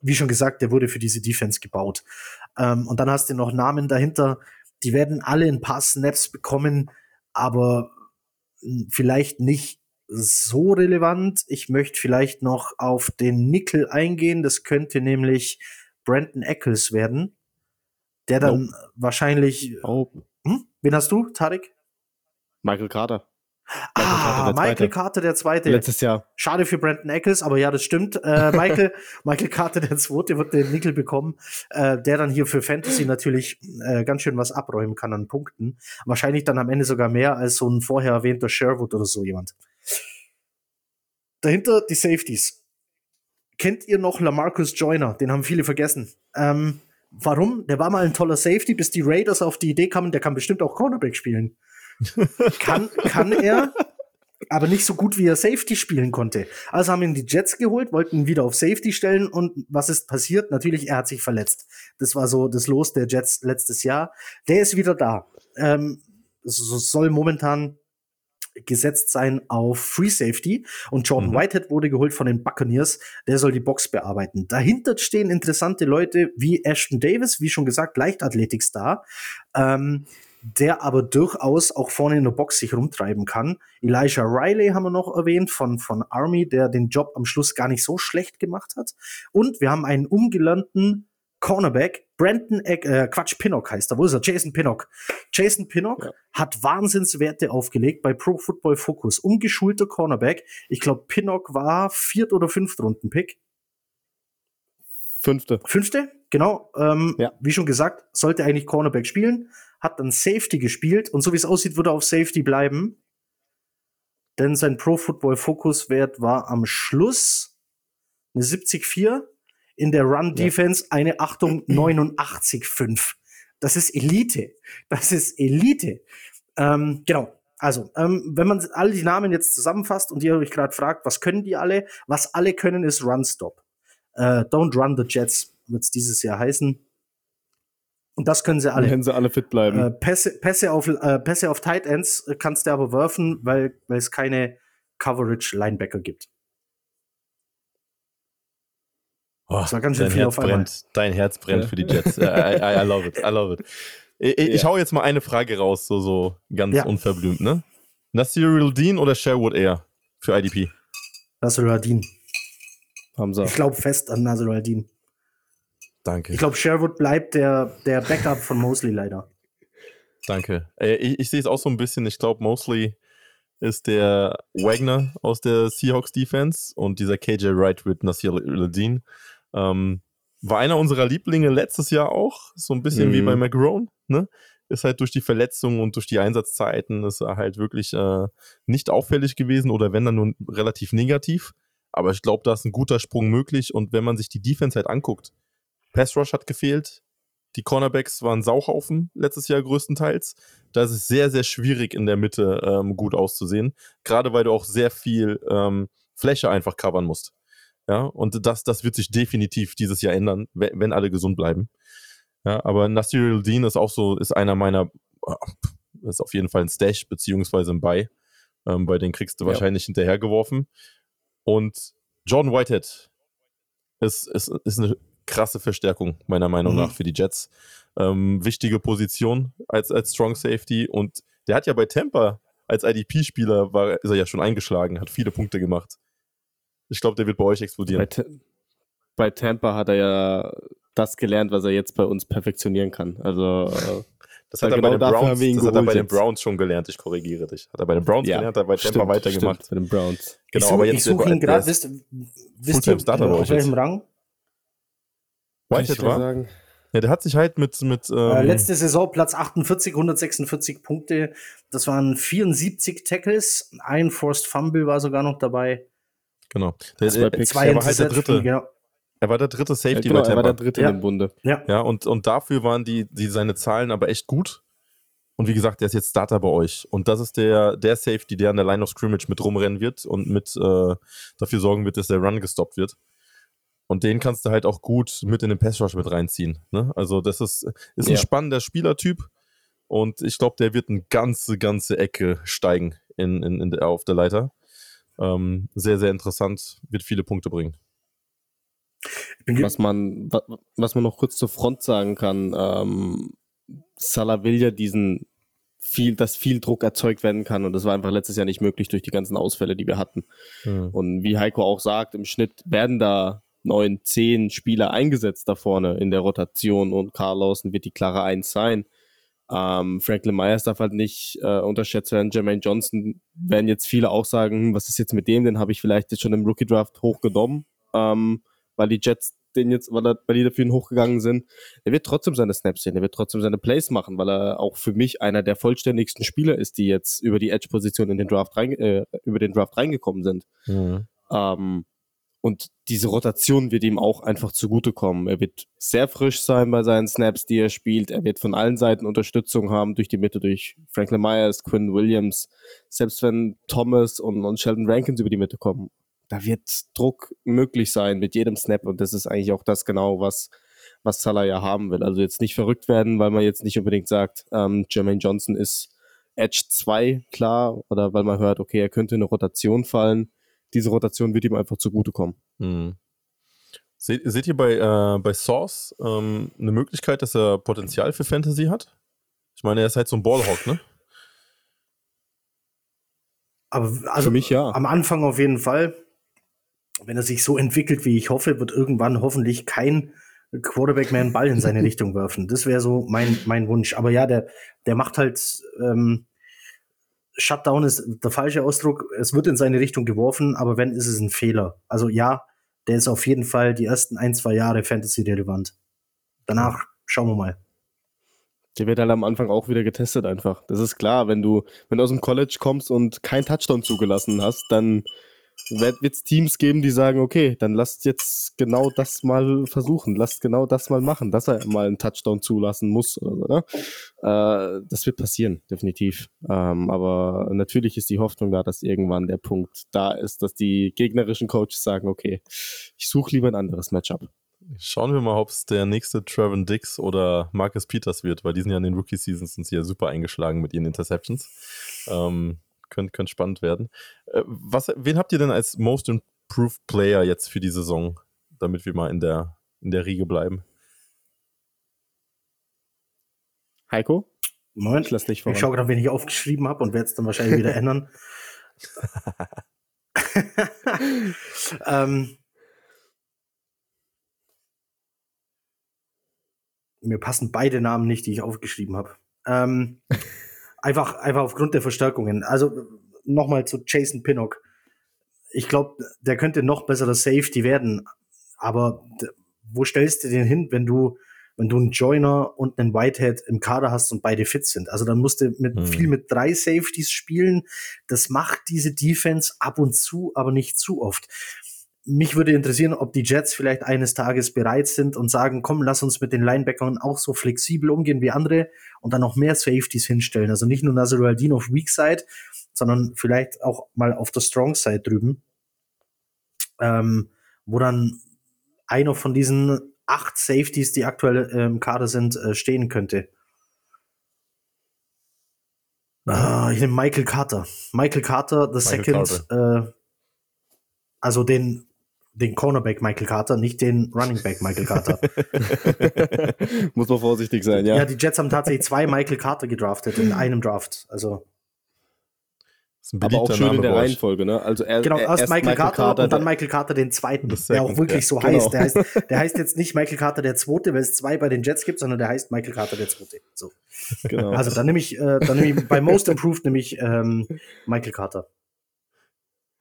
wie schon gesagt, der wurde für diese Defense gebaut. Ähm, und dann hast du noch Namen dahinter, die werden alle ein paar Snaps bekommen, aber vielleicht nicht so relevant. Ich möchte vielleicht noch auf den Nickel eingehen. Das könnte nämlich Brandon Eccles werden, der dann nope. wahrscheinlich. Oh. Hm? Wen hast du, Tarek? Michael Carter. Michael ah, Carter, Michael. Carter, der Zweite. Letztes Jahr. Schade für Brandon Eccles, aber ja, das stimmt. Äh, Michael, Michael Carter, der Zweite, wird den Nickel bekommen, äh, der dann hier für Fantasy natürlich äh, ganz schön was abräumen kann an Punkten. Wahrscheinlich dann am Ende sogar mehr als so ein vorher erwähnter Sherwood oder so jemand. Dahinter die Safeties. Kennt ihr noch Lamarcus Joyner? Den haben viele vergessen. Ähm, warum? Der war mal ein toller Safety, bis die Raiders auf die Idee kamen, der kann bestimmt auch Cornerback spielen kann, kann er, aber nicht so gut, wie er Safety spielen konnte. Also haben ihn die Jets geholt, wollten ihn wieder auf Safety stellen und was ist passiert? Natürlich, er hat sich verletzt. Das war so das Los der Jets letztes Jahr. Der ist wieder da. Ähm, soll momentan gesetzt sein auf Free Safety und Jordan mhm. Whitehead wurde geholt von den Buccaneers, der soll die Box bearbeiten. Dahinter stehen interessante Leute wie Ashton Davis, wie schon gesagt, Leichtathletikstar. Ähm, der aber durchaus auch vorne in der Box sich rumtreiben kann. Elijah Riley haben wir noch erwähnt von, von Army, der den Job am Schluss gar nicht so schlecht gemacht hat. Und wir haben einen umgelernten Cornerback, Brandon, äh, Quatsch, Pinnock heißt er. Wo ist er? Jason Pinnock. Jason Pinnock ja. hat Wahnsinnswerte aufgelegt bei Pro Football Focus. Umgeschulter Cornerback. Ich glaube, Pinnock war viert oder fünft Runden-Pick. Fünfte. Fünfte, genau. Ähm, ja. Wie schon gesagt, sollte eigentlich Cornerback spielen hat dann Safety gespielt und so wie es aussieht, würde er auf Safety bleiben. Denn sein Pro Football Fokus Wert war am Schluss eine 70,4, in der Run Defense ja. eine Achtung 89,5. Das ist Elite. Das ist Elite. Ähm, genau. Also, ähm, wenn man all die Namen jetzt zusammenfasst und ihr euch gerade fragt, was können die alle? Was alle können, ist Run Stop. Äh, Don't Run the Jets wird es dieses Jahr heißen. Und das können sie alle. Können sie alle fit bleiben. Äh, Pässe, Pässe, auf, äh, Pässe auf Tight Ends äh, kannst du aber werfen, weil, weil es keine Coverage-Linebacker gibt. Oh, das war ganz schön dein viel Herz auf einmal. brennt, Dein Herz brennt für die Jets. I, I, I, love it. I love it. Ich, ja. ich hau jetzt mal eine Frage raus, so, so ganz ja. unverblümt, ne? Nasir Dean oder Sherwood eher für IDP? Nasir Dean. Hamza. Ich glaube fest an Nasir Dean. Danke. Ich glaube, Sherwood bleibt der, der Backup von Mosley leider. Danke. Äh, ich, ich sehe es auch so ein bisschen. Ich glaube, Mosley ist der Wagner aus der Seahawks Defense und dieser KJ Wright mit Nasir Ladin. Ähm, war einer unserer Lieblinge letztes Jahr auch, so ein bisschen mhm. wie bei McGrone, ne? Ist halt durch die Verletzungen und durch die Einsatzzeiten ist er halt wirklich äh, nicht auffällig gewesen oder wenn dann nur relativ negativ. Aber ich glaube, da ist ein guter Sprung möglich und wenn man sich die Defense halt anguckt, Pass Rush hat gefehlt. Die Cornerbacks waren Sauhaufen letztes Jahr größtenteils. Da ist es sehr, sehr schwierig in der Mitte ähm, gut auszusehen. Gerade weil du auch sehr viel ähm, Fläche einfach covern musst. Ja, und das, das wird sich definitiv dieses Jahr ändern, wenn, wenn alle gesund bleiben. Ja, aber Nasir Dean ist auch so, ist einer meiner, äh, ist auf jeden Fall ein Stash, beziehungsweise ein Buy. Ähm, bei den kriegst du ja. wahrscheinlich hinterhergeworfen. Und Jordan Whitehead ist, ist, ist eine krasse Verstärkung, meiner Meinung mhm. nach, für die Jets. Ähm, wichtige Position als, als Strong Safety und der hat ja bei Tampa als IDP-Spieler war, ist er ja schon eingeschlagen, hat viele Punkte gemacht. Ich glaube, der wird bei euch explodieren. Bei, bei, Tampa hat er ja das gelernt, was er jetzt bei uns perfektionieren kann. Also äh, das hat, er, genau bei den Browns, das hat er bei den Browns schon gelernt, ich korrigiere dich. Hat er bei den Browns ja, gelernt, hat er bei Tampa weitergemacht. Stimmt, bei den Browns. Genau, ich such, aber jetzt ich suche ihn gerade, wisst, wisst ihr, auf welchem Rang? Whitehead war? Sagen. Ja, der hat sich halt mit. mit äh, ähm äh, letzte Saison Platz 48, 146 Punkte. Das waren 74 Tackles. Ein Forced Fumble war sogar noch dabei. Genau. Der, der, zwei der war halt der dritte. Genau. Er war der dritte Safety genau, bei er war Tampa. der dritte Ja. im Bunde. Ja. Ja, und, und dafür waren die, die seine Zahlen aber echt gut. Und wie gesagt, der ist jetzt Starter bei euch. Und das ist der, der Safety, der an der Line of Scrimmage mit rumrennen wird und mit äh, dafür sorgen wird, dass der Run gestoppt wird. Und den kannst du halt auch gut mit in den Pass Rush mit reinziehen. Ne? Also, das ist, ist ein Ja. spannender Spielertyp. Und ich glaube, der wird eine ganze, ganze Ecke steigen in, in, in der, auf der Leiter. Ähm, sehr, sehr interessant, wird viele Punkte bringen. Was man, wa- was man noch kurz zur Front sagen kann, ähm, Salah will ja diesen viel, dass viel Druck erzeugt werden kann und das war einfach letztes Jahr nicht möglich durch die ganzen Ausfälle, die wir hatten. Und wie Heiko auch sagt, im Schnitt werden da neun, zehn Spieler eingesetzt da vorne in der Rotation und Carl Lawson wird die klare Eins sein. Ähm, Franklin Myers darf halt nicht äh, unterschätzt werden. Jermaine Johnson werden jetzt viele auch sagen, hm, was ist jetzt mit dem? Den habe ich vielleicht jetzt schon im Rookie Draft hochgenommen, ähm, weil die Jets den jetzt, weil, er, weil die dafür ihn hochgegangen sind. Er wird trotzdem seine Snaps sehen, er wird trotzdem seine Plays machen, weil er auch für mich einer der vollständigsten Spieler ist, die jetzt über die Edge-Position in den Draft rein, äh, über den Draft reingekommen sind. Mhm. Ähm, und diese Rotation wird ihm auch einfach zugutekommen. Er wird sehr frisch sein bei seinen Snaps, die er spielt. Er wird von allen Seiten Unterstützung haben, durch die Mitte, durch Franklin Myers, Quinn Williams. Selbst wenn Thomas und, und Sheldon Rankins über die Mitte kommen, da wird Druck möglich sein mit jedem Snap. Und das ist eigentlich auch das genau, was, was Salah ja haben will. Also jetzt nicht verrückt werden, weil man jetzt nicht unbedingt sagt, ähm, Jermaine Johnson ist Edge 2, klar, oder weil man hört, okay, er könnte in eine Rotation fallen diese Rotation wird ihm einfach zugutekommen. Hm. Seht, seht ihr bei, äh, bei Source ähm, eine Möglichkeit, dass er Potenzial für Fantasy hat? Ich meine, er ist halt so ein Ballhawk, ne? aber also Für mich ja. am Anfang auf jeden Fall. Wenn er sich so entwickelt, wie ich hoffe, wird irgendwann hoffentlich kein Quarterback mehr einen Ball in seine Richtung werfen. Das wäre so mein, mein Wunsch. Aber ja, der, der macht halt ähm, Shutdown ist der falsche Ausdruck. Es wird in seine Richtung geworfen, aber wenn, ist es ein Fehler. Also ja, der ist auf jeden Fall die ersten ein, zwei Jahre Fantasy-relevant. Danach schauen wir mal. Der wird halt am Anfang auch wieder getestet einfach. Das ist klar, wenn du, wenn du aus dem College kommst und kein Touchdown zugelassen hast, dann wird es Teams geben, die sagen, okay, dann lasst jetzt genau das mal versuchen, lasst genau das mal machen, dass er mal einen Touchdown zulassen muss oder so, ne? Äh, das wird passieren, definitiv. Ähm, aber natürlich ist die Hoffnung da, dass irgendwann der Punkt da ist, dass die gegnerischen Coaches sagen, okay, ich suche lieber ein anderes Matchup. Schauen wir mal, ob es der nächste Trevin Dix oder Marcus Peters wird, weil die sind ja in den Rookie-Seasons sind sie ja super eingeschlagen mit ihren Interceptions. Ähm, könnte könnt spannend werden. Äh, was, wen habt ihr denn als Most Improved Player jetzt für die Saison, damit wir mal in der, in der Riege bleiben? Heiko? Moment, Ich lass dich ich voran. schaue gerade, wen ich aufgeschrieben habe und werde es dann wahrscheinlich wieder ändern. ähm, mir passen beide Namen nicht, die ich aufgeschrieben habe. Ähm, einfach, einfach aufgrund der Verstärkungen. Also nochmal zu Jason Pinnock. Ich glaube, der könnte noch besserer Safety werden. Aber wo stellst du den hin, wenn du, wenn du einen Joiner und einen Whitehead im Kader hast und beide fit sind? Also dann musst du mit Mhm. viel mit drei Safeties spielen. Das macht diese Defense ab und zu, aber nicht zu oft. Mich würde interessieren, ob die Jets vielleicht eines Tages bereit sind und sagen, komm, lass uns mit den Linebackern auch so flexibel umgehen wie andere und dann noch mehr Safeties hinstellen. Also nicht nur Nazar Aldin auf Weak Side, sondern vielleicht auch mal auf der Strong Side drüben, ähm, wo dann einer von diesen acht Safeties, die aktuell äh, im Kader sind, äh, stehen könnte. Ah, ich nehme Michael Carter. Michael Carter, the Michael second, äh, also den, den Cornerback Michael Carter, nicht den Running Back Michael Carter. Muss man vorsichtig sein, ja. ja. die Jets haben tatsächlich zwei Michael Carter gedraftet in einem Draft. Also Das ist ein aber auch schön Name in der. Reihenfolge, ne? Also er, genau, er, erst Michael, Carter, und dann Michael Carter den zweiten, der auch wirklich so genau. heißt. Der heißt. Der heißt jetzt nicht Michael Carter der zweite, weil es zwei bei den Jets gibt, sondern der heißt Michael Carter der zweite. So. genau. Also dann nehme ich, äh, dann nehme ich bei Most Improved nehme ich ähm, Michael Carter.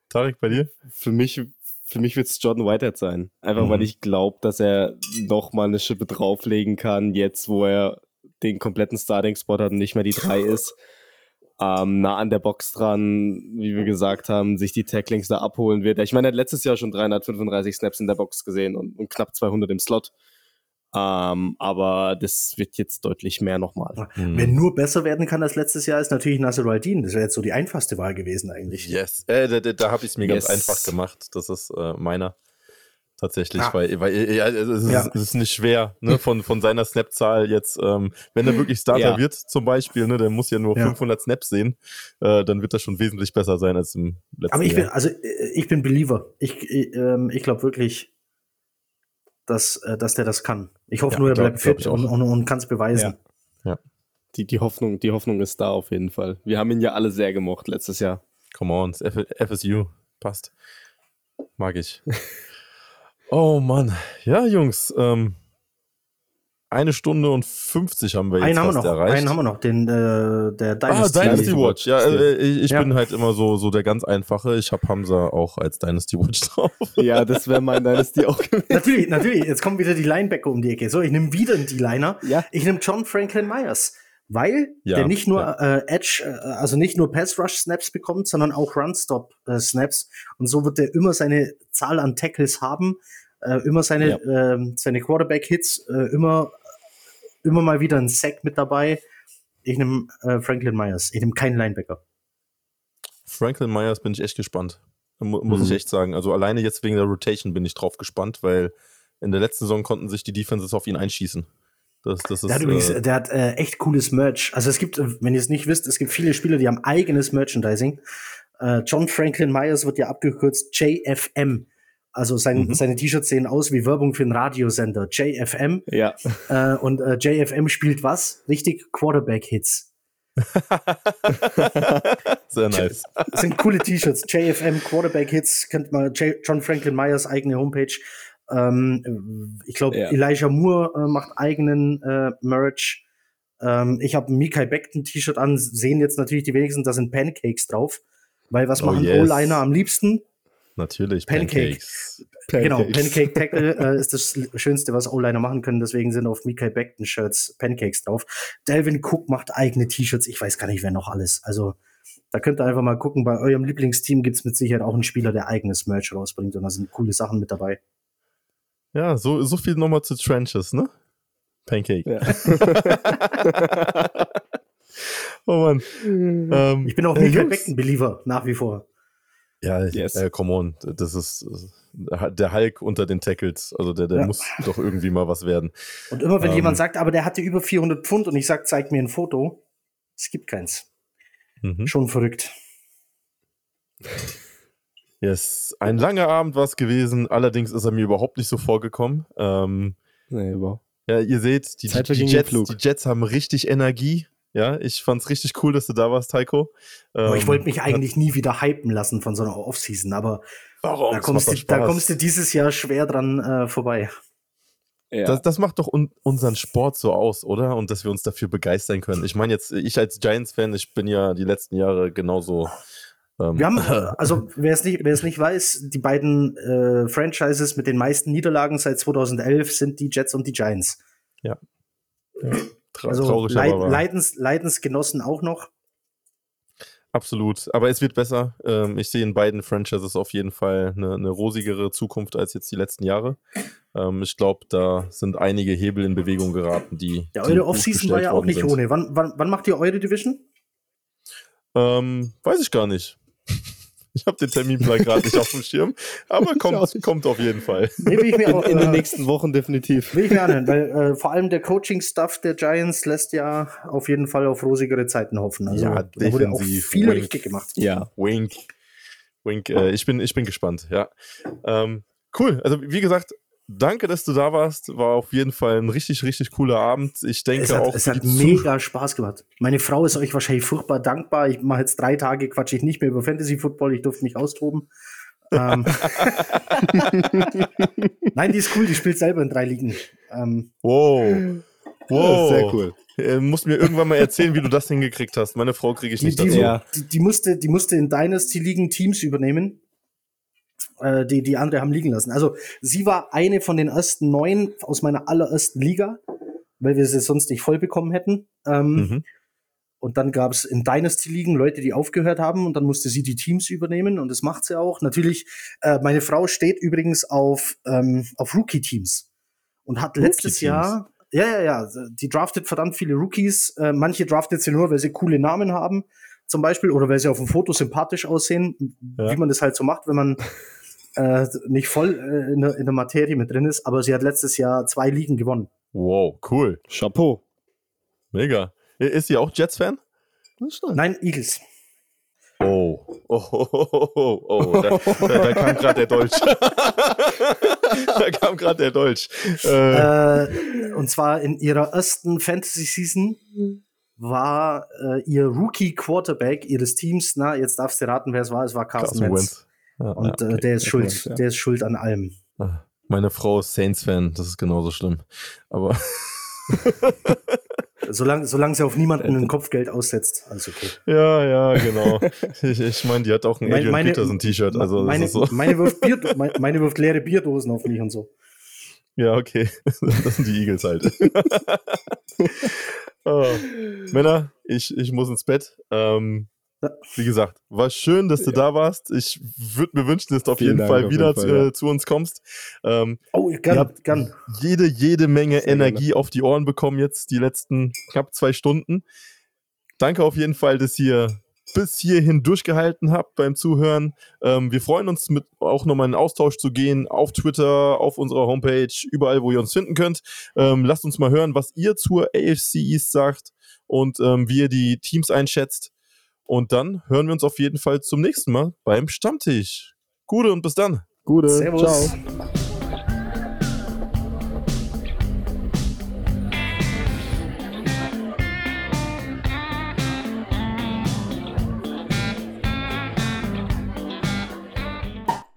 Tarek, bei dir? für mich, für mich wird es Jordan Whitehead sein. Einfach Mhm. weil ich glaube, dass er noch mal eine Schippe drauflegen kann, jetzt wo er den kompletten Starting-Spot hat und nicht mehr die drei ist. ähm, nah an der Box dran, wie wir gesagt haben, sich die Tacklings da abholen wird. Ich meine, er hat letztes Jahr schon 335 Snaps in der Box gesehen und, und knapp 200 im Slot. Ähm, aber das wird jetzt deutlich mehr nochmal. Hm. Wer nur besser werden kann als letztes Jahr, ist natürlich Nasser Al-Din. Das wäre jetzt so die einfachste Wahl gewesen eigentlich. Yes. Äh, da da, da habe ich es mir Yes. ganz einfach gemacht. Das ist äh, meiner. Tatsächlich, Ah. weil, weil ja, es, ist, Ja. es ist nicht schwer, ne, von, von seiner Snap-Zahl jetzt, ähm, wenn er wirklich Starter Ja. wird, zum Beispiel, ne, der muss ja nur Ja. 500 Snaps sehen, äh, dann wird das schon wesentlich besser sein als im letzten Aber ich bin, Jahr. also äh, ich bin Believer. Ich, ich, ähm, ich glaube wirklich, dass, äh, dass der das kann. Ich hoffe Ja, nur, er glaub- bleibt fit und, und, und kann es beweisen. Die, die, Hoffnung, die Hoffnung ist da auf jeden Fall. Wir haben ihn ja alle sehr gemocht letztes Jahr. Come on, FSU, passt. Mag ich. oh Mann. Ja, Jungs, ähm, eine Stunde und 50 haben wir jetzt Einen haben wir fast noch, erreicht. einen haben wir noch, den äh, der Ah, Dynasty. Dynasty Watch. Ja, äh, ich, ich Ja. bin halt immer so, so der ganz einfache. Ich habe Hamza auch als Dynasty Watch drauf. Ja, das wäre mein Dynasty auch gewesen. Natürlich, natürlich. Jetzt kommen wieder die Linebacker um die Ecke. So, ich nehme wieder einen D-Liner. Ja. Ich nehme John Franklin Myers, weil Ja, der nicht nur ja. äh, Edge, äh, also nicht nur Pass Rush Snaps bekommt, sondern auch Run Stop äh, Snaps. Und so wird er immer seine Zahl an Tackles haben, äh, immer seine ähm, seine Quarterback Hits, äh, immer immer mal wieder ein Sack mit dabei. Ich nehme äh, Franklin Myers. Ich nehme keinen Linebacker. Franklin Myers bin ich echt gespannt. Mu muss Mhm. ich echt sagen. Also alleine jetzt wegen der Rotation bin ich drauf gespannt, weil in der letzten Saison konnten sich die Defenses auf ihn einschießen. Das, das ist, Der hat übrigens, äh, der hat äh, echt cooles Merch. Also es gibt, äh, wenn ihr es nicht wisst, es gibt viele Spieler, die haben eigenes Merchandising. Äh, John Franklin Myers wird ja abgekürzt JFM. Also sein, Mhm. seine T-Shirts sehen aus wie Werbung für einen Radiosender. JFM. Ja. Äh, und äh, JFM spielt was? Richtig Quarterback-Hits. sehr nice. Das sind coole T-Shirts. JFM Quarterback-Hits. Könnt mal J John Franklin Myers eigene Homepage. Ähm, ich glaube, Ja. Elijah Moore äh, macht eigenen äh, Merch. Ähm, ich habe ein Mikai Beckton T-Shirt an, sehen jetzt natürlich die wenigsten, da sind Pancakes drauf. Weil was Oh, machen yes. O-Liner am liebsten? Natürlich, Pancake. Pancakes. Genau, Pancakes. Pancake Tackle äh, ist das Schönste, was O-Liner machen können. Deswegen sind auf Mikai Beckton Shirts Pancakes drauf. Delvin Cook macht eigene T-Shirts. Ich weiß gar nicht, wer noch alles. Also da könnt ihr einfach mal gucken. Bei eurem Lieblingsteam gibt's mit Sicherheit auch einen Spieler, der eigenes Merch rausbringt. Und da sind coole Sachen mit dabei. Ja, so, so viel nochmal zu Trenches, ne? Pancake. Ja. oh Mann. Ähm, Ich bin auch Jungs. Beckton-Believer, nach wie vor. Ja, Yes. äh, come on. Das ist äh, der Hulk unter den Tackles. Also der, der Ja. muss doch irgendwie mal was werden. Und immer wenn Ähm. jemand sagt, aber der hatte über 400 Pfund und ich sag, zeig mir ein Foto, es gibt keins. Mhm. Schon verrückt. Yes. Ein langer Abend war es gewesen. Allerdings ist er mir überhaupt nicht so vorgekommen. Ähm, Nee, überhaupt. ja, ihr seht, die, die, Jets, die Jets haben richtig Energie. Ja, ich fand's richtig cool, dass du da warst, Taiko. Aber ich Ähm, wollte mich eigentlich nie wieder hypen lassen von so einer Offseason, aber Warum? da kommst, du, da kommst du dieses Jahr schwer dran äh, vorbei. Ja. Das, das macht doch un unseren Sport so aus, oder? Und dass wir uns dafür begeistern können. Ich meine jetzt, ich als Giants-Fan, ich bin ja die letzten Jahre genauso. Ähm, Wir haben, also wer es nicht, wer es nicht weiß, die beiden äh, Franchises mit den meisten Niederlagen seit 2011 sind die Jets und die Giants. tra Also traurig, Leid, aber. Leidens, Leidensgenossen auch noch. Absolut. Aber es wird besser. Ähm, ich sehe in beiden Franchises auf jeden Fall eine, eine rosigere Zukunft als jetzt die letzten Jahre. Ähm, ich glaube, da sind einige Hebel in Bewegung geraten, die. Ja, eure Offseason war ja auch nicht sind. ohne. Wann, wann, wann macht ihr eure Division? Ähm, weiß ich gar nicht. Ich habe den Terminplan gerade nicht auf dem Schirm, aber kommt, kommt auf jeden Fall. Nee, will ich mir auch, In den äh, nächsten Wochen definitiv. Will ich mir anhören, weil äh, vor allem der Coaching-Stuff der Giants lässt ja auf jeden Fall auf rosigere Zeiten hoffen. Also Ja, da wurde auch viel Wink. richtig gemacht. Ja. Wink. Wink. Äh, ich, bin, ich bin gespannt, ja. Ähm, cool. Also, wie gesagt, danke, dass du da warst. War auf jeden Fall ein richtig, richtig cooler Abend. Ich denke Es hat, auch. es hat Zuh- mega Spaß gemacht. Meine Frau ist euch wahrscheinlich furchtbar dankbar. Ich mache jetzt drei Tage, quatsche ich nicht mehr über Fantasy Football. Ich durfte mich austoben. ähm. Nein, die ist cool. Die spielt selber in drei Ligen. Ähm, Wow. Wow. Sehr cool. Äh, musst mir irgendwann mal erzählen, wie du das hingekriegt hast. Meine Frau kriege ich die, nicht die, dazu. Die, die, musste, die musste in Dynasty-Ligen Teams übernehmen. Äh, die, die andere haben liegen lassen. Also sie war eine von den ersten neun aus meiner allerersten Liga, weil wir sie sonst nicht voll bekommen hätten. Ähm, Mhm. Und dann gab es in Dynasty-Ligen Leute, die aufgehört haben und dann musste sie die Teams übernehmen und das macht sie auch. Natürlich, äh, meine Frau steht übrigens auf, ähm, auf Rookie-Teams und hat letztes Rookie-Teams? Jahr, ja, ja, ja, die draftet verdammt viele Rookies. Äh, manche draftet sie nur, weil sie coole Namen haben, zum Beispiel, oder weil sie auf dem Foto sympathisch aussehen, Ja. wie man das halt so macht, wenn man äh, nicht voll äh, in, der, in der Materie mit drin ist. Aber sie hat letztes Jahr zwei Ligen gewonnen. Wow, cool. Chapeau. Mega. Ist sie auch Jets-Fan? Nein, Eagles. Oh, oh, oh, oh, oh, oh. Da, da, da kam gerade der Dolch. da kam gerade der Dolch. Äh, Äh, und zwar in ihrer ersten Fantasy-Season war äh, ihr Rookie-Quarterback ihres Teams, na, jetzt darfst du raten, wer es war, es war Carson, Carson Wentz. Ja, Und äh, der ist schuld, ja. der ist schuld an allem. Ah, Meine Frau ist Saints-Fan, das ist genauso schlimm. Aber Solange solang sie auf niemanden ein Kopfgeld aussetzt, alles okay. ja, ja, genau. Ich, ich meine, die hat auch ein Adrian meine- Peterson-T-Shirt, also meine, so. meine, wirft Bier, meine, wirft leere Bierdosen auf mich und so. Ja, okay. Das sind die Eagles halt. oh. Männer, ich, ich muss ins Bett. Ähm. Wie gesagt, war schön, dass du da warst. Ich würde mir wünschen, dass du auf Vielen jeden Dank, Fall auf wieder jeden Fall, zu, ja. äh, zu uns kommst. Ähm, Oh, gern, habt gern. jede, jede Menge Energie auf die Ohren bekommen jetzt, die letzten knapp zwei Stunden. Danke auf jeden Fall, dass ihr bis hierhin durchgehalten habt beim Zuhören. Ähm, wir freuen uns, mit auch nochmal in Austausch zu gehen, auf Twitter, auf unserer Homepage, überall, wo ihr uns finden könnt. Ähm, lasst uns mal hören, was ihr zur AFC East sagt und ähm, wie ihr die Teams einschätzt. Und dann hören wir uns auf jeden Fall zum nächsten Mal beim Stammtisch. Gute und bis dann. Gute. Servus. Ciao.